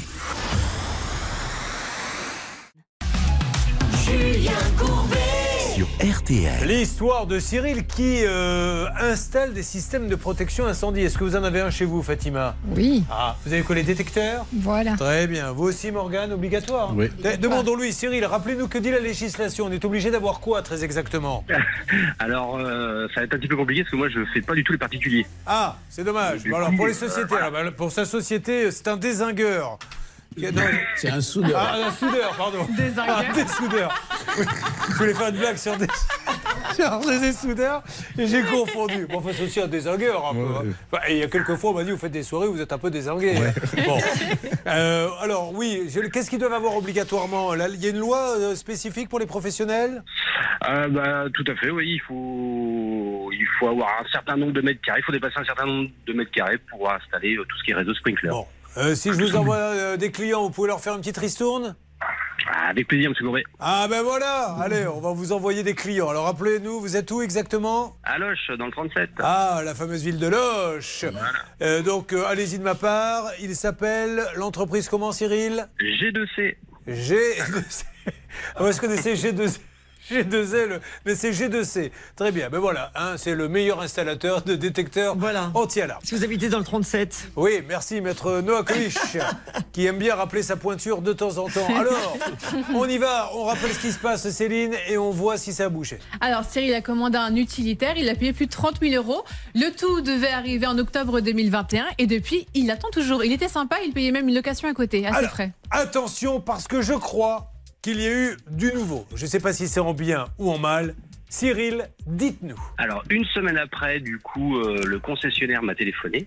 Sur RTL. L'histoire de Cyril qui euh, installe des systèmes de protection incendie. Est-ce que vous en avez un chez vous, Fatima Oui. Ah, vous avez quoi les détecteurs Voilà. Très bien. Vous aussi, Morgane, obligatoire Oui. Eh, Demandons-lui, Cyril, rappelez-nous que dit la législation. On est obligé d'avoir quoi très exactement Alors, euh, ça va être un petit peu compliqué parce que moi, je fais pas du tout les particuliers. Ah, c'est dommage. Bon, alors, pour les euh, sociétés, alors, bah, pour sa société, c'est un désingueur. C'est un soudeur. Ah, un soudeur, pardon. Désingueur. Ah, des soudeurs. Je voulais faire une blague sur des, sur des soudeurs et j'ai confondu. Bon, enfin, c'est aussi un désingueur un peu. hein. Et il y a quelques fois, on m'a dit, vous faites des soirées, vous êtes un peu désingué. Bon. Euh, alors, oui, qu'est-ce qu'ils doivent avoir obligatoirement? Là, Il y a une loi euh, spécifique pour les professionnels? Euh, bah, tout à fait, oui. Il faut, il faut avoir un certain nombre de mètres carrés. Il faut dépasser un certain nombre de mètres carrés pour installer euh, tout ce qui est réseau sprinkler. Euh, Si je vous envoie euh, des clients, vous pouvez leur faire une petite ristourne Ah, avec plaisir, monsieur Courbet. Ah ben voilà Allez, on va vous envoyer des clients. Alors rappelez-nous, vous êtes où exactement À Loche, dans le 37. Ah, la fameuse ville de Loche. Euh, donc, euh, allez-y de ma part. Il s'appelle l'entreprise comment, Cyril G2C. G2C. Ah, Moi, je connaissais G2C. G2L, mais c'est G2C. Très bien, ben voilà, hein, c'est le meilleur installateur de détecteurs anti-alarme. Si vous habitez dans le 37. Oui, merci, maître Noah Kovic, qui aime bien rappeler sa pointure de temps en temps. Alors, on y va, on rappelle ce qui se passe, Céline, et on voit si ça a bouché. Alors, Cyril a commandé un utilitaire, il a payé plus de 30 000 euros. Le tout devait arriver en octobre 2021 et depuis, il attend toujours. Il était sympa, il payait même une location à côté, à ses Alors, frais. Attention, parce que je crois qu'il y a eu du nouveau. Je ne sais pas si c'est en bien ou en mal. Cyril, dites-nous. Alors, une semaine après, du coup, euh, le concessionnaire m'a téléphoné,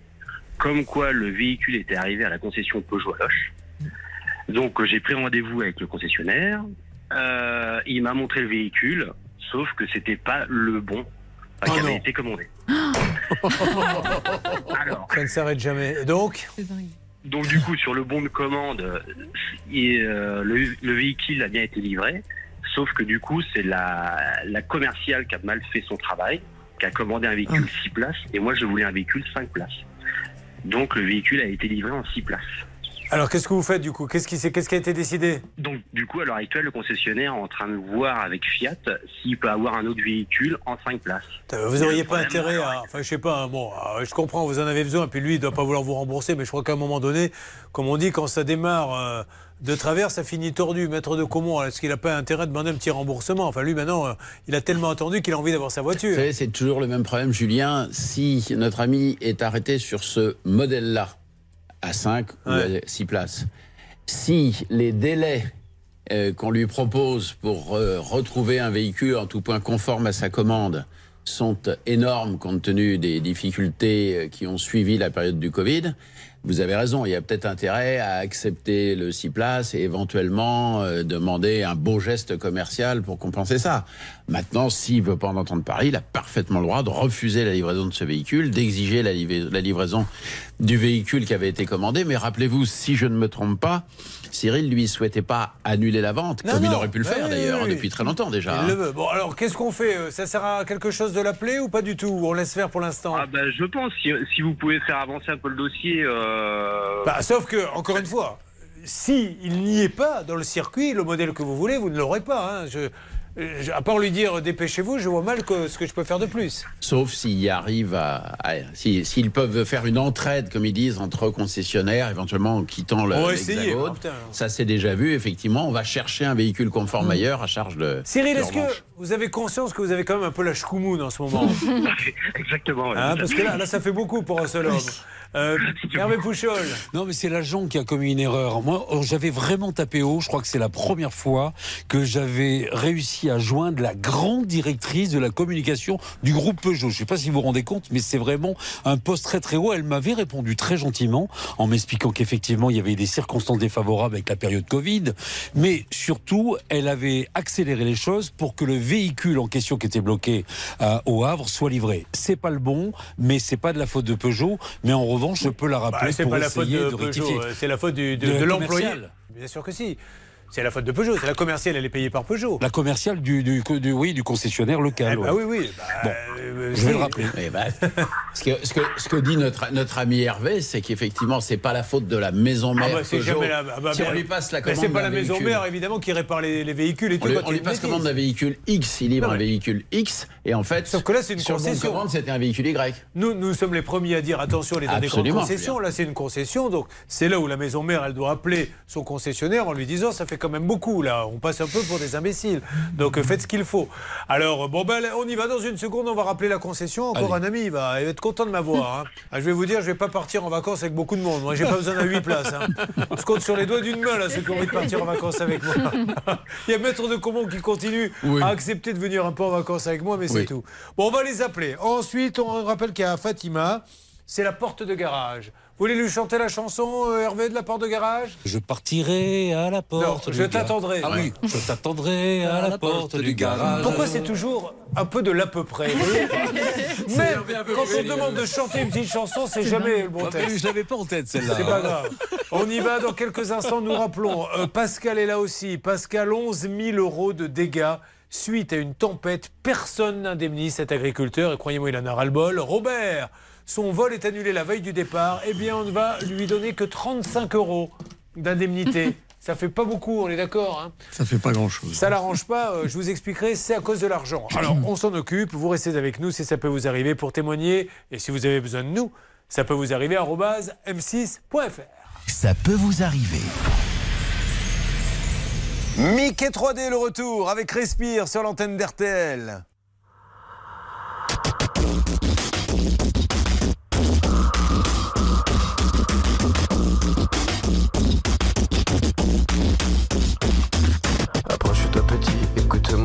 comme quoi le véhicule était arrivé à la concession Peugeot à Loche. Donc, euh, j'ai pris rendez-vous avec le concessionnaire. Euh, il m'a montré le véhicule, sauf que c'était pas le bon euh, qui avait été commandé. Ça ne s'arrête jamais. Donc Donc du coup, sur le bon de commande, euh, il- euh, le, le véhicule a bien été livré, sauf que du coup, c'est la, la commerciale qui a mal fait son travail, qui a commandé un véhicule 6 places, et moi je voulais un véhicule 5 places. Donc le véhicule a été livré en 6 places. Alors, qu'est-ce que vous faites du coup? Qu'est-ce qui, s'est- qu'est-ce qui a été décidé? Donc du coup, à l'heure actuelle, le concessionnaire est en train de voir avec Fiat s'il peut avoir un autre véhicule en 5 places. Euh, Vous n'auriez pas intérêt à. Enfin, je sais pas, hein, bon, euh, je comprends, vous en avez besoin, puis lui, il ne doit pas vouloir vous rembourser, mais je crois qu'à un moment donné, comme on dit, quand ça démarre euh, de travers, ça finit tordu. Maître de Comont, est-ce qu'il n'a pas intérêt de demander un petit remboursement? Enfin, lui, maintenant, euh, il a tellement attendu qu'il a envie d'avoir sa voiture. Vous savez, c'est toujours le même problème, Julien. Si notre ami est arrêté sur ce modèle-là, à 5 ou à 6 places. Si les délais euh, qu'on lui propose pour euh, retrouver un véhicule en tout point conforme à sa commande sont énormes compte tenu des difficultés euh, qui ont suivi la période du Covid, vous avez raison, il y a peut-être intérêt à accepter le 6 places et éventuellement euh, demander un beau geste commercial pour compenser ça. Maintenant, s'il veut pas en entendre parler, il a parfaitement le droit de refuser la livraison de ce véhicule, d'exiger la, liv- la livraison du véhicule qui avait été commandé. Mais rappelez-vous, si je ne me trompe pas, Cyril, lui, souhaitait pas annuler la vente, Non, comme il aurait pu le faire oui, d'ailleurs, oui, oui. depuis très longtemps déjà. Il hein. le veut. Bon, alors qu'est-ce qu'on fait euh, Ça sert à quelque chose de l'appeler ou pas du tout On laisse faire pour l'instant Ah ben, je pense, si, si vous pouvez faire avancer un peu le dossier... euh, Bah, sauf que, encore une fois, si il n'y est pas dans le circuit, le modèle que vous voulez, vous ne l'aurez pas. hein. Je- à part lui dire dépêchez-vous, je vois mal que, ce que je peux faire de plus. Sauf s'ils arrivent à, à- si- s'ils peuvent faire une entraide, comme ils disent, entre concessionnaires, éventuellement en quittant le On va essayer, hein. Ça c'est déjà vu, effectivement. On va chercher un véhicule conforme ailleurs à charge de. Cyril, est-ce que vous avez conscience que vous avez quand même un peu la chkoumoune en ce moment Exactement. Hein, Parce que là, là, ça fait beaucoup pour un seul homme. Euh, Hervé Pouchol. Non, mais c'est l'agent qui a commis une erreur. Moi, oh, j'avais vraiment tapé haut. Je crois que c'est la première fois que j'avais réussi à joindre la grande directrice de la communication du groupe Peugeot. Je ne sais pas si vous vous rendez compte, mais c'est vraiment un poste très très haut. Elle m'avait répondu très gentiment en m'expliquant qu'effectivement, il y avait des circonstances défavorables avec la période Covid. Mais surtout, elle avait accéléré les choses pour que le véhicule en question qui était bloqué euh, au Havre soit livré. C'est pas le bon, mais c'est pas de la faute de Peugeot. Mais en revanche, je peux la rappeler Bah, pour pas la faute essayer de, de, rectifier. euh, c'est la faute du- de, De l'employé. Bien sûr que si. C'est la faute de Peugeot. C'est la commerciale, elle est payée par Peugeot. La commerciale du, du, du- oui, du concessionnaire local. Eh bah ouais. oui, oui. Bah, Bon, euh, je vais le rappeler. Eh ben, ce, que, ce, que, ce que dit notre, notre ami Hervé, c'est qu'effectivement, c'est pas la faute de la maison Ah mère. bah, c'est Peugeot. jamais la. ah bah, si on lui passe la Mais commande c'est pas la maison véhicule, mère, évidemment, qui répare les, les véhicules et On tout. lui, on lui y a passe commande d'un véhicule X, il livre un véhicule X, et en fait, Sauf que là, c'est une sur concession. commande, c'était un véhicule Y. Nous, nous sommes les premiers à dire attention, dans des concessions. Là, c'est une concession. Donc, c'est là où la maison mère, elle doit appeler son concessionnaire en lui disant ça fait quand même beaucoup. Là, on passe un peu pour des imbéciles. Donc, euh, faites ce qu'il faut. Alors, euh, bon, ben, on y va dans une seconde. On va rappeler la concession. Encore un ami, il va être content de m'avoir. hein. Ah, je vais vous dire, je vais pas partir en vacances avec beaucoup de monde. Moi, j'ai pas besoin de 8 places. hein. Je compte sur les doigts d'une main, là, ceux qui ont envie de partir en vacances avec moi. il y a Maître de Comont qui continue Oui. à accepter de venir un peu en vacances avec moi, mais c'est tout. Bon, on va les appeler. Ensuite, on rappelle qu'il y a Fatima. C'est la porte de garage. Vous voulez lui chanter la chanson, euh, Hervé, de la porte de garage? Je partirai à la porte. Non, je t'attendrai. Ah oui, je t'attendrai à la porte du garage. Pourquoi c'est toujours un peu de l'à peu près Même quand on demande de chanter une petite chanson, c'est jamais le bon Ah, texte. Je l'avais pas en tête celle-là. C'est pas grave. On y va dans quelques instants. Nous rappelons, euh, Pascal est là aussi. Pascal, 11 000 euros de dégâts suite à une tempête. Personne n'indemnise cet agriculteur et croyez-moi, il en a ras-le-bol. Robert, son vol est annulé la veille du départ. Eh bien, on ne va lui donner que 35 euros d'indemnité. Ça fait pas beaucoup, on est d'accord hein Ça fait pas grand-chose. ça l'arrange pas, euh, je vous expliquerai, c'est à cause de l'argent. Alors, on s'en occupe, vous restez avec nous si ça peut vous arriver pour témoigner. Et si vous avez besoin de nous, ça peut vous arriver à m6.fr. Ça peut vous arriver. Mickey 3D, le retour avec Respire sur l'antenne d'RTL.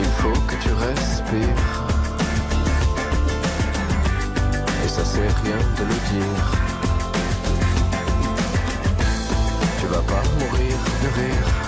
Il faut que tu respires. Et ça c'est rien de le dire. Tu vas pas mourir de rire.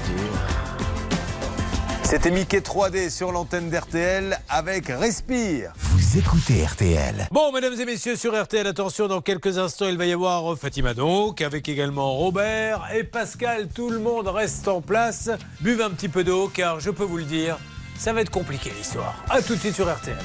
C'était Mickey 3D sur l'antenne d'RTL avec Respire. Vous écoutez RTL. Bon, mesdames et messieurs, sur RTL, attention, dans quelques instants, il va y avoir Fatima donc, avec également Robert et Pascal. Tout le monde reste en place. Buvez un petit peu d'eau, car je peux vous le dire, ça va être compliqué l'histoire. A tout de suite sur RTL.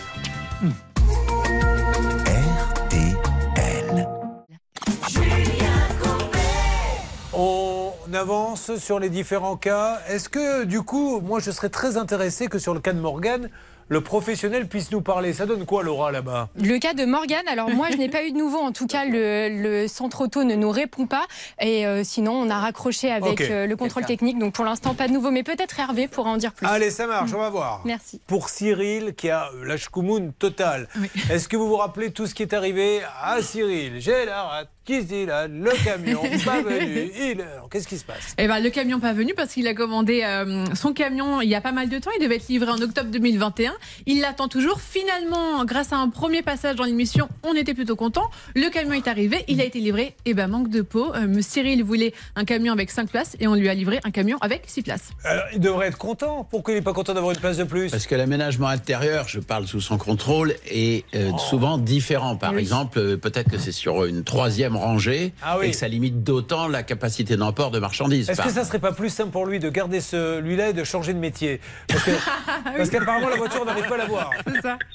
On avance sur les différents cas. Est-ce que, du coup, moi, je serais très intéressé que sur le cas de Morgane, le professionnel puisse nous parler. Ça donne quoi, Laura, là-bas? Le cas de Morgane, alors moi je n'ai pas eu de nouveau, en tout cas le, le centre auto ne nous répond pas. Et euh, sinon on a raccroché avec euh, le contrôle technique, donc pour l'instant pas de nouveau, mais peut-être Hervé pourra en dire plus. Allez, ça marche, on va voir. Merci. Pour Cyril, qui a euh, la shkoumoun totale, est-ce que vous vous rappelez tout ce qui est arrivé à Cyril? J'ai la rate, qui se dit là, le camion, pas venu, il... Qu'est-ce qui se passe? Eh ben, le camion pas venu parce qu'il a commandé euh, son camion il y a pas mal de temps. Il devait être livré en octobre 2021. Il l'attend toujours. Finalement, grâce à un premier passage dans l'émission, on était plutôt content. Le camion est arrivé, il a été livré. Et ben manque de peau. Euh, Monsieur Cyril voulait un camion avec 5 places et on lui a livré un camion avec 6 places. Alors, il devrait être content. Pourquoi il n'est pas content d'avoir une place de plus? Parce que l'aménagement intérieur, je parle sous son contrôle, est euh, Oh. souvent différent. Par Oui. exemple, euh, peut-être que c'est sur une troisième rangée Ah oui. et que ça limite d'autant la capacité d'emport de marchandises. Est-ce que ça serait pas plus simple pour lui de garder celui-là et de changer de métier Parce qu'apparemment la voiture on n'arrive pas à l'avoir.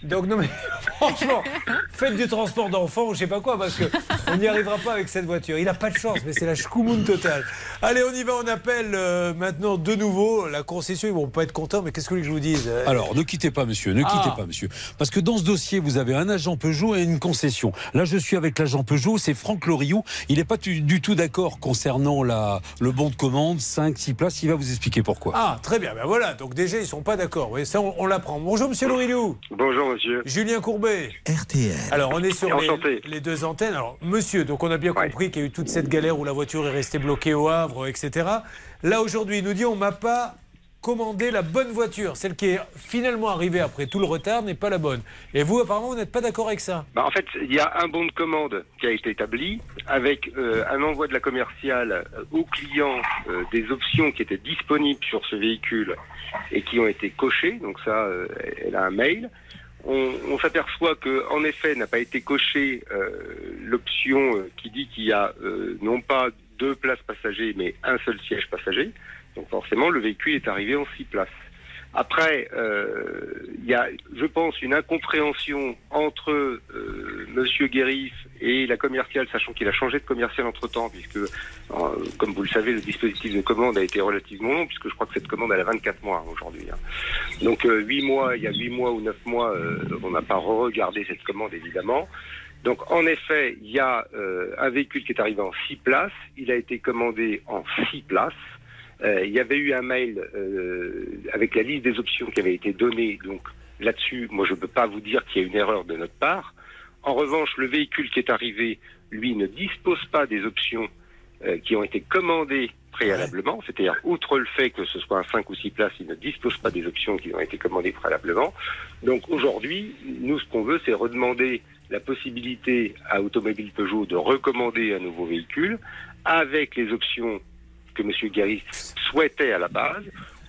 Donc non mais franchement, faites du transport d'enfants ou je sais pas quoi parce que on n'y arrivera pas avec cette voiture. Il a pas de chance, mais c'est la schkoumoun totale. Allez, on y va, on appelle euh, maintenant de nouveau la concession. Ils vont pas être contents, mais qu'est-ce que vous voulez que je vous dise Euh, Alors, ne quittez pas, monsieur, ne Ah. quittez pas, monsieur. Parce que dans ce dossier, vous avez un agent Peugeot et une concession. Là, je suis avec l'agent Peugeot, c'est Franck Il n'est pas du, tout d'accord concernant la, le bon de commande, 5, 6 places. Il va vous expliquer pourquoi. Ah, très bien, ben voilà, donc déjà ils sont pas d'accord. Oui, ça on, on l'apprend. Bonjour monsieur Lorilou. Bonjour monsieur. Julien Courbet. RTL. Alors, on est sur les deux antennes. Alors, monsieur, donc on a bien compris qu'il y a eu toute cette galère où la voiture est restée bloquée au Havre, etc. Là, aujourd'hui, il nous dit on m'a pas commandé la bonne voiture. Celle qui est finalement arrivée après tout le retard n'est pas la bonne. Et vous, apparemment, vous n'êtes pas d'accord avec ça Bah, en fait, il y a un bon de commande qui a été établi avec euh, un envoi de la commerciale euh, au client euh, des options qui étaient disponibles sur ce véhicule et qui ont été cochées. Donc ça, elle a un mail. On, on s'aperçoit que, en effet, n'a pas été cochée l'option qui dit qu'il y a non pas deux places passagers, mais un seul siège passager. Donc forcément, le véhicule est arrivé en six places. Après, euh, il y a, je pense, une incompréhension entre euh, Monsieur Guérif et la commerciale, sachant qu'il a changé de commercial entre-temps, puisque, euh, comme vous le savez, le dispositif de commande a été relativement long, puisque je crois que cette commande elle a 24 mois aujourd'hui. hein. Donc euh, 8 mois, il y a 8 mois ou 9 mois, on n'a pas regardé cette commande évidemment. Donc en effet, il y a un véhicule qui est arrivé en 6 places, il a été commandé en 6 places. Euh, il y avait eu un mail euh, avec la liste des options qui avait été donnée. Donc là-dessus, moi je ne peux pas vous dire qu'il y a une erreur de notre part. En revanche, le véhicule qui est arrivé, lui, ne dispose pas des options euh, qui ont été commandées préalablement. C'est-à-dire, outre le fait que ce soit un 5 ou 6 places, il ne dispose pas des options qui ont été commandées préalablement. Donc aujourd'hui, nous, ce qu'on veut, c'est redemander la possibilité à Automobile Peugeot de recommander un nouveau véhicule avec les options que M. Garis souhaitait à la base.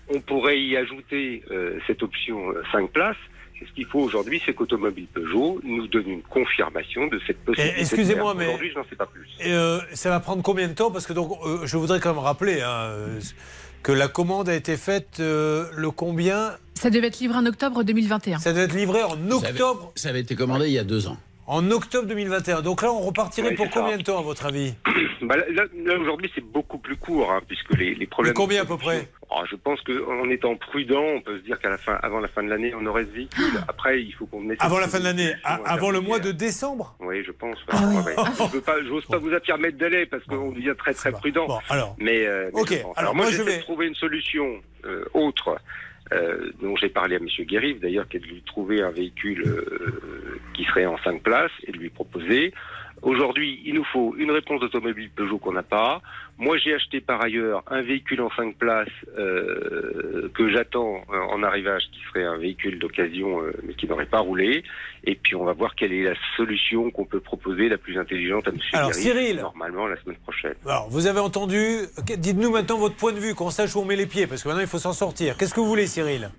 On pourrait y ajouter euh, cette option euh, 5 places. Et ce qu'il faut aujourd'hui, c'est qu'Automobile Peugeot nous donne une confirmation de cette possibilité. Eh, excusez-moi, mais- Aujourd'hui, je n'en sais pas plus. Et, euh, ça va prendre combien de temps? Parce que donc, euh, je voudrais quand même rappeler hein, euh, que la commande a été faite euh, le combien? Ça devait être livré en octobre 2021. Ça devait être livré en octobre. Ça avait été commandé il y a deux ans. En octobre 2021. Donc là, on repartirait Oui, pour ça. combien de temps, à votre avis? Bah, là, là, là, aujourd'hui, c'est beaucoup plus court, hein, puisque les, les problèmes. Mais combien à peu près? Ah, Je pense qu'en étant prudent, on peut se dire qu'à la fin, avant la fin de l'année, on aurait ce véhicule. Après, il faut qu'on ait. Avant la fin de l'année, avant le mois de décembre? Oui, je pense. Ah ouais, ouais. Je veux pas, j'ose pas vous affirmer de délai parce qu'on devient très très prudent. alors. Mais, euh, mais Ok, je pense. alors moi, moi, je vais- trouver une solution euh, autre. euh, dont j'ai parlé à M. Guérif, d'ailleurs, qui est de lui trouver un véhicule euh, qui serait en cinq places et de lui proposer. Aujourd'hui, il nous faut une réponse d'automobile Peugeot qu'on n'a pas. Moi, j'ai acheté par ailleurs un véhicule en cinq places euh, que j'attends euh, en arrivage, qui serait un véhicule d'occasion, euh, mais qui n'aurait pas roulé. Et puis, on va voir quelle est la solution qu'on peut proposer la plus intelligente à M. Alors, Cyril. normalement la semaine prochaine. Alors, vous avez entendu. Dites-nous maintenant votre point de vue, qu'on sache où on met les pieds, parce que maintenant, il faut s'en sortir. Qu'est-ce que vous voulez, Cyril?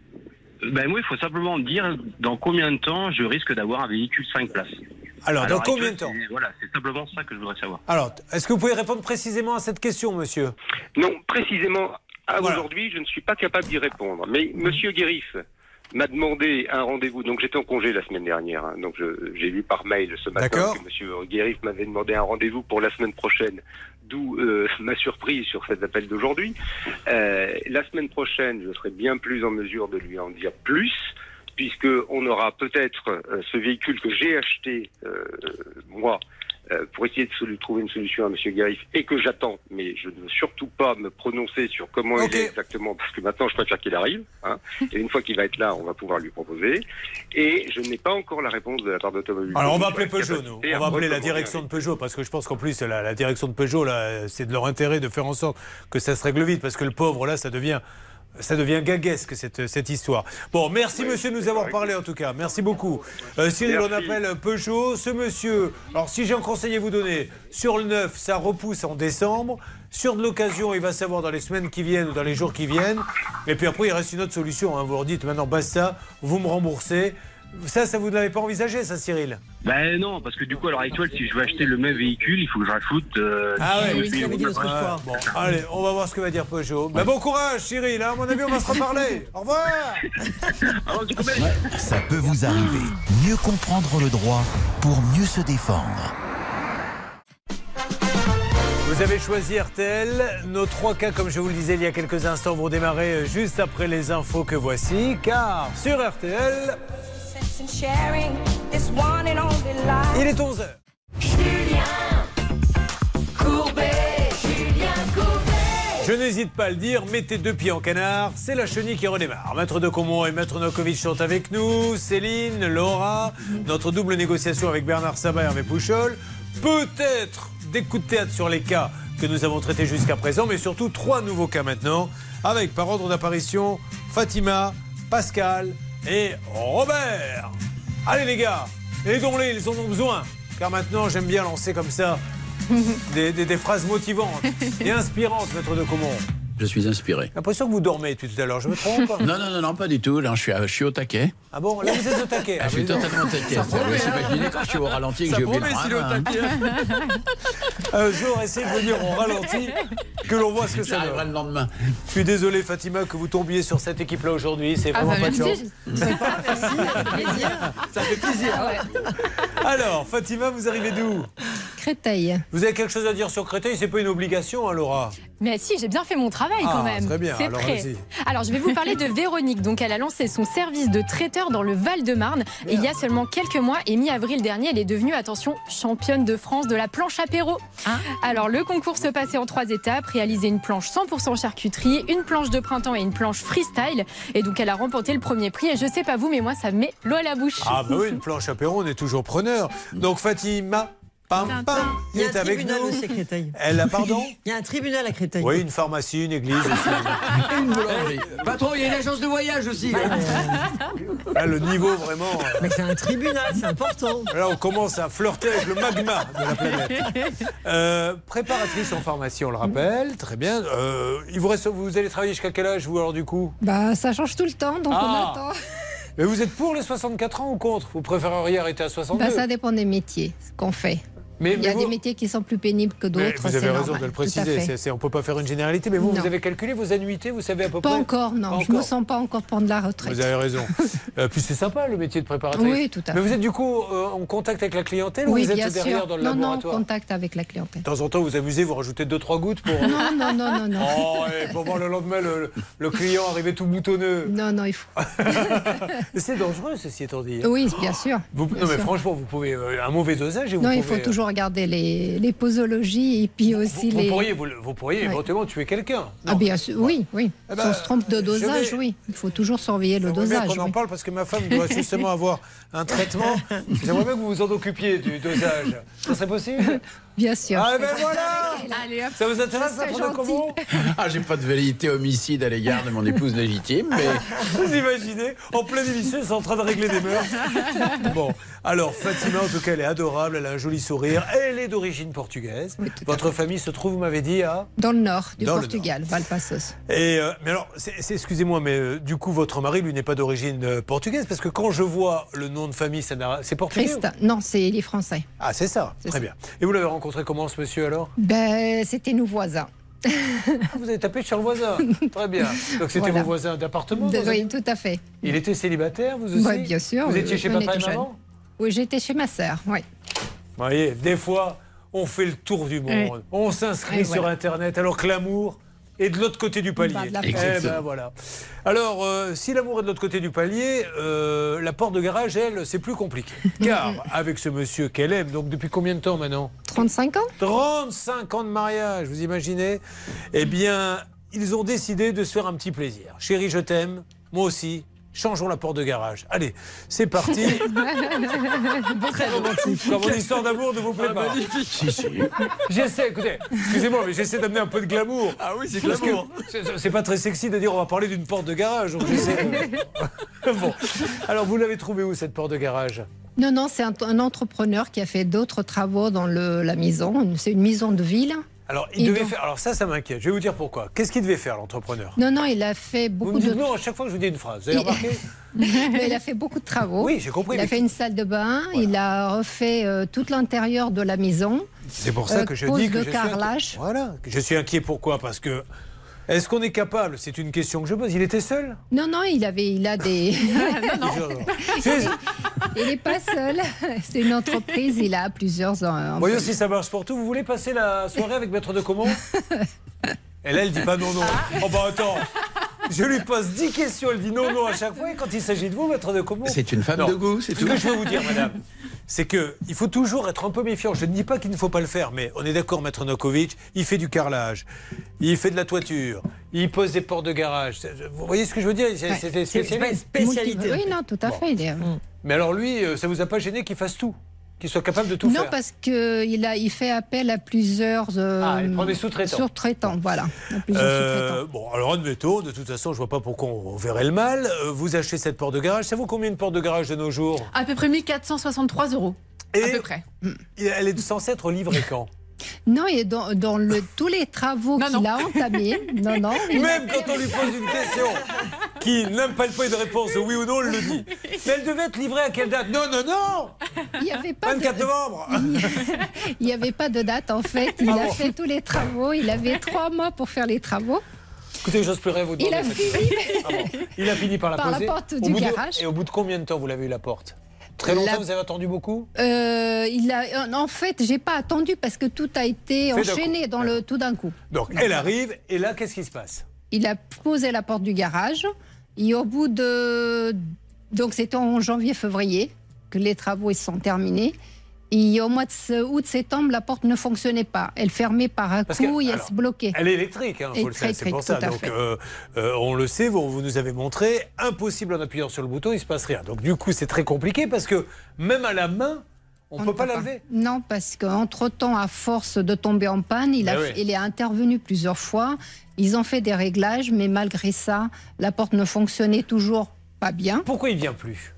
Ben moi, il faut simplement me dire dans combien de temps je risque d'avoir un véhicule 5 places. Alors, dans combien de temps Voilà, c'est simplement ça que je voudrais savoir. Alors, est-ce que vous pouvez répondre précisément à cette question, monsieur? Non, précisément, à Voilà. aujourd'hui, je ne suis pas capable d'y répondre. Mais Monsieur Guérif m'a demandé un rendez-vous. Donc j'étais en congé la semaine dernière. hein. donc je- j'ai vu par mail ce matin que Monsieur Guérif m'avait demandé un rendez-vous pour la semaine prochaine. D'où euh, ma surprise sur cet appel d'aujourd'hui. Euh, la semaine prochaine, je serai bien plus en mesure de lui en dire plus. Puisque on aura peut-être euh, ce véhicule que j'ai acheté moi pour essayer de trouver une solution à Monsieur Garif et que j'attends, mais je ne veux surtout pas me prononcer sur comment il est exactement, parce que maintenant je préfère qu'il arrive. Hein, et une fois qu'il va être là, on va pouvoir lui proposer. Et je n'ai pas encore la réponse de la part d'Automobile. Alors on va appeler Peugeot, nous. On va appeler la direction de Peugeot, parce que je pense qu'en plus, la, la direction de Peugeot, là, c'est de leur intérêt de faire en sorte que ça se règle vite, parce que le pauvre, là, ça devient. Ça devient gaguesque cette, cette histoire. Bon, merci monsieur de nous avoir parlé en tout cas. Merci beaucoup. Euh, Cyril, on appelle Peugeot. Ce monsieur, alors si j'ai un conseil à vous donner, sur le neuf, ça repousse en décembre. Sur de l'occasion, il va savoir dans les semaines qui viennent ou dans les jours qui viennent. Et puis après, il reste une autre solution. hein. Vous leur dites maintenant, basta, vous me remboursez. Ça, ça vous ne l'avez pas envisagé, ça, Cyril Ben non, parce que du coup, à l'heure actuelle, si je veux acheter le même véhicule, il faut que je rajoute. euh, Ah ouais, 10 000 euros de frais. Ouais, Bon, allez, on va voir ce que va dire Peugeot. Bah, bon courage, Cyril. hein. À mon avis, on va se reparler. Au revoir. Ça peut vous arriver. Mieux comprendre le droit pour mieux se défendre. Vous avez choisi RTL. Nos trois cas, comme je vous le disais il y a quelques instants, vont démarrer juste après les infos que voici. Car sur RTL, il est 11h. Je n'hésite pas à le dire, mettez deux pieds en canard, c'est la chenille qui redémarre. Maître de Comont et Maître Nokovic sont avec nous, Céline, Laura, notre double négociation avec Bernard Sabat et Hervé Pouchol, peut-être des coups de théâtre sur les cas que nous avons traités jusqu'à présent, mais surtout trois nouveaux cas maintenant, avec par ordre d'apparition Fatima, Pascal et Robert. Allez les gars, aidons-les, ils en ont besoin, car maintenant j'aime bien lancer comme ça des, des- des phrases motivantes et inspirantes, maître de Comont. Je suis inspiré. J'ai l'impression que vous dormez depuis tout à l'heure, je me trompe Non, non, non, non, pas du tout. Là, je suis, je suis au taquet. Ah bon, là vous êtes au taquet. Ah, je suis non. totalement au taquet. Ça Vous promet, hein. imaginez quand je suis au ralenti et que Ça j'ai oublié promet le au frein, hein. taquet. Un jour, essayez de venir en ralenti, que l'on voit ce que ça donne. le lendemain. Je suis désolé, Fatima, que vous tombiez sur cette équipe-là aujourd'hui. C'est Ah vraiment bah pas de chance. merci. Ça fait plaisir. Alors, Fatima, vous arrivez d'où? Créteil. Vous avez quelque chose à dire sur Créteil? C'est pas une obligation, hein, Laura Mais si, j'ai bien fait mon travail Ah, quand même. très bien, C'est alors prêt. Alors, je vais vous parler de Véronique. Donc, elle a lancé son service de traiteur dans le Val-de-Marne il y a seulement quelques mois. Et mi-avril dernier, elle est devenue, attention, championne de France de la planche apéro. Alors, le concours se passait en trois étapes réaliser une planche 100% charcuterie, une planche de printemps et une planche freestyle. Et donc, elle a remporté le premier prix. Et je sais pas vous, mais moi, ça me met l'eau à la bouche. Ah bah oui, une planche apéro, on est toujours preneur. Donc Fatima, pam pam, Il y a est un avec tribunal nous. aussi à Créteil. Elle a pardon Il y a un tribunal à Créteil. Oui, une pharmacie, une église aussi. Une boulangerie. Patron, il y a une agence de voyage aussi. Là, le niveau vraiment. euh, Mais c'est un tribunal, c'est important. Là, on commence à flirter avec le magma de la planète. Euh, préparatrice en pharmacie, on le rappelle. Très bien. Euh, il vous, reste, vous allez travailler jusqu'à quel âge, vous, alors, du coup? Bah, ça change tout le temps, donc Ah. on attend. Mais vous êtes pour les 64 ans ou contre? Vous préféreriez arrêter à 62 Bah, ça dépend des métiers, ce qu'on fait. Mais- Il y a mais des métiers qui sont plus pénibles que Mais d'autres. vous avez raison normal, de le préciser. on ne peut pas faire une généralité. Mais vous, Non. vous avez calculé vos annuités Vous savez à peu Pas près encore, non. Pas je me encore. sens pas encore prendre la retraite. Vous avez raison. Euh, puis c'est sympa le métier de préparatrice. Oui, tout à Mais fait. vous êtes du coup euh, en contact avec la clientèle ou vous êtes bien derrière sûr. dans le non, non, laboratoire contact avec la clientèle. De temps en temps, vous amusez, vous rajoutez 2-3 gouttes pour. Non, non, non, non, non. Oh, et pour voir le lendemain le, le client arriver tout boutonneux. Non, non, il faut. Mais c'est dangereux, ceci étant dit. Oui, bien sûr. Vous- bien non, mais sûr. franchement, vous pouvez. euh, un mauvais dosage et vous Non, il faut toujours regarder les, les posologies et puis aussi Vous les. pourriez, vous, vous pourriez Ouais. éventuellement tuer quelqu'un. Ah, bien sûr, oui, oui. Eh si ben, on se trompe de dosage, vais- oui. Il faut toujours surveiller le dosage. en oui. parle parce que ma femme doit justement avoir un traitement. J'aimerais bien que vous vous en occupiez du dosage. Ça serait possible? Bien sûr. Ah ben voilà Allez, hop. Ça vous intéresse Ça la serait prendre gentil. comment Ah, j'ai pas de velléité homicide à l'égard de mon épouse légitime, mais Vous imaginez En pleine émission, ils sont en train de régler des mœurs. Bon, alors Fatima, en tout cas, elle est adorable, elle a un joli sourire, elle est d'origine portugaise. Votre famille se trouve, vous m'avez dit, à Dans le nord du Dans Portugal, Valpassos. Et euh, mais alors, c'est- c'est- excusez-moi, mais euh, du coup, votre mari, lui, n'est pas d'origine euh, portugaise, parce que quand je vois le nom de famille, c'est portugais. Christ. Non, c'est les Français. Ah, c'est ça. C'est Très ça. bien. Et vous l'avez rencontré comment, ce monsieur, alors Ben, c'était nos voisins. Ah, Vous avez tapé sur le voisin. Très bien. Donc c'était Voilà. vos voisins d'appartement un- oui, tout à fait. Il était célibataire, vous aussi Ouais, bien sûr. Vous oui, étiez chez on papa et maman Oui, j'étais chez ma sœur, oui. Vous voyez, des fois, on fait le tour du monde. Oui. On s'inscrit sur voilà. Internet alors que l'amour est de l'autre côté du palier. Bah, Eh Exactement. ben voilà. Alors, euh, si l'amour est de l'autre côté du palier, euh, la porte de garage, elle, c'est plus compliqué. Car avec ce monsieur qu'elle aime, donc depuis combien de temps maintenant 35 ans 35 ans de mariage, vous imaginez Eh bien, ils ont décidé de se faire un petit plaisir. Chérie, je t'aime, moi aussi. Changeons la porte de garage. Allez, c'est parti. Très romantique. Quand mon histoire d'amour ne vous plaît pas. si, si. J'essaie, écoutez, excusez-moi, mais j'essaie d'amener un peu de glamour. Ah oui, c'est Parce que glamour. c'est- pas très sexy de dire on va parler d'une porte de garage. Donc j'essaie de- bon. Alors, vous l'avez trouvé où cette porte de garage? Non, non, c'est un, un entrepreneur qui a fait d'autres travaux dans le- la maison. C'est une maison de ville. Alors, il Et devait donc- faire. Alors, ça, ça m'inquiète. Je vais vous dire pourquoi. Qu'est-ce qu'il devait faire, l'entrepreneur? Non, non, il a fait Vous beaucoup me dites de. non à chaque fois que je vous dis une phrase. Vous avez remarqué? Mais il a fait beaucoup de travaux. Oui, j'ai compris, Il a mais- fait une salle de bain, il a refait euh, tout l'intérieur de la maison. C'est pour ça Euh, que je dis que de je suis inquiet. carrelage. Voilà, je suis inquiet. Pourquoi? Parce que est-ce qu'on est capable C'est une question que je pose. Il était seul? Non, non, il avait, il a des. Il n'est pas seul. C'est une entreprise. Il a plusieurs. Voyons si ça marche pour tout. Vous voulez passer la soirée avec Maître de Comment Et là, elle dit pas non, non. Oh bah attends Je lui pose 10 questions, elle dit non, non à chaque fois. Et quand il s'agit de vous, Maître de Comment C'est une femme Non. de goût, c'est Ce tout. que je veux vous dire, madame, c'est que il faut toujours être un peu méfiant. Je ne dis pas qu'il ne faut pas le faire, mais on est d'accord, Maître Nokovic, il fait du carrelage, il fait de la toiture, il pose des portes de garage. Vous voyez ce que je veux dire? C'est une spécialistes. spécialité. Oui, non, tout à fait. Mais alors lui, euh, ça vous a pas gêné qu'il fasse tout? Qu'il soit capable de tout non, faire parce qu'il a, il fait appel à plusieurs. euh, Ah, il prend des sous-traitants. Sous-traitants, voilà. Euh, bon, alors admettons, de toute façon, je vois pas pourquoi on verrait le mal. Euh, vous achetez cette porte de garage, ça vaut combien une porte de garage de nos jours? À peu près 1463 euros. Et À peu près. elle est censée être livrée quand? Non, et dans, dans le, tous les travaux qu'il a entamés, non, non. Même quand on lui pose une question qui n'aime pas le point de réponse, oui ou non, elle le dit. Mais elle devait être livrée à quelle date? Non, non, non Il n'y avait pas 24 de... novembre Il n'y avait pas de date en fait. Il Ah a bon fait tous les travaux. Il avait trois mois pour faire les travaux. Écoutez, j'ose plus rien vous Il demander. a fini. Ah bon. Il a fini par la Par la porte Au du de- garage. Et au bout de combien de temps vous l'avez eu la porte? Très longtemps, La- vous avez attendu beaucoup Euh, il a, en fait, j'ai pas attendu parce que tout a été Fait enchaîné dans le tout d'un coup. Donc elle arrive, et là, qu'est-ce qui se passe? Il a posé la porte du garage. Et au bout de. Donc, c'était en janvier-février que les travaux ils sont terminés. Et au mois de ce- août-septembre, la porte ne fonctionnait pas. Elle fermait par un Parce coup que- et elle alors, se bloquait. Elle est électrique, il faut le savoir, c'est Électrique, pour ça. Donc, euh, euh, on le sait, vous, vous nous avez montré, impossible en appuyant sur le bouton, il ne se passe rien. Donc, du coup, c'est très compliqué parce que même à la main, on ne peut pas la lever. Non, parce qu'entre-temps, à force de tomber en panne, il, a, oui. il est intervenu plusieurs fois. Ils ont fait des réglages, mais malgré ça, la porte ne fonctionnait toujours pas bien. Pourquoi il vient plus?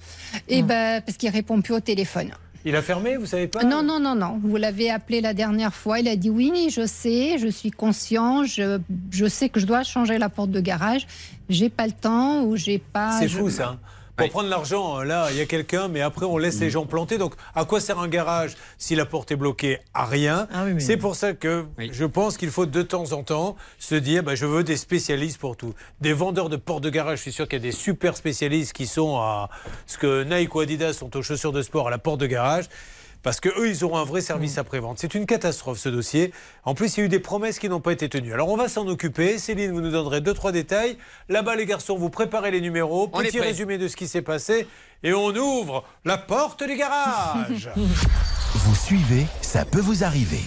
Eh ben, parce qu'il répond plus au téléphone. Il a fermé, vous savez pas Non, non, non, non. Vous l'avez appelé la dernière fois. Il a dit oui, je sais, je suis conscient, je, je sais que je dois changer la porte de garage. J'ai pas le temps ou j'ai pas. C'est je- fou ça. hein. Pour prendre l'argent, là, il y a quelqu'un, mais après, on laisse les gens planter. Donc, à quoi sert un garage si la porte est bloquée À rien. Ah oui, C'est pour ça que je pense qu'il faut de temps en temps se dire bah, je veux des spécialistes pour tout. Des vendeurs de portes de garage, je suis sûr qu'il y a des super spécialistes qui sont à ce que Nike ou Adidas sont aux chaussures de sport à la porte de garage. Parce que eux, ils auront un vrai service après-vente. C'est une catastrophe ce dossier. En plus, il y a eu des promesses qui n'ont pas été tenues. Alors, on va s'en occuper. Céline, vous nous donnerez deux, trois détails. Là-bas, les garçons, vous préparez les numéros. On Petit résumé de ce qui s'est passé. Et on ouvre la porte du garage. Vous suivez, ça peut vous arriver.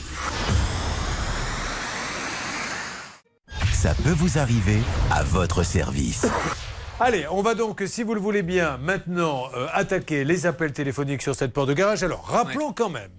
Ça peut vous arriver à votre service. Allez, on va donc, si vous le voulez bien, maintenant euh, attaquer les appels téléphoniques sur cette porte de garage. Alors, rappelons quand même,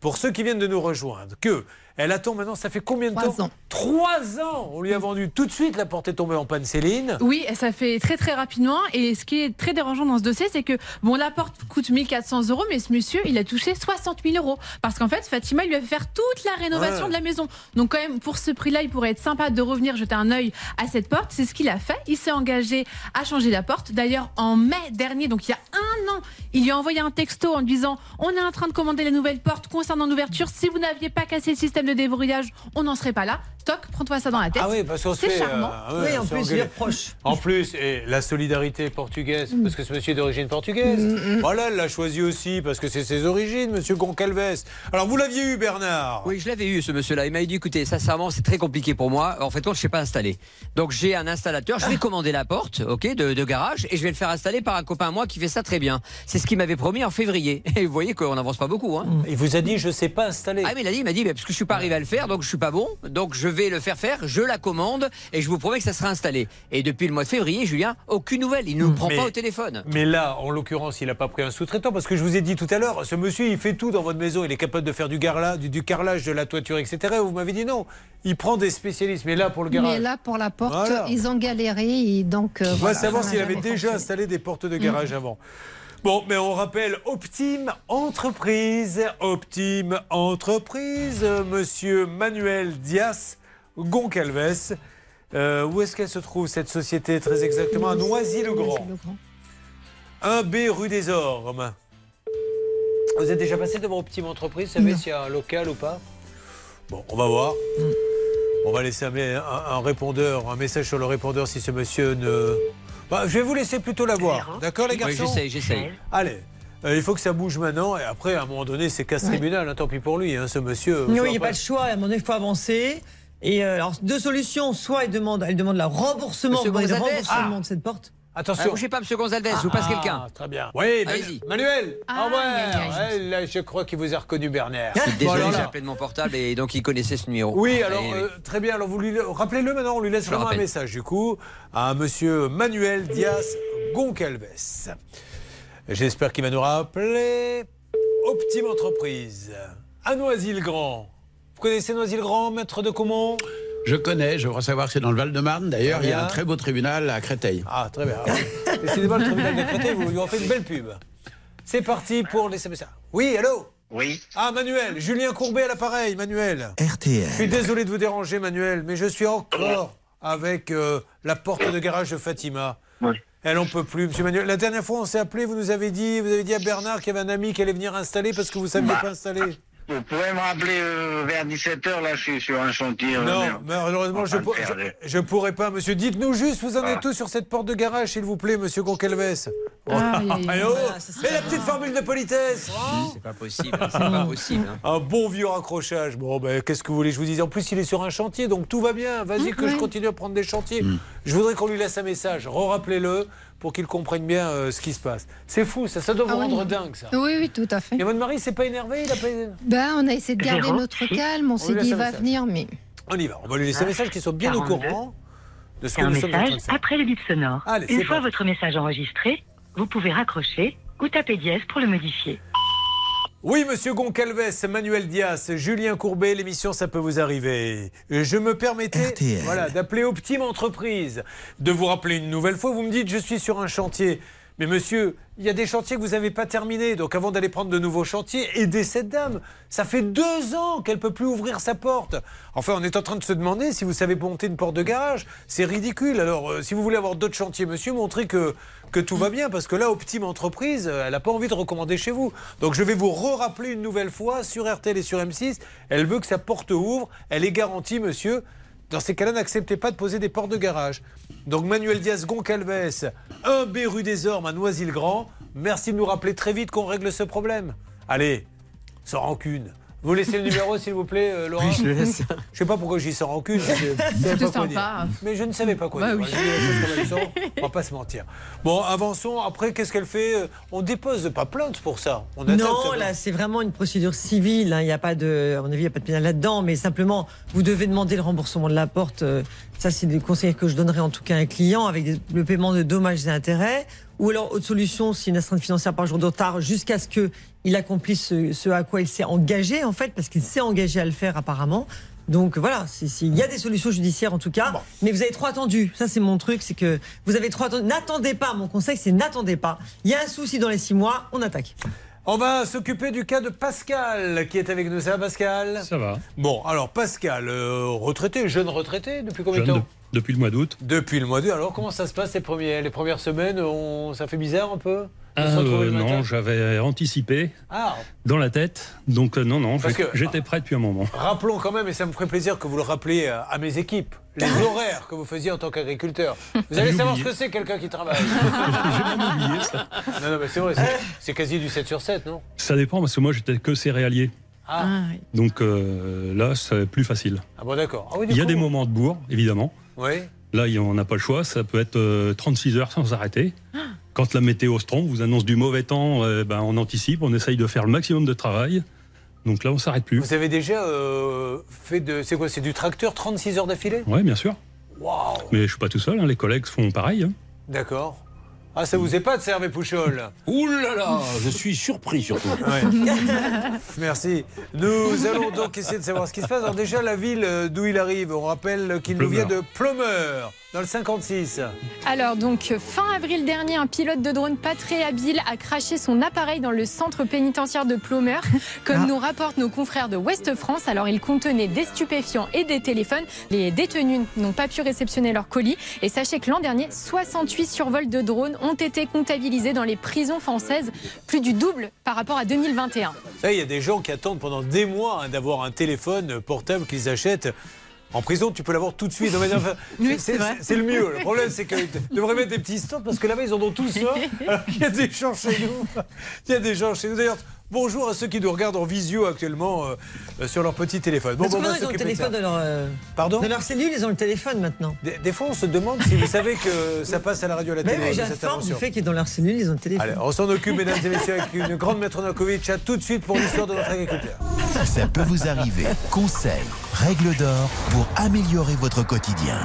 pour ceux qui viennent de nous rejoindre, que elle attend maintenant, ça fait combien de Trois temps ans. Trois ans On lui a vendu tout de suite, la porte est tombée en panne, Céline. Oui, et ça fait très très rapidement. Et ce qui est très dérangeant dans ce dossier, c'est que bon, la porte coûte 1400 euros, mais ce monsieur, il a touché 60 000 euros. Parce qu'en fait, Fatima, il lui a fait faire toute la rénovation Ouais. de la maison. Donc quand même, pour ce prix-là, il pourrait être sympa de revenir jeter un œil à cette porte. C'est ce qu'il a fait. Il s'est engagé à changer la porte. D'ailleurs, en mai dernier, donc il y a un an, il lui a envoyé un texto en lui disant On est en train de commander la nouvelle porte concernant l'ouverture. Si vous n'aviez pas cassé le système de déverrouillage, on n'en serait pas là. Toc, prends-toi ça dans la tête. Ah oui, parce qu'on se C'est charmant. euh, ouais, Oui, en plus, il engueuler. reproche. En plus, et la solidarité portugaise, Mm. parce que ce monsieur est d'origine portugaise. Voilà, elle l'a choisi aussi, parce que c'est ses origines, monsieur Goncalves. Alors, vous l'aviez eu, Bernard? Oui, je l'avais eu ce monsieur-là. Il m'a dit écoutez, sincèrement, c'est très compliqué pour moi. En fait, quand je ne sais pas installer. Donc j'ai un installateur. Je vais commander la porte, ok, de, de garage, et je vais le faire installer par un copain à moi qui fait ça très bien. C'est ce qu'il m'avait promis en février. Et vous voyez qu'on n'avance pas beaucoup. Hein. Il vous a dit je sais pas installer. Ah mais il a dit, il m'a dit, parce que je suis pas arrivé à le faire, donc je suis pas bon, donc je vais le faire faire. Je la commande et je vous promets que ça sera installé. Et depuis le mois de février, Julien, aucune nouvelle. Il ne nous prend Mais- pas au téléphone. Mais là, en l'occurrence, il n'a pas pris un sous-traitant parce que je vous ai dit tout à l'heure, ce monsieur, il fait tout dans votre maison. Il est capable de faire du, garla, du, du carrelage, de la toiture, etc. Vous m'avez dit non. Il prend des spécialistes. Mais là, pour le garage, Mais là, pour la porte, Voilà. ils ont galéré. Et donc, euh, on va voilà, savoir s'il avait déjà installé des portes de garage avant. Bon, mais on rappelle Optime Entreprise. Optime Entreprise, monsieur Manuel Dias Goncalves. Euh, où est-ce qu'elle se trouve, cette société, très exactement? À Noisy-le-Grand. 1B rue des Ormes. Vous êtes déjà passé devant Optime Entreprise Vous savez s'il y a un local ou pas? Bon, on va voir. On va laisser un, un- un répondeur, un message sur le répondeur si ce monsieur ne. Bah, je vais vous laisser plutôt la voir. D'accord, les Oui, garçons j'essaye, j'essaye. Allez. euh, il faut que ça bouge maintenant et après, à un moment donné, c'est casse tribunal. hein, tant pis pour lui, hein, ce monsieur. Oui, je il n'y a pas de choix. À un moment donné, il faut avancer. Et euh, alors, deux solutions. Soit il demande, elle demande le remboursement, le remboursement Ah. de cette porte. Attention. Ah, bougez pas, monsieur Gonzalez, je vous passe Ah, quelqu'un. Très bien. Oui, Manu- Allez-y. Manuel. Ah, au revoir. Ouais, là, je crois qu'il vous a reconnu, Bernard. Désolé, j'ai appelé de mon portable et donc il connaissait ce numéro. Oui, alors euh, très bien. Alors vous lui rappelez-le maintenant. On lui laisse vraiment un message du coup à Monsieur Manuel Diaz Goncalves. J'espère qu'il va nous rappeler Optime Entreprise à Noisy-le-Grand. Vous connaissez Noisy-le-Grand, maître de Comont Je connais, je crois savoir que c'est dans le Val-de-Marne. D'ailleurs, Très il y a un très beau tribunal à Créteil. Ah, très bien. Décidément, le tribunal de Créteil, vous lui en faites une belle pub. C'est parti pour les SMS. Oui, allô Oui. Ah, Manuel, Julien Courbet à l'appareil, Manuel. RTL. Je suis désolé de vous déranger, Manuel, mais je suis encore avec euh, la porte de garage de Fatima. Elle en peut plus, Monsieur Manuel. La dernière fois, on s'est appelé, vous nous avez dit, vous avez dit à Bernard qu'il y avait un ami qui allait venir installer parce que vous ne saviez Bah. pas installer. Vous pouvez me rappeler euh, vers 17h, là, je suis sur un chantier. euh, Non, malheureusement, je pour- ne pourrais pas, monsieur. Dites-nous juste, vous en êtes Ah. tous sur cette porte de garage, s'il vous plaît, monsieur Gonquelves. Oh, Voilà, ça serait mais la petite formule de politesse C'est pas possible, c'est pas possible. hein. Un bon vieux raccrochage. Bon, ben, qu'est-ce que vous voulez que je vous dise? En plus, il est sur un chantier, donc tout va bien. Vas-y, que je continue à prendre des chantiers. Je voudrais qu'on lui laisse un message. Re-rappelez-le pour qu'il comprenne bien euh, ce qui se passe. C'est fou, ça, ça doit vous Ah oui. rendre dingue, ça. Oui, oui, tout à fait. Et votre mari s'est pas énervé Il a pas... Ben, on a essayé de garder notre calme. On On s'est dit, il va venir, mais. On y va. On va lui laisser un message qu'il soit bien au 42. courant de ce que Un nous sommes en train message de faire. après le bip sonore. Allez, Une fois parti. votre message enregistré, vous pouvez raccrocher ou taper dièse pour le modifier. Oui, monsieur Goncalves, Manuel Dias, Julien Courbet, l'émission Ça peut vous arriver. Je me permettais voilà, d'appeler Optime Entreprise, de vous rappeler une nouvelle fois. Vous me dites, je suis sur un chantier. Mais monsieur, il y a des chantiers que vous n'avez pas terminés. Donc avant d'aller prendre de nouveaux chantiers, aidez cette dame. Ça fait deux ans qu'elle peut plus ouvrir sa porte. Enfin, on est en train de se demander si vous savez monter une porte de garage. C'est ridicule. Alors, euh, si vous voulez avoir d'autres chantiers, monsieur, montrez que, que tout va bien. Parce que là, Optime Entreprise, euh, elle n'a pas envie de recommander chez vous. Donc, je vais vous re-rappeler une nouvelle fois sur RTL et sur M6. Elle veut que sa porte ouvre. Elle est garantie, monsieur. Dans ces cas-là, n'acceptez pas de poser des portes de garage. Donc Manuel Diaz Goncalves, 1B rue des Ormes à Noisy-le-Grand. Merci de nous rappeler très vite qu'on règle ce problème. Allez, sans rancune. Vous laissez le numéro, s'il vous plaît, euh, Laura Oui, je le laisse. Je sais pas pourquoi rancune. je- je savais C'était sympa. dire. Mais je ne savais pas quoi Bah dire. oui. Je dis elles sont. On va pas se mentir. Bon, avançons. Après, qu'est-ce qu'elle fait Euh, On dépose pas plainte pour ça. On Non, ça- là, c'est vraiment une procédure civile. hein. Il n'y a pas de, à mon avis, il n'y a pas de pénal là-dedans. Mais simplement, vous devez demander le remboursement de la porte. Euh, Ça, c'est des conseils que je donnerais en tout cas à un client avec des- le paiement de dommages et intérêts. Ou alors, autre solution, c'est une astreinte financière par jour de retard jusqu'à ce qu'il accomplisse ce, ce à quoi il s'est engagé, en fait, parce qu'il s'est engagé à le faire apparemment. Donc voilà, il y a des solutions judiciaires en tout cas, mais vous avez trop attendu. Ça c'est mon truc, c'est que vous avez trop attendu. N'attendez pas, mon conseil c'est n'attendez pas. Il y a un souci dans les six mois, on attaque. On va s'occuper du cas de Pascal qui est avec nous. Ça va, Pascal? Ça va. Bon, alors Pascal, euh, retraité, jeune retraité, depuis combien de temps? de- depuis le mois d'août. Depuis le mois d'août. Alors, comment ça se passe les, premiers, les premières semaines on- Ça fait bizarre un peu Ah, euh, non, j'avais anticipé Ah, dans la tête. Donc euh, non, non, Parce j'ai- que- j'étais prêt depuis un moment. rappelons quand même, et ça me ferait plaisir que vous le rappeliez à, à mes équipes, les horaires que vous faisiez en tant qu'agriculteur. Vous allez savoir ce que c'est quelqu'un qui travaille. J'ai même oublié ça. Non, non, mais c'est vrai, c'est- quasi du 7 sur 7, non? Ça dépend parce que moi j'étais que céréalier. Ah, Donc euh, là, c'est plus facile. ah bon, d'accord. Ah oui, Il y a coup- des moments de bourre, évidemment. Oui. Là, on n'a pas le choix. Ça peut être euh, 36 heures sans arrêter. Quand la météo se trompe, vous annonce du mauvais temps, euh, ben, on anticipe, on essaye de faire le maximum de travail. Donc là, on s'arrête plus. Vous avez déjà euh, fait de. C'est quoi C'est du tracteur 36 heures d'affilée? Oui, bien sûr. Mais je suis pas tout seul, hein, les collègues font pareil. hein. D'accord. Ah, ça vous épate, Hervé Pouchol Ouh là là, je suis surpris surtout. Merci. Nous allons donc essayer de savoir ce qui se passe. Alors déjà, la ville euh, d'où il arrive, on rappelle qu'il nous vient de Plumeur, dans le 56. Alors donc fin avril dernier, un pilote de drone pas très habile a craché son appareil dans le centre pénitentiaire de Plomeur, comme nous rapportent nos confrères de Ouest France. Alors il contenait des stupéfiants et des téléphones. Les détenus n'ont pas pu réceptionner leur colis. Et sachez que l'an dernier, 68 survols de drones ont été comptabilisés dans les prisons françaises, plus du double par rapport à 2021. Vous savez, il y a des gens qui attendent pendant des mois hein, d'avoir un téléphone portable qu'ils achètent. En prison, tu peux l'avoir tout de suite. Oui, c'est- le mieux. Le problème, c'est qu'ils devraient mettre des petits stocks parce que là-bas, ils en ont tous un. Alors qu'il y a des gens chez nous. Il y a des gens chez nous. D'ailleurs, bonjour à ceux qui nous regardent en visio actuellement euh, sur leur petit téléphone. Parce que on va maintenant, ils ont le téléphone de leur, euh, Pardon de leur cellule, ils ont le téléphone maintenant. Des, des fois, on se demande si vous savez que ça passe à la radio à la Mais télé. oui, cette j'informe du fait qu'ils dans leur cellule, ils ont le téléphone. Allez, on s'en occupe, mesdames et messieurs, avec une grande maître Novakovic. À tout de suite pour l'histoire de notre agriculteur. Ça peut vous arriver. Conseils, règles d'or pour améliorer votre quotidien.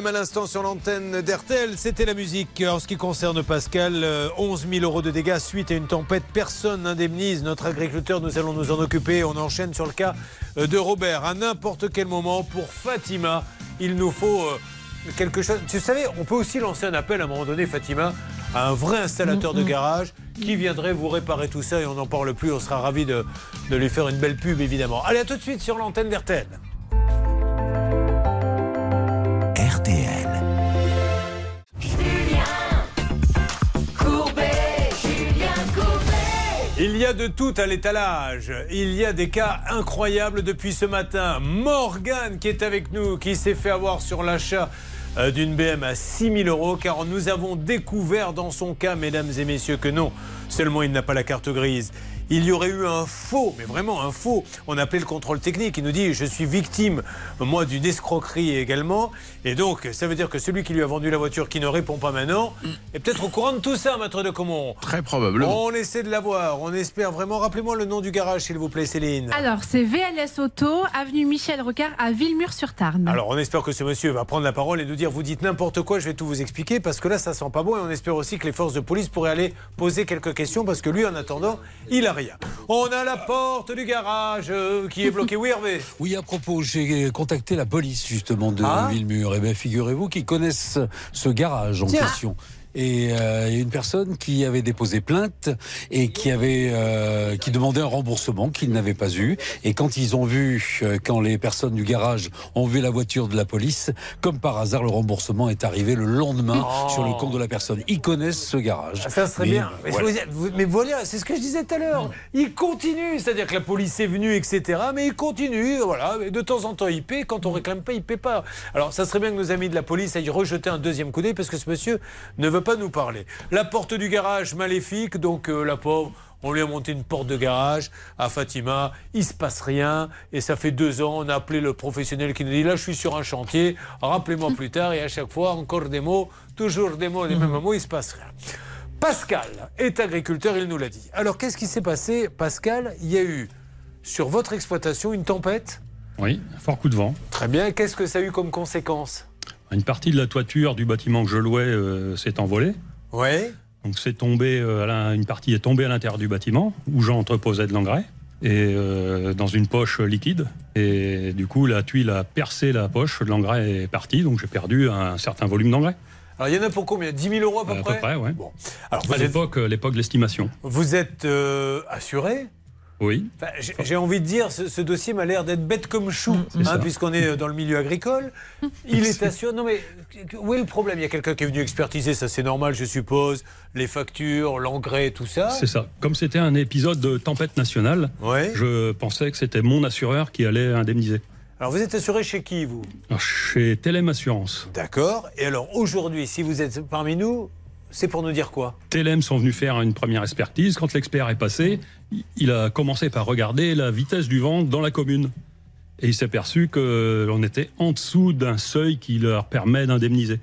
REM à l'instant sur l'antenne d'RTL, c'était la musique. En ce qui concerne Pascal, euh, 11 000 euros de dégâts suite à une tempête. Personne n'indemnise notre agriculteur. Nous allons nous en occuper. On enchaîne sur le cas euh, de Robert. À n'importe quel moment, pour Fatima, il nous faut euh, quelque chose. Tu savais, on peut aussi lancer un appel à un moment donné, Fatima, à un vrai installateur de garage qui viendrait vous réparer tout ça et on n'en parle plus. On sera ravis de, de lui faire une belle pub, évidemment. Allez, à tout de suite sur l'antenne d'RTL. A de tout à l'étalage. Il y a des cas incroyables depuis ce matin. Morgane qui est avec nous, qui s'est fait avoir sur l'achat euh, d'une BM à 6 000 euros, car nous avons découvert dans son cas, mesdames et messieurs, que non, seulement il n'a pas la carte grise. Il y aurait eu un faux, mais vraiment un faux. On a appelé le contrôle technique. Il nous dit Je suis victime, moi, d'une escroquerie également. Et donc, ça veut dire que celui qui lui a vendu la voiture, qui ne répond pas maintenant, est peut-être au courant de tout ça, maître de Comont. Très probablement. On essaie de l'avoir. On espère vraiment. Rappelez-moi le nom du garage, s'il vous plaît, Céline. Alors, c'est VLS Auto, avenue Michel Rocard à Villemur-sur-Tarn. Alors, on espère que ce monsieur va prendre la parole et nous dire vous dites n'importe quoi, je vais tout vous expliquer parce que là, ça sent pas bon et on espère aussi que les forces de police pourraient aller poser quelques questions parce que lui, en attendant, il a rien. On a la porte du garage euh, qui est bloquée. Oui, Hervé Oui, à propos, j'ai contacté la police justement de Ah. Villemur. Et bien, figurez-vous qu'ils connaissent ce garage en Tiens. question. Et euh, une personne qui avait déposé plainte et qui avait euh, qui demandait un remboursement qu'il n'avait pas eu. Et quand ils ont vu, euh, quand les personnes du garage ont vu la voiture de la police, comme par hasard, le remboursement est arrivé le lendemain Oh. sur le compte de la personne. Ils connaissent ce garage. Ça serait Mais, bien. Mais, voilà. mais c'est ce que je disais tout à l'heure. Il continue, c'est-à-dire que la police est venue, etc. Mais il continue, voilà. De temps en temps, il paie. Quand on réclame pas, il paie pas. Alors, ça serait bien que nos amis de la police aillent rejeter un deuxième coup d'œil parce que ce monsieur ne veut pas nous parler. La porte du garage maléfique, donc euh, la pauvre. On lui a monté une porte de garage à Fatima, il se passe rien, et ça fait deux ans, on a appelé le professionnel qui nous dit là je suis sur un chantier, rappelez-moi plus tard, et à chaque fois encore des mots, toujours des mots, les mêmes mots, il se passe rien. Pascal est agriculteur, il nous l'a dit. Alors qu'est-ce qui s'est passé, Pascal? Il y a eu sur votre exploitation une tempête? Oui, un fort coup de vent. Très bien, qu'est-ce que ça a eu comme conséquence? Une partie de la toiture du bâtiment que je louais euh, s'est envolée. Ouais. Donc c'est tombé, euh, à une partie est tombée à l'intérieur du bâtiment où j'entreposais de l'engrais et euh, dans une poche liquide. Et du coup, la tuile a percé la poche, l'engrais est parti, donc j'ai perdu un certain volume d'engrais. Alors il y en a pour combien? 10 000 euros à peu À près peu près, ouais. Alors, à vous êtes- l'époque, l'époque de l'estimation. Vous êtes euh, assuré? Oui. Enfin, j'ai- envie de dire, ce, ce dossier m'a l'air d'être bête comme chou, C'est hein, puisqu'on est dans le milieu agricole. Il est assuré. Non mais où est le problème? Il y a quelqu'un qui est venu expertiser, ça c'est normal, je suppose. Les factures, l'engrais, tout ça. C'est ça. Comme c'était un épisode de tempête nationale, je pensais que c'était mon assureur qui allait indemniser. Alors vous êtes assuré chez qui vous? Alors, chez Telem Assurance. D'accord. Et alors aujourd'hui, si vous êtes parmi nous, c'est pour nous dire quoi Telem sont venus faire une première expertise. Quand l'expert est passé, il a commencé par regarder la vitesse du vent dans la commune. Et il s'est perçu qu'on était en dessous d'un seuil qui leur permet d'indemniser.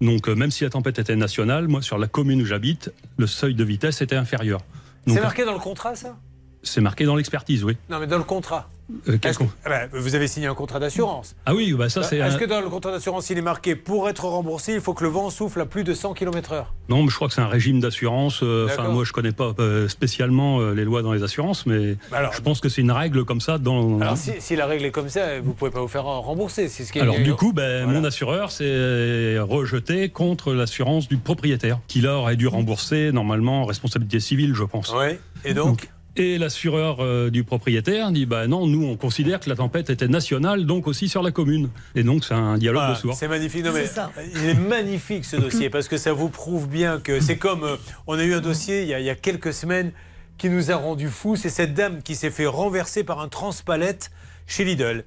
Donc, euh, même si la tempête était nationale, moi, sur la commune où j'habite, le seuil de vitesse était inférieur. C'est marqué dans le contrat ça? C'est marqué dans l'expertise, oui. Non mais dans le contrat. Euh, que- Ah ben, vous avez signé un contrat d'assurance. Ah oui, bah ça c'est. Est-ce un- que dans le contrat d'assurance, il est marqué pour être remboursé, il faut que le vent souffle à plus de 100 km/h Non, mais je crois que c'est un régime d'assurance. euh, Enfin, moi, je connais pas euh, spécialement les lois dans les assurances, mais Alors- je pense que c'est une règle comme ça dans. Alors si, si la règle est comme ça, vous pouvez pas vous faire rembourser. C'est ce qui est Alors du coup, ben, mon assureur s'est rejeté contre l'assurance du propriétaire, qui là aurait dû rembourser normalement en responsabilité civile, je pense. Oui. Et donc, Et l'assureur euh, du propriétaire dit bah non, nous on considère que la tempête était nationale, donc aussi sur la commune. Et donc c'est un dialogue Voilà, de sourds. C'est magnifique. Non, mais il est magnifique ce dossier parce que ça vous prouve bien que c'est comme euh, on a eu un dossier il y a, il y a quelques semaines qui nous a rendu fous. C'est cette dame qui s'est fait renverser par un transpalette chez Lidl.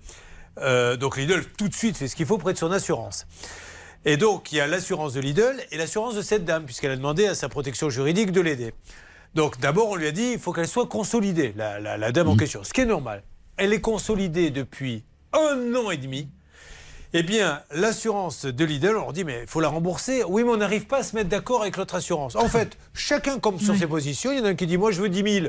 Euh, donc Lidl tout de suite fait ce qu'il faut près de son assurance. Et donc il y a l'assurance de Lidl et l'assurance de cette dame puisqu'elle a demandé à sa protection juridique de l'aider. Donc d'abord on lui a dit il faut qu'elle soit consolidée, la, la- la dame en question, ce qui est normal. Elle est consolidée depuis un an et demi. Eh bien, l'assurance de Lidl, on leur dit, mais il faut la rembourser. Oui, mais on n'arrive pas à se mettre d'accord avec l'autre assurance. En fait, chacun comme sur ses positions. Il y en a un qui dit, moi, je veux 10 000.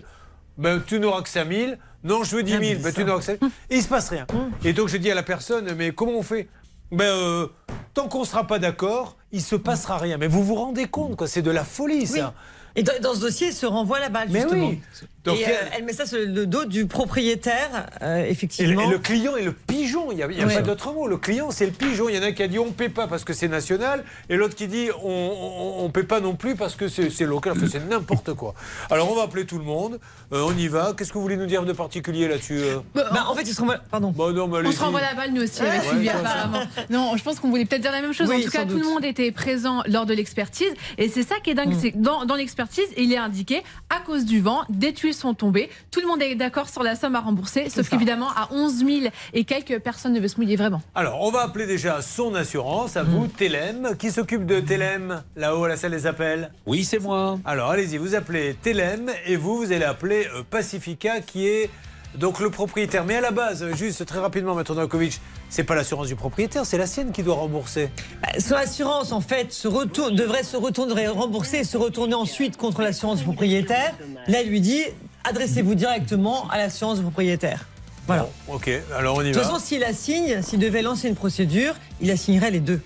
Ben, tu n'auras que 5 000. Non, je veux 10 000. Ben, tu n'auras que 5 000. Et il se passe rien. Et donc, je dis à la personne, mais comment on fait? Ben, euh, tant qu'on ne sera pas d'accord, il se passera rien. Mais vous vous rendez compte, quoi, c'est de la folie, ça. Et dans, dans ce dossier, elle se renvoie la balle, Mais justement. oui. Donc, et euh, elle- met ça sur le dos du propriétaire, euh, Et le, effectivement. et le client est le pigeon, il n'y a, y a Ouais. pas d'autre mot. Le client, c'est le pigeon. Il y en a qui a dit on ne paie pas parce que c'est national, et l'autre qui dit on ne paie pas non plus parce que c'est local. Enfin, c'est n'importe quoi. Alors on va appeler tout le monde, Euh, on y va. Qu'est-ce que vous voulez nous dire de particulier là-dessus euh Bah, en fait, il se renvoie. Pardon. Bah non, mais On se renvoie la balle nous aussi avec Ouais, Sylvie ouais, apparemment. Non, je pense qu'on voulait peut-être dire la même chose. Oui, en tout cas, tout le monde était présent lors de l'expertise. Et c'est ça qui est dingue, Mm. c'est que dans, dans l'expertise, il est indiqué, à cause du vent, des tuiles sont tombées. Tout le monde est d'accord sur la somme à rembourser. Sauf qu'évidemment, à 11 000 et quelques personnes ne veulent se mouiller vraiment. Alors, on va appeler déjà son assurance, à vous, Telem. Qui s'occupe de Telem, là-haut à la salle des appels? Oui, c'est moi. Alors, allez-y, vous appelez Telem, et vous, vous allez appeler euh, Pacifica, qui est donc le propriétaire. Mais à la base, euh, juste très rapidement, Maître Novakovic, c'est pas l'assurance du propriétaire, c'est la sienne qui doit rembourser. Bah, Son assurance, en fait, se retourne, devrait se retourner, rembourser et se retourner ensuite contre l'assurance du propriétaire. Là, il lui dit adressez-vous directement à l'assurance du propriétaire. Voilà. Ok, alors on y De va. toute façon, s'il la signe, s'il devait lancer une procédure, il la signerait les deux.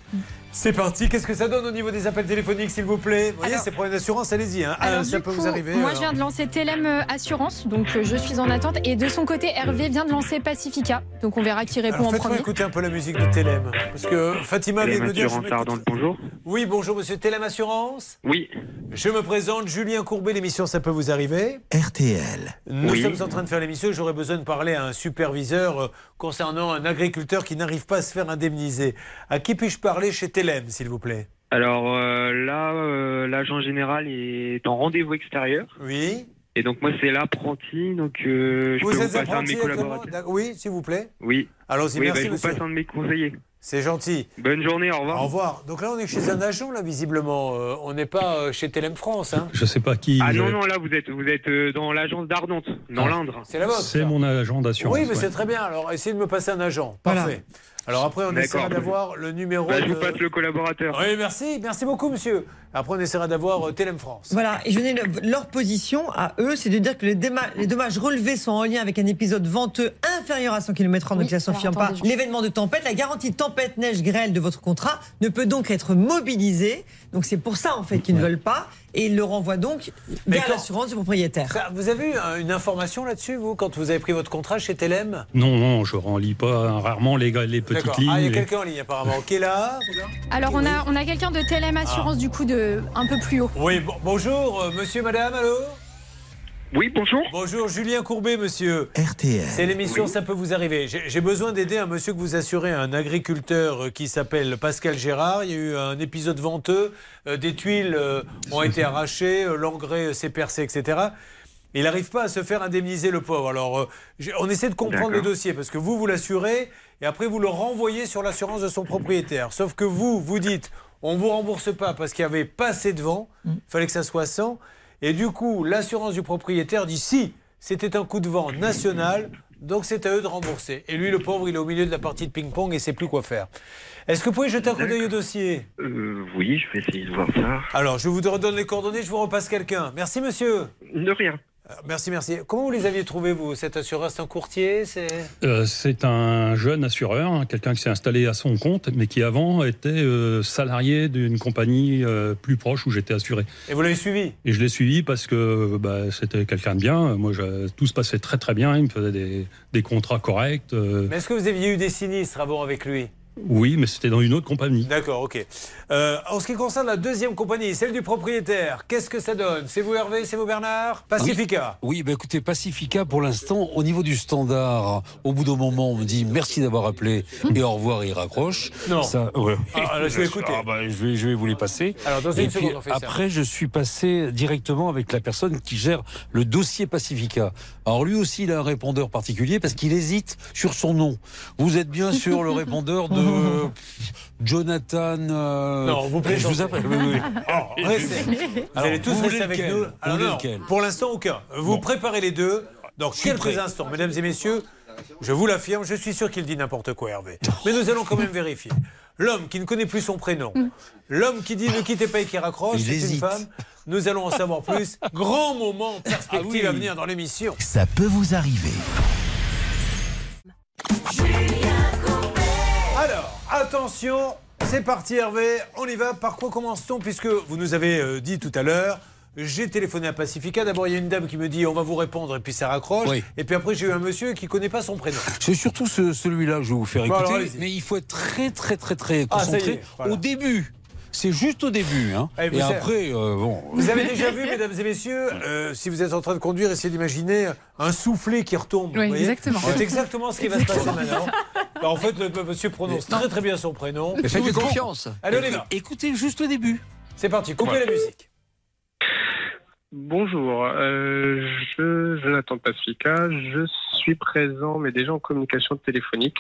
C'est parti. Qu'est-ce que ça donne au niveau des appels téléphoniques, s'il vous plaît? Vous voyez, c'est pour une assurance, allez-y. Hein. Alors, Ah, ça peut coup, vous arriver. Moi, alors. je viens de lancer Telem euh, Assurance, donc euh, je suis en attente. Et de son côté, Hervé vient de lancer Pacifica, donc on verra qui répond Alors, en premier. écouter un peu la musique de Telem. Parce que Fatima vient de me dire. Assurance bonjour. Oui, bonjour, monsieur Telem Assurance. Oui. Je me présente, Julien Courbet, l'émission Ça peut vous arriver? RTL. Nous Oui. sommes en train de faire l'émission j'aurais besoin de parler à un superviseur euh, concernant un agriculteur qui n'arrive pas à se faire indemniser. À qui puis-je parler chez Telem, s'il vous plaît? Alors euh, là, euh, l'agent général est en rendez-vous extérieur. Oui. Et donc moi c'est l'apprenti, donc euh, je Vous peux vous passer un de mes collaborateurs. Oui, s'il vous plaît. Oui. Allons-y, oui, merci, bah, je vous passe un de mes conseillers. C'est gentil. Bonne journée, au revoir. Au revoir. Donc là, on est chez un agent, là, visiblement. Euh, on n'est pas euh, chez Telem France. Hein. Je sais pas qui. Ah non, euh, non, là vous êtes, vous êtes euh, dans l'agence d'Ardente, dans Ah. l'Indre. C'est la vôtre. C'est mon agent d'assurance. Oui, mais ouais. c'est très bien. Alors, essayez de me passer un agent. Voilà. Alors après, on essaiera d'avoir le numéro Bah, je vous passe le collaborateur. Oui, merci. Merci beaucoup, monsieur. Après, on essaiera d'avoir euh, Telem France. Voilà, et je le- leur position à eux, c'est de dire que les, dommages relevés sont en lien avec un épisode venteux inférieur à 100 km/h, donc Oui, ça ne s'affirme pas l'événement de tempête, la garantie tempête, neige, grêle de votre contrat ne peut donc être mobilisée. Donc c'est pour ça en fait qu'ils ne veulent pas et ils le renvoient donc Mais vers l'assurance du propriétaire. Ça, vous avez eu euh, une information là-dessus, vous, quand vous avez pris votre contrat chez Telem Non, non, je relis pas rarement les, les petites D'accord. lignes. Ah, il y a quelqu'un en ligne apparemment. Qui est là Alors on a, on a quelqu'un de TLM Assurance du coup de un peu plus haut. Oui, bon- bonjour, euh, monsieur, madame, allô? Oui, bonjour. Bonjour, Julien Courbet, monsieur. RTL. C'est l'émission Oui. Ça peut vous arriver. J'ai besoin d'aider un monsieur que vous assurez, un agriculteur euh, qui s'appelle Pascal Gérard. Il y a eu un épisode venteux, euh, des tuiles euh, ont été arrachées, euh, l'engrais s'est percé, etc. Il n'arrive pas à se faire indemniser le pauvre. Alors, on essaie de comprendre le dossier parce que vous, vous l'assurez et après vous le renvoyez sur l'assurance de son propriétaire. Sauf que vous, vous dites, on vous rembourse pas parce qu'il n'y avait pas assez de vent, il fallait que ça soit 100. Et du coup, l'assurance du propriétaire dit si, c'était un coup de vent national, donc c'est à eux de rembourser. Et lui, le pauvre, il est au milieu de la partie de ping-pong et ne sait plus quoi faire. Est-ce que vous pouvez jeter un coup d'œil au dossier? Euh, oui, je vais essayer de voir ça. Alors, je vous redonne les coordonnées, je vous repasse quelqu'un. Merci, monsieur. De rien. Euh, Merci, merci. Comment vous les aviez trouvés, vous? Cet assureur, c'est un courtier c'est... Euh, un jeune assureur, hein, quelqu'un qui s'est installé à son compte, mais qui avant était euh, salarié d'une compagnie euh, plus proche où j'étais assuré. Et vous l'avez suivi? Et je l'ai suivi parce que bah, c'était quelqu'un de bien. Moi, je- tout se passait très très bien. Il me faisait des, des contrats corrects. Mais est-ce que vous aviez eu des sinistres avant avec lui? Oui, mais c'était dans une autre compagnie. D'accord, ok. Euh, en ce qui concerne la deuxième compagnie, celle du propriétaire, qu'est-ce que ça donne? C'est vous Hervé, c'est vous Bernard? Pacifica Oui, bah écoutez, Pacifica, pour l'instant, au niveau du standard, au bout d'un moment, on me dit merci d'avoir appelé et au revoir et il raccroche. Non. Ça, ouais. Ah, là, je vais écouter. Ah, bah, je, vais, je vais vous les passer. Alors, dans Et une puis, seconde, on fait ça. Après, je suis passé directement avec la personne qui gère le dossier Pacifica. Alors, lui aussi, il a un répondeur particulier parce qu'il hésite sur son nom. Vous êtes bien sur le répondeur de Jonathan. euh, Non, vous Je plaisantez. vous appelle. oui, oui. Oh, restez. Vous Alors, allez tous vous rester avec lequel nous. Alors, non, pour l'instant, aucun. Vous préparez les deux. Dans quelques prêt. instants, mesdames et messieurs, je vous l'affirme, je suis sûr qu'il dit n'importe quoi, Hervé. Mais nous allons quand même vérifier. L'homme qui ne connaît plus son prénom, l'homme qui dit ne quittez pas et qui raccroche, Il c'est une hésite. femme. Nous allons en savoir plus. Grand moment, perspective Ah oui. à venir dans l'émission. Ça peut vous arriver. Alors, attention, c'est parti Hervé, on y va. Par quoi commence-t-on Puisque vous nous avez euh, dit tout à l'heure, j'ai téléphoné à Pacifica. D'abord, il y a une dame qui me dit on va vous répondre, et puis ça raccroche. Oui. Et puis après, j'ai eu un monsieur qui connaît pas son prénom. C'est surtout ce- celui-là que je vais vous faire Bon, alors, écouter. mais il faut être très, très, très, très Ah, concentré est, voilà. au début. C'est juste au début. Hein. Eh, vous Et après, euh, bon. Vous avez déjà vu, mesdames et messieurs, euh, si vous êtes en train de conduire, essayez d'imaginer un soufflet qui retombe. Oui, vous exactement. C'est exactement ce qui va se passer maintenant. Bah, en fait, le monsieur prononce très très bien son prénom. Faites-lui confiance. Allez, on y va. Écoutez juste au début. C'est parti, coupez la musique. Bonjour, euh, je, Jonathan Pacifica, je suis présent, mais déjà en communication téléphonique.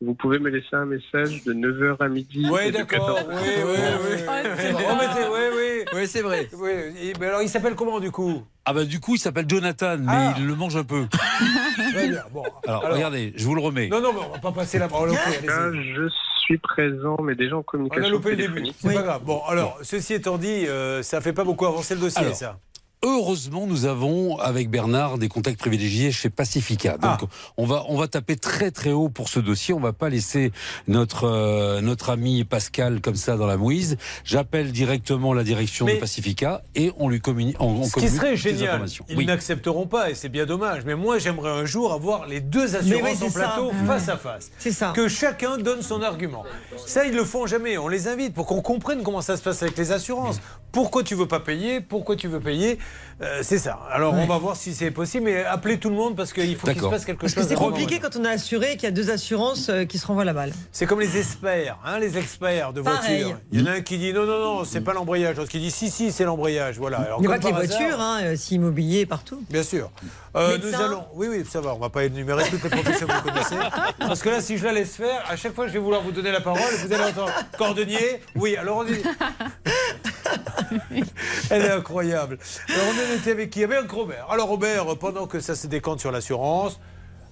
Vous pouvez me laisser un message de 9h à midi. Oui, et de d'accord. 14h. Oui, oui, oui. Remettez, oui, oui. Oui, c'est vrai. Oui, mais alors, il s'appelle comment du coup? Ah bah du coup, il s'appelle Jonathan, mais Ah. il le mange un peu. Très bien. Bon. Alors, Alors- regardez, je vous le remets. Non, non, mais on va pas passer la parole au. Ah, Je suis présent, mais déjà en On a communication loupé le début, téléphonique. c'est pas grave. Bon, alors, ceci étant dit, euh, ça fait pas beaucoup avancer le dossier, Alors, ça. Heureusement, nous avons avec Bernard des contacts privilégiés chez Pacifica. Ah. Donc, on va on va taper très très haut pour ce dossier. On va pas laisser notre euh, notre ami Pascal comme ça dans la mouise. J'appelle directement la direction Mais- de Pacifica et on lui communique. On, on Ce qui serait génial, ils Oui. n'accepteront pas et c'est bien dommage. Mais moi, j'aimerais un jour avoir les deux assurances en plateau Ah face à face. C'est ça. Que chacun donne son argument. Ça, ils le font jamais. On les invite pour qu'on comprenne comment ça se passe avec les assurances. Pourquoi tu veux pas payer? Pourquoi tu veux payer? Euh, C'est ça. Alors, on va voir si c'est possible. Mais appelez tout le monde parce qu'il faut qu'il se passe quelque Parce que chose. c'est avant compliqué quand on est assuré qu'il y a deux assurances euh, qui se renvoient la balle. C'est comme les experts, hein, les experts de voitures. Il y en a un qui dit non, non, non, c'est pas l'embrayage. L'autre qui dit si, si, c'est l'embrayage. Voilà. Alors, Il n'y a pas que les voitures, hein, euh, si immobilier partout. Bien sûr. Euh, nous allons. Oui, oui, ça va. On va pas énumérer toutes les professions que vous connaissez. Parce que là, si je la laisse faire, à chaque fois, je vais vouloir vous donner la parole. Vous allez entendre cordonnier. Oui, alors on dit. Elle est incroyable. Alors, on en était avec qui Avec Robert. Alors, Robert, pendant que ça se décante sur l'assurance,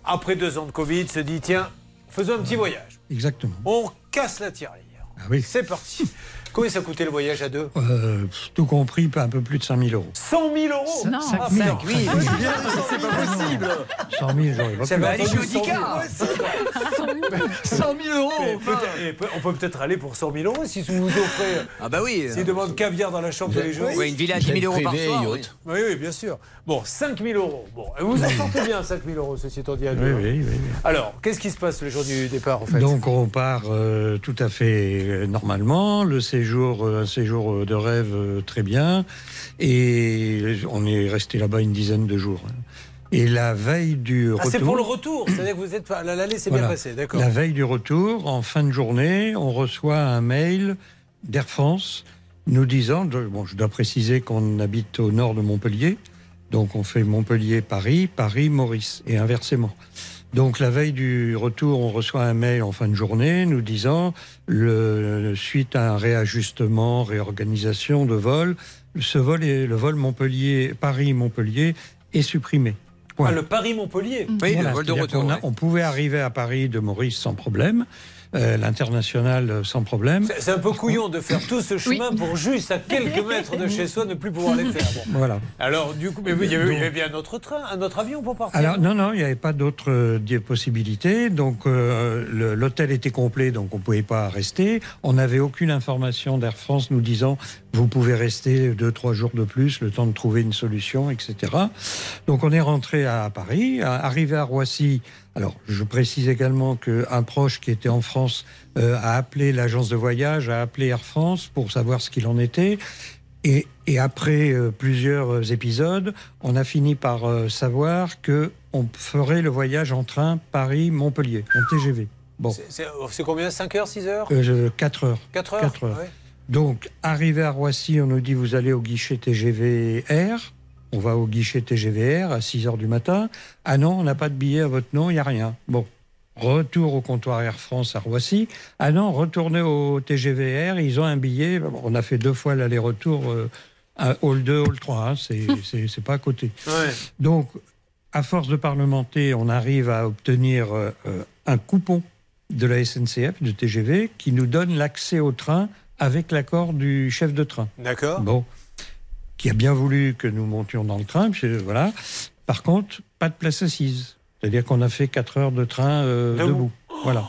après deux ans de Covid, se dit tiens, faisons un petit voyage. Exactement. On casse la tirelire. Ah oui. C'est parti. Combien ça coûtait le voyage à deux Euh, tout compris, un peu plus de 100 000 euros. 100 000 euros Non. Ah, 5 000. 5 000. Ah, c'est pas possible 100 000, j'aurais pas J'avais pu. entendu 100 000. 100 000 euros peut- On peut peut-être aller pour 100 000 euros si vous offrez. Ah bah oui. S'ils demandent caviar dans la chambre tous les jours. Ouais, une villa à 10 000 euros par soir. yacht. Oui, oui, bien sûr. Bon, 5 000 euros. Bon, vous en sortez bien 5 000 euros, ceci étant dit à Oui, deux. oui, oui, oui. Alors, qu'est-ce qui se passe le jour du départ en fait? Donc on part euh, tout à fait euh, normalement, le séjour, euh, un séjour euh, de rêve euh, très bien, et on est resté là-bas une dizaine de jours. Et la veille du Ah, retour... c'est pour le retour, c'est-à-dire que vous êtes l'aller, Voilà. bien passé, d'accord. La veille du retour, en fin de journée, on reçoit un mail d'Air France nous disant, bon, je dois préciser qu'on habite au nord de Montpellier, donc on fait Montpellier-Paris, Paris-Maurice, et inversement. Donc la veille du retour, on reçoit un mail en fin de journée nous disant, le, suite à un réajustement, réorganisation de vol, ce vol est le vol Montpellier, Paris-Montpellier est supprimé. Point. Ah, le Paris-Montpellier Voilà, c'est-à-dire qu'on a- on pouvait arriver à Paris de Maurice sans problème, euh, l'international euh, sans problème. C'est- C'est un peu couillon de faire tout ce chemin pour juste à quelques mètres de chez soi ne plus pouvoir les faire. Bon. Voilà. Alors, du coup, mais oui, il y avait, il y avait bien un autre train, un autre avion pour partir. Alors non, non, il n'y avait pas d'autres euh, possibilités. Donc euh, l'hôtel était complet, donc on ne pouvait pas rester. On n'avait aucune information d'Air France nous disant vous pouvez rester deux, trois jours de plus, le temps de trouver une solution, etc. Donc on est rentré à Paris, arrivé à Roissy. Alors je précise également qu'un proche qui était en France euh, a appelé l'agence de voyage, a appelé Air France pour savoir ce qu'il en était. Et, et après euh, plusieurs épisodes, on a fini par euh, savoir que on ferait le voyage en train Paris-Montpellier, en TGV. Bon, C'est- c'est combien? 5 heures, 6 heures? Euh, 4 heures. 4 heures? Quatre heures. ouais. Donc, arrivé à Roissy, on nous dit vous allez au guichet TGV R. On va au guichet TGV R à 6 heures du matin. Ah non, on n'a pas de billet à votre nom, il n'y a rien. Bon, retour au comptoir Air France à Roissy. Ah non, retournez au TGV R, ils ont un billet. On a fait deux fois l'aller-retour, euh, à Hall 2, Hall 3, hein, c'est c'est- c'est pas à côté. Ouais. Donc, à force de parlementer, on arrive à obtenir euh, euh, un coupon de la SNCF, de TGV, qui nous donne l'accès au train avec l'accord du chef de train. D'accord. Bon, qui a bien voulu que nous montions dans le train. puis, euh, voilà. Par contre, pas de place assise. C'est-à-dire qu'on a fait 4 heures de train euh, Debout. debout. Voilà.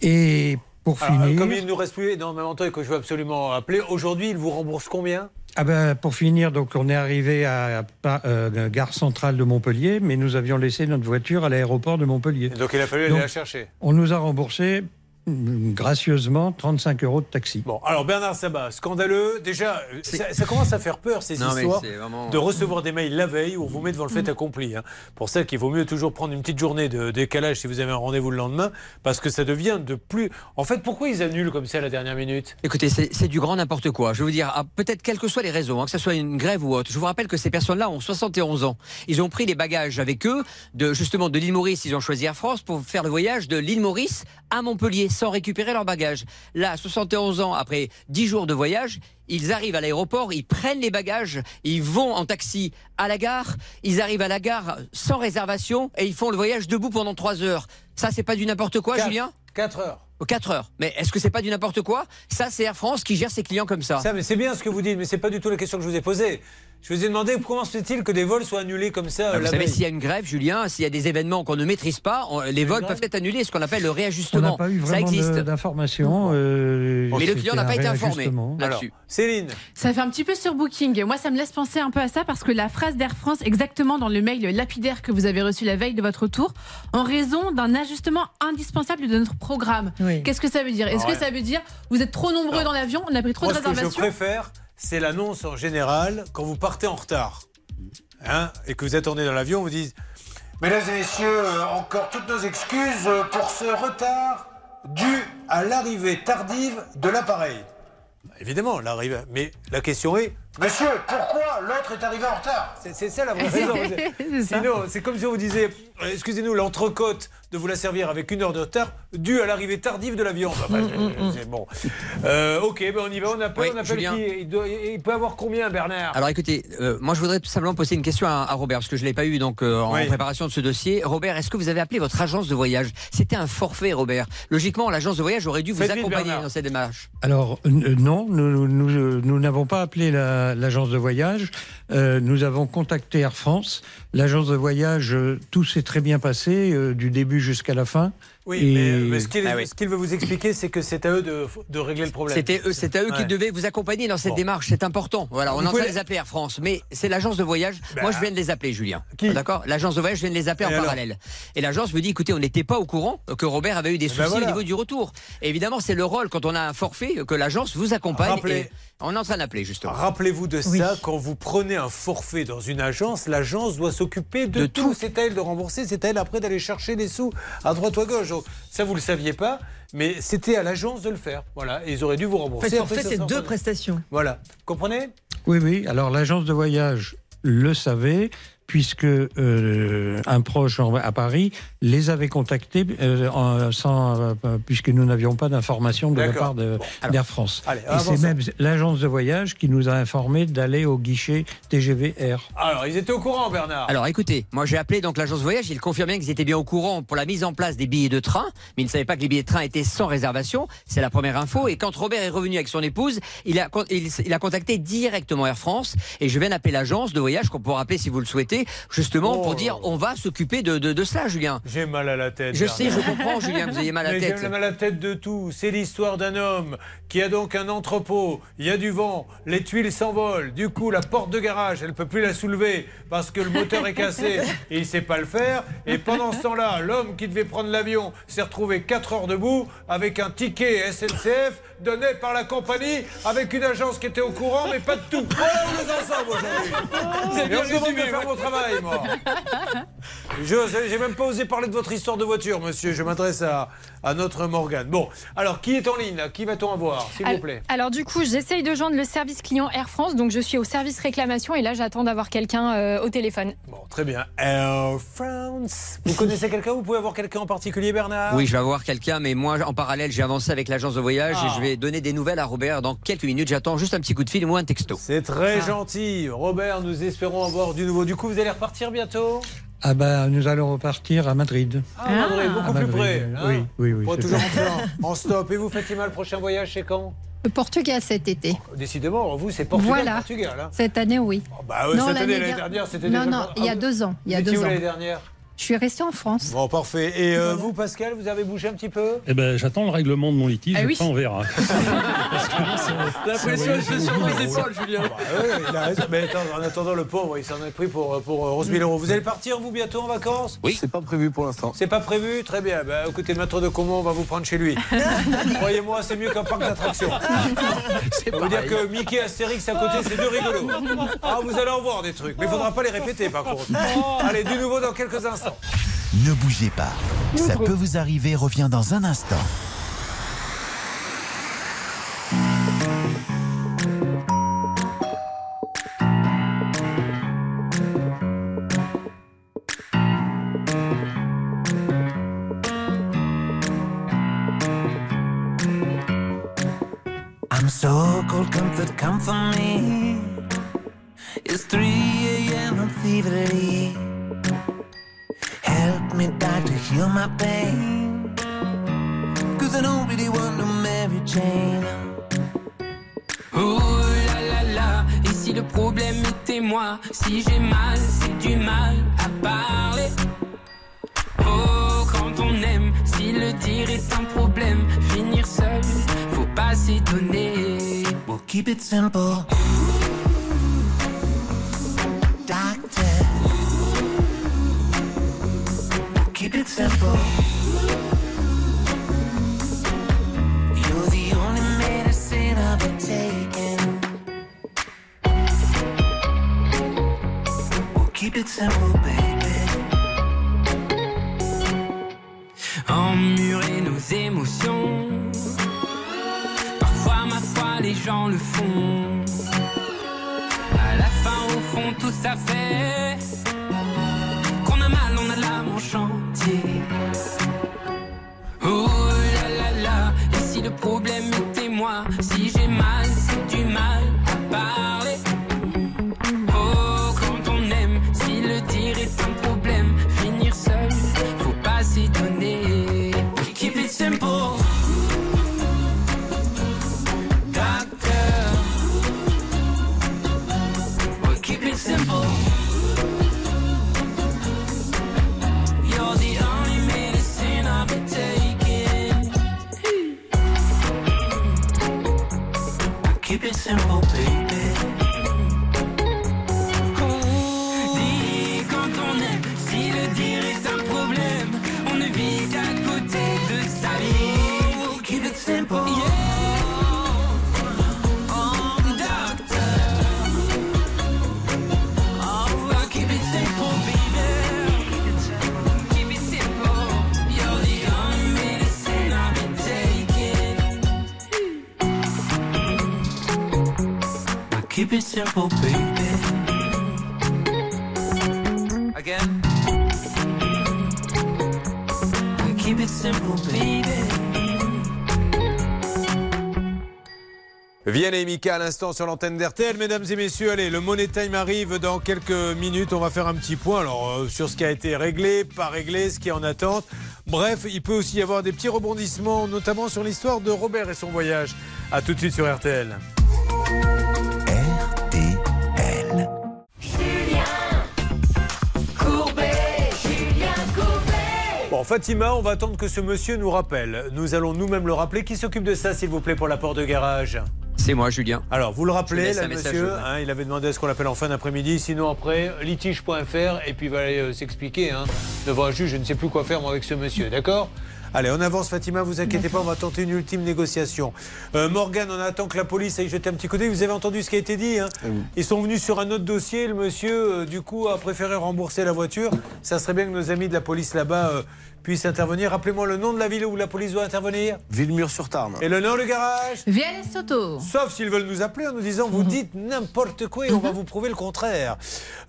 Et pour Alors, finir. comme il nous reste plus énormément de temps et que je veux absolument appeler, aujourd'hui, il vous rembourse combien? Ah ben, pour finir, donc on est arrivé à, à- euh, gare centrale de Montpellier, mais nous avions laissé notre voiture à l'aéroport de Montpellier. Donc il a fallu aller Donc, la chercher. On nous a remboursé gracieusement 35 euros de taxi. Bon, alors Bernard Sabat, scandaleux. Déjà, euh, ça, ça commence à faire peur ces Non, histoires vraiment- de recevoir des mails la veille où on vous met devant le fait accompli. hein. Pour ça qu'il vaut mieux toujours prendre une petite journée de décalage si vous avez un rendez-vous le lendemain, parce que ça devient de plus. En fait, pourquoi ils annulent comme ça à la dernière minute? Écoutez, c'est c'est du grand n'importe quoi. Je veux dire, ah, peut-être quelles que soient les raisons, hein, que ce soit une grève ou autre. Je vous rappelle que ces personnes-là ont 71 ans. Ils ont pris les bagages avec eux, de justement de l'île Maurice. Ils ont choisi Air France pour faire le voyage de l'île Maurice à Montpellier sans récupérer leurs bagages. Là, à 71 ans, après 10 jours de voyage, ils arrivent à l'aéroport, ils prennent les bagages, ils vont en taxi à la gare, ils arrivent à la gare sans réservation et ils font le voyage debout pendant 3 heures. Ça, c'est pas du n'importe quoi, Julien? 4 heures. 4 heures. Mais est-ce que c'est pas du n'importe quoi? Ça, c'est Air France qui gère ses clients comme ça. Ça, c'est bien ce que vous dites, mais c'est pas du tout la question que je vous ai posée. Je vous ai demandé comment se fait-il que des vols soient annulés comme ça Ah, euh, Vous la savez, s'il y a une grève, Julien, s'il y a des événements qu'on ne maîtrise pas, on- les vols grève peuvent être annulés, ce qu'on appelle le On réajustement. n'a pas eu Ça vraiment existe. d'informations. euh, Mais le client n'a pas été informé là-dessus. Céline Ça fait un petit peu surbooking. Moi, ça me laisse penser un peu à ça parce que la phrase d'Air France, exactement dans le mail lapidaire que vous avez reçu la veille de votre retour, en raison d'un ajustement indispensable de notre programme. Qu'est-ce que ça veut dire? Est-ce Ah ouais. que ça veut dire vous êtes trop nombreux dans l'avion, on a pris trop Moi, de ce que je réservations? préfère, c'est l'annonce en général quand vous partez en retard. Hein, et que vous attendez dans l'avion, on vous dit Mesdames et messieurs, euh, encore toutes nos excuses euh, pour ce retard dû à l'arrivée tardive de l'appareil. Évidemment, l'arrivée. Mais la question est Monsieur, pourquoi l'autre est arrivé en retard? C'est ça la vraie raison. Sinon, c'est comme si on vous disait Excusez-nous, l'entrecôte de vous la servir avec une heure de retard dû à l'arrivée tardive de l'avion. Enfin, Mm, c'est bon. Euh, ok, ben on y va, on appelle, Oui, on appelle qui il, doit- il peut avoir combien, Bernard? Alors écoutez, euh, moi je voudrais tout simplement poser une question à, à Robert, parce que je ne l'ai pas eu donc euh, en Oui. préparation de ce dossier. Robert, est-ce que vous avez appelé votre agence de voyage? C'était un forfait, Robert. Logiquement, l'agence de voyage aurait dû vous Faites accompagner dans cette démarche. Alors euh, non, nous nous- nous- nous n'avons pas appelé la- l'agence de voyage. Euh, nous avons contacté Air France. L'agence de voyage, euh, tout s'est très bien passé euh, du début jusqu'à la fin. Oui, Et- mais, mais ce qu'il Ah oui. ce qu'il veut vous expliquer, c'est que c'est à eux de, de régler le problème. C'était eux, c'est à eux qui Ouais. devaient vous accompagner dans cette Bon. démarche. C'est important. Voilà, on Vous est en train de les appeler Air France, mais c'est l'agence de voyage. Ben, Moi, je viens de les appeler, Julien. Qui D'accord? L'agence de voyage, je viens de les appeler Et en alors parallèle. Et l'agence me dit, écoutez, on n'était pas au courant que Robert avait eu des ben soucis voilà. au niveau du retour. Et évidemment, c'est le rôle quand on a un forfait que l'agence vous accompagne. Rappelez- Et on est en train d'appeler justement. Rappelez-vous de Oui. ça, quand vous prenez un forfait dans une agence, l'agence doit s'occuper de, De tout. tout. C'est à elle de rembourser, c'est à elle après d'aller chercher les sous à droite ou à gauche. Donc, ça, vous ne le saviez pas, mais c'était à l'agence de le faire. Voilà, et ils auraient dû vous En rembourser. fait, forfait, ça c'est deux prestations. Voilà, comprenez? Oui, oui. Alors l'agence de voyage le savait puisque euh, un proche en- à Paris les avait contactés euh, en- sans, euh, puisque nous n'avions pas d'informations de la part de- d'Air France. allez, Et c'est même l'agence de voyage qui nous a informé d'aller au guichet TGV Air. Alors, ils étaient au courant, Bernard. Alors écoutez, moi j'ai appelé donc l'agence voyage, ils confirmaient qu'ils étaient bien au courant pour la mise en place des billets de train, mais ils ne savaient pas que les billets de train étaient sans réservation, c'est la première info. Et quand Robert est revenu avec son épouse, il a, il a contacté directement Air France et je viens d'appeler l'agence de voyage qu'on pourra appeler si vous le souhaitez, justement Oh. pour dire on va s'occuper de, de, de cela, Julien. J'ai mal à la tête. Je sais, je comprends Julien vous ayez mal à la tête. J'ai mal à la tête de tout. C'est l'histoire d'un homme qui a donc un entrepôt. Il y a du vent, les tuiles s'envolent. Du coup, la porte de garage, elle peut plus la soulever parce que le moteur est cassé et il sait pas le faire. Et pendant ce temps-là, l'homme qui devait prendre l'avion s'est retrouvé 4 heures debout avec un ticket SNCF donné par la compagnie avec une agence qui était au courant, mais pas de tout. Voilà où nous en sommes aujourd'hui. On me demande de faire mon travail, moi. J'ai même pas osé parler de votre histoire de voiture, monsieur. Je m'adresse à, à notre Morgane. Bon, alors qui est en ligne là? Qui va-t-on avoir, s'il vous plaît? Alors du coup, j'essaye de joindre le service client Air France, donc je suis au service réclamation et là j'attends d'avoir quelqu'un euh, au téléphone. Bon, très bien. Air France. Vous connaissez quelqu'un? Vous pouvez avoir quelqu'un en particulier, Bernard? Oui, je vais avoir quelqu'un, mais moi, en parallèle, j'ai avancé avec l'agence de voyage Ah. et je vais donner des nouvelles à Robert dans quelques minutes. J'attends juste un petit coup de fil ou un texto. C'est très gentil. Robert, nous espérons avoir du nouveau. Du coup, vous allez repartir bientôt? Ah ben, nous allons repartir à Madrid. Ah, Madrid, beaucoup plus Madrid, près. hein oui, oui, oui, c'est toujours en, en stop. Et vous, Fatima, le prochain voyage, c'est quand? Le Portugal cet été. Décidément, vous, c'est Portugal, voilà. Portugal. hein. Cette année, oui. Bah ouais, cette année, l'année dernière, c'était Non, déjà- non, il y a Ah, deux ans. Il y a deux où ans. l'année dernière? Je suis restée en France. Bon, parfait. Et euh, vous, Pascal, vous avez bougé un petit peu? Eh ben, j'attends le règlement de mon litige, Ah oui. après on verra. La pression, se sur mes épaules, Julien. il a raison. Mais attends, en attendant, le pauvre, il s'en est pris pour, pour euh, 11 000 euros. Vous allez partir, vous, bientôt en vacances? Oui. C'est pas prévu pour l'instant. C'est pas prévu? Très bien. Bah, écoutez, le maître de Comont, on va vous prendre chez lui. Croyez-moi, c'est mieux qu'un parc d'attractions. Je vous dire que Mickey et Astérix à côté, c'est deux rigolos. Ah, vous allez en voir des trucs. Mais il faudra pas les répéter, par contre. Allez, du nouveau dans quelques instants. Ne bougez pas. Ça peut vous arriver, revient dans un instant. I'm so cold, comfort, come for me. It's 3 a.m. I'm feverly. Help me, doctor, heal my pain. Cause I don't really want no Mary Jane. Oh là là là, et si le problème était moi Si j'ai mal, c'est du mal à parler Oh, quand on aime, si le dire est un problème Finir seul, faut pas s'étonner We'll keep it simple. Keep it simple. You're the only medicine I've been taking. We'll keep it simple, baby. Emmurer nos émotions Parfois, ma foi, les gens le font À la fin, au fond, tout ça fait Oh là là là, et si le problème était moi Si j'ai mal, c'est du mal à parler. Oh, quand on aime, si le dire est un problème, finir seul, faut pas s'y donner. Keep it simple. Et Mika à l'instant sur l'antenne d'RTL. Mesdames et messieurs, allez, le Money Time arrive dans quelques minutes. On va faire un petit point alors, euh, sur ce qui a été réglé, pas réglé, ce qui est en attente. Bref, il peut aussi y avoir des petits rebondissements, notamment sur l'histoire de Robert et son voyage. A tout de suite sur RTL. Courbet, Julien Courbet. Bon, Fatima, on va attendre que ce monsieur nous rappelle. Nous allons nous-mêmes le rappeler. Qui s'occupe de ça, s'il vous plaît, pour la porte de garage? C'est moi, Julien. Alors, vous le rappelez, là, monsieur, Julien. hein, il avait demandé à ce qu'on l'appelle en fin d'après-midi. Sinon, après, litige.fr, et puis il va aller euh, s'expliquer hein, devant un juge. Je ne sais plus quoi faire, moi, avec ce monsieur, d'accord? Allez, on avance, Fatima, vous inquiétez pas, on va tenter une ultime négociation. Euh, Morgane, on attend que la police aille jeter un petit côté. Vous avez entendu ce qui a été dit hein? Ils sont venus sur un autre dossier. Le monsieur, euh, du coup, a préféré rembourser la voiture. Ça serait bien que nos amis de la police là-bas euh, puissent intervenir. Rappelez-moi le nom de la ville où la police doit intervenir Villemur-sur-Tarn. Et le nom du garage Vianney Soto. Sauf s'ils veulent nous appeler en nous disant vous dites n'importe quoi et on va vous prouver le contraire.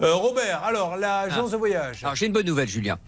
Euh, Robert, alors l'agence de voyage. Alors j'ai une bonne nouvelle, Julien.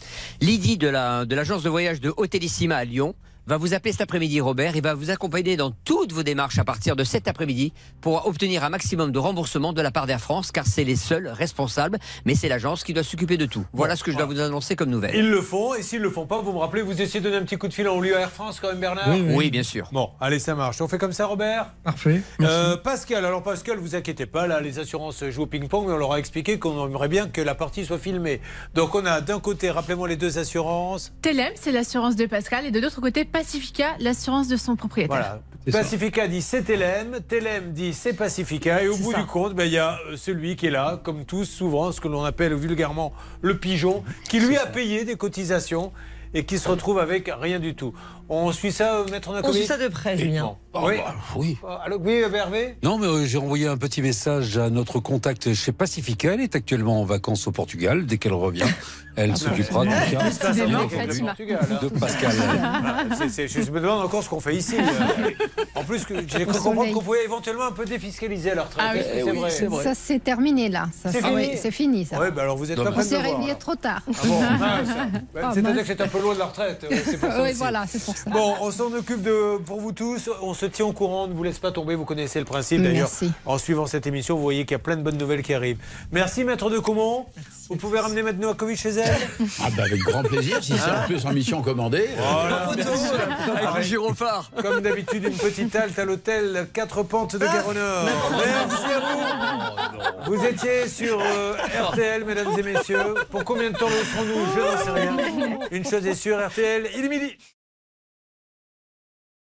Lydie de la de l'agence de voyage de Hotellissima à Lyon va vous appeler cet après-midi, Robert, et va vous accompagner dans toutes vos démarches à partir de cet après-midi pour obtenir un maximum de remboursement de la part d'Air France, car c'est les seuls responsables, mais c'est l'agence qui doit s'occuper de tout. Voilà ce que je dois vous annoncer comme nouvelle. Ils le font et s'ils le font pas, vous me rappelez, vous essayez de donner un petit coup de fil en lieu à Air France quand même, Bernard Oui, oui. Oui, bien sûr. Bon, allez, ça marche. On fait comme ça, Robert? Parfait. Euh, Pascal, alors Pascal, vous inquiétez pas, là, les assurances jouent au ping-pong, mais on leur a expliqué qu'on aimerait bien que la partie soit filmée. Donc on a d'un côté, rappelez-moi les deux assurances. Telem, c'est l'assurance de Pascal, et de l'autre côté, Pacifica, l'assurance de son propriétaire. Voilà. Pacifica dit c'est Telem, Telem dit c'est Pacifica, et au bout du compte, ben, il y a euh, celui qui est là, comme tous, souvent, ce que l'on appelle vulgairement le pigeon, qui lui a payé des cotisations et qui se retrouve avec rien du tout. On suit ça, euh, maître On Nakovic suit ça de près, Julien. Oui. bah, oui. Allô, oui, euh, Hervé Non, mais euh, j'ai envoyé un petit message à notre contact chez Pacifica. Elle est actuellement en vacances au Portugal. Dès qu'elle revient, elle Ah, s'occupera bah, donc, hein, décidément, de- Fatima. de Pascal. Ah, c'est- c'est- je me demande encore ce qu'on fait ici. Euh, En plus, que j'ai cru comprendre qu'on pouvait éventuellement un peu défiscaliser leur retraite. Ah oui. Que c'est vrai Ça c'est terminé là. Ça, C'est fini oui, c'est fini ça. Ouais, bah alors vous êtes On pas prêts de s'est réveillé trop tard. Ah. Bah, Ah, C'est-à-dire que c'est un peu loin de la retraite. euh, Oui, voilà, c'est pour ça. Bon, on s'en occupe de, pour vous tous. On se tient au courant. Ne vous laisse pas tomber. Vous connaissez le principe. D'ailleurs, Merci. en suivant cette émission, vous voyez qu'il y a plein de bonnes nouvelles qui arrivent. Merci, maître de Comont. Vous pouvez ramener Maître Novakovic chez elle? Ah bah avec grand plaisir, si c'est en plus en mission commandée. Voilà. Avec le gyrophare. Comme d'habitude, une petite halte à l'hôtel Quatre Pentes de Gare-au-Nord. Merci à vous. Vous étiez sur euh, RTL, mesdames et messieurs. Pour combien de temps le serons-nous? Je n'en sais rien. Une chose est sûre, RTL, il est midi.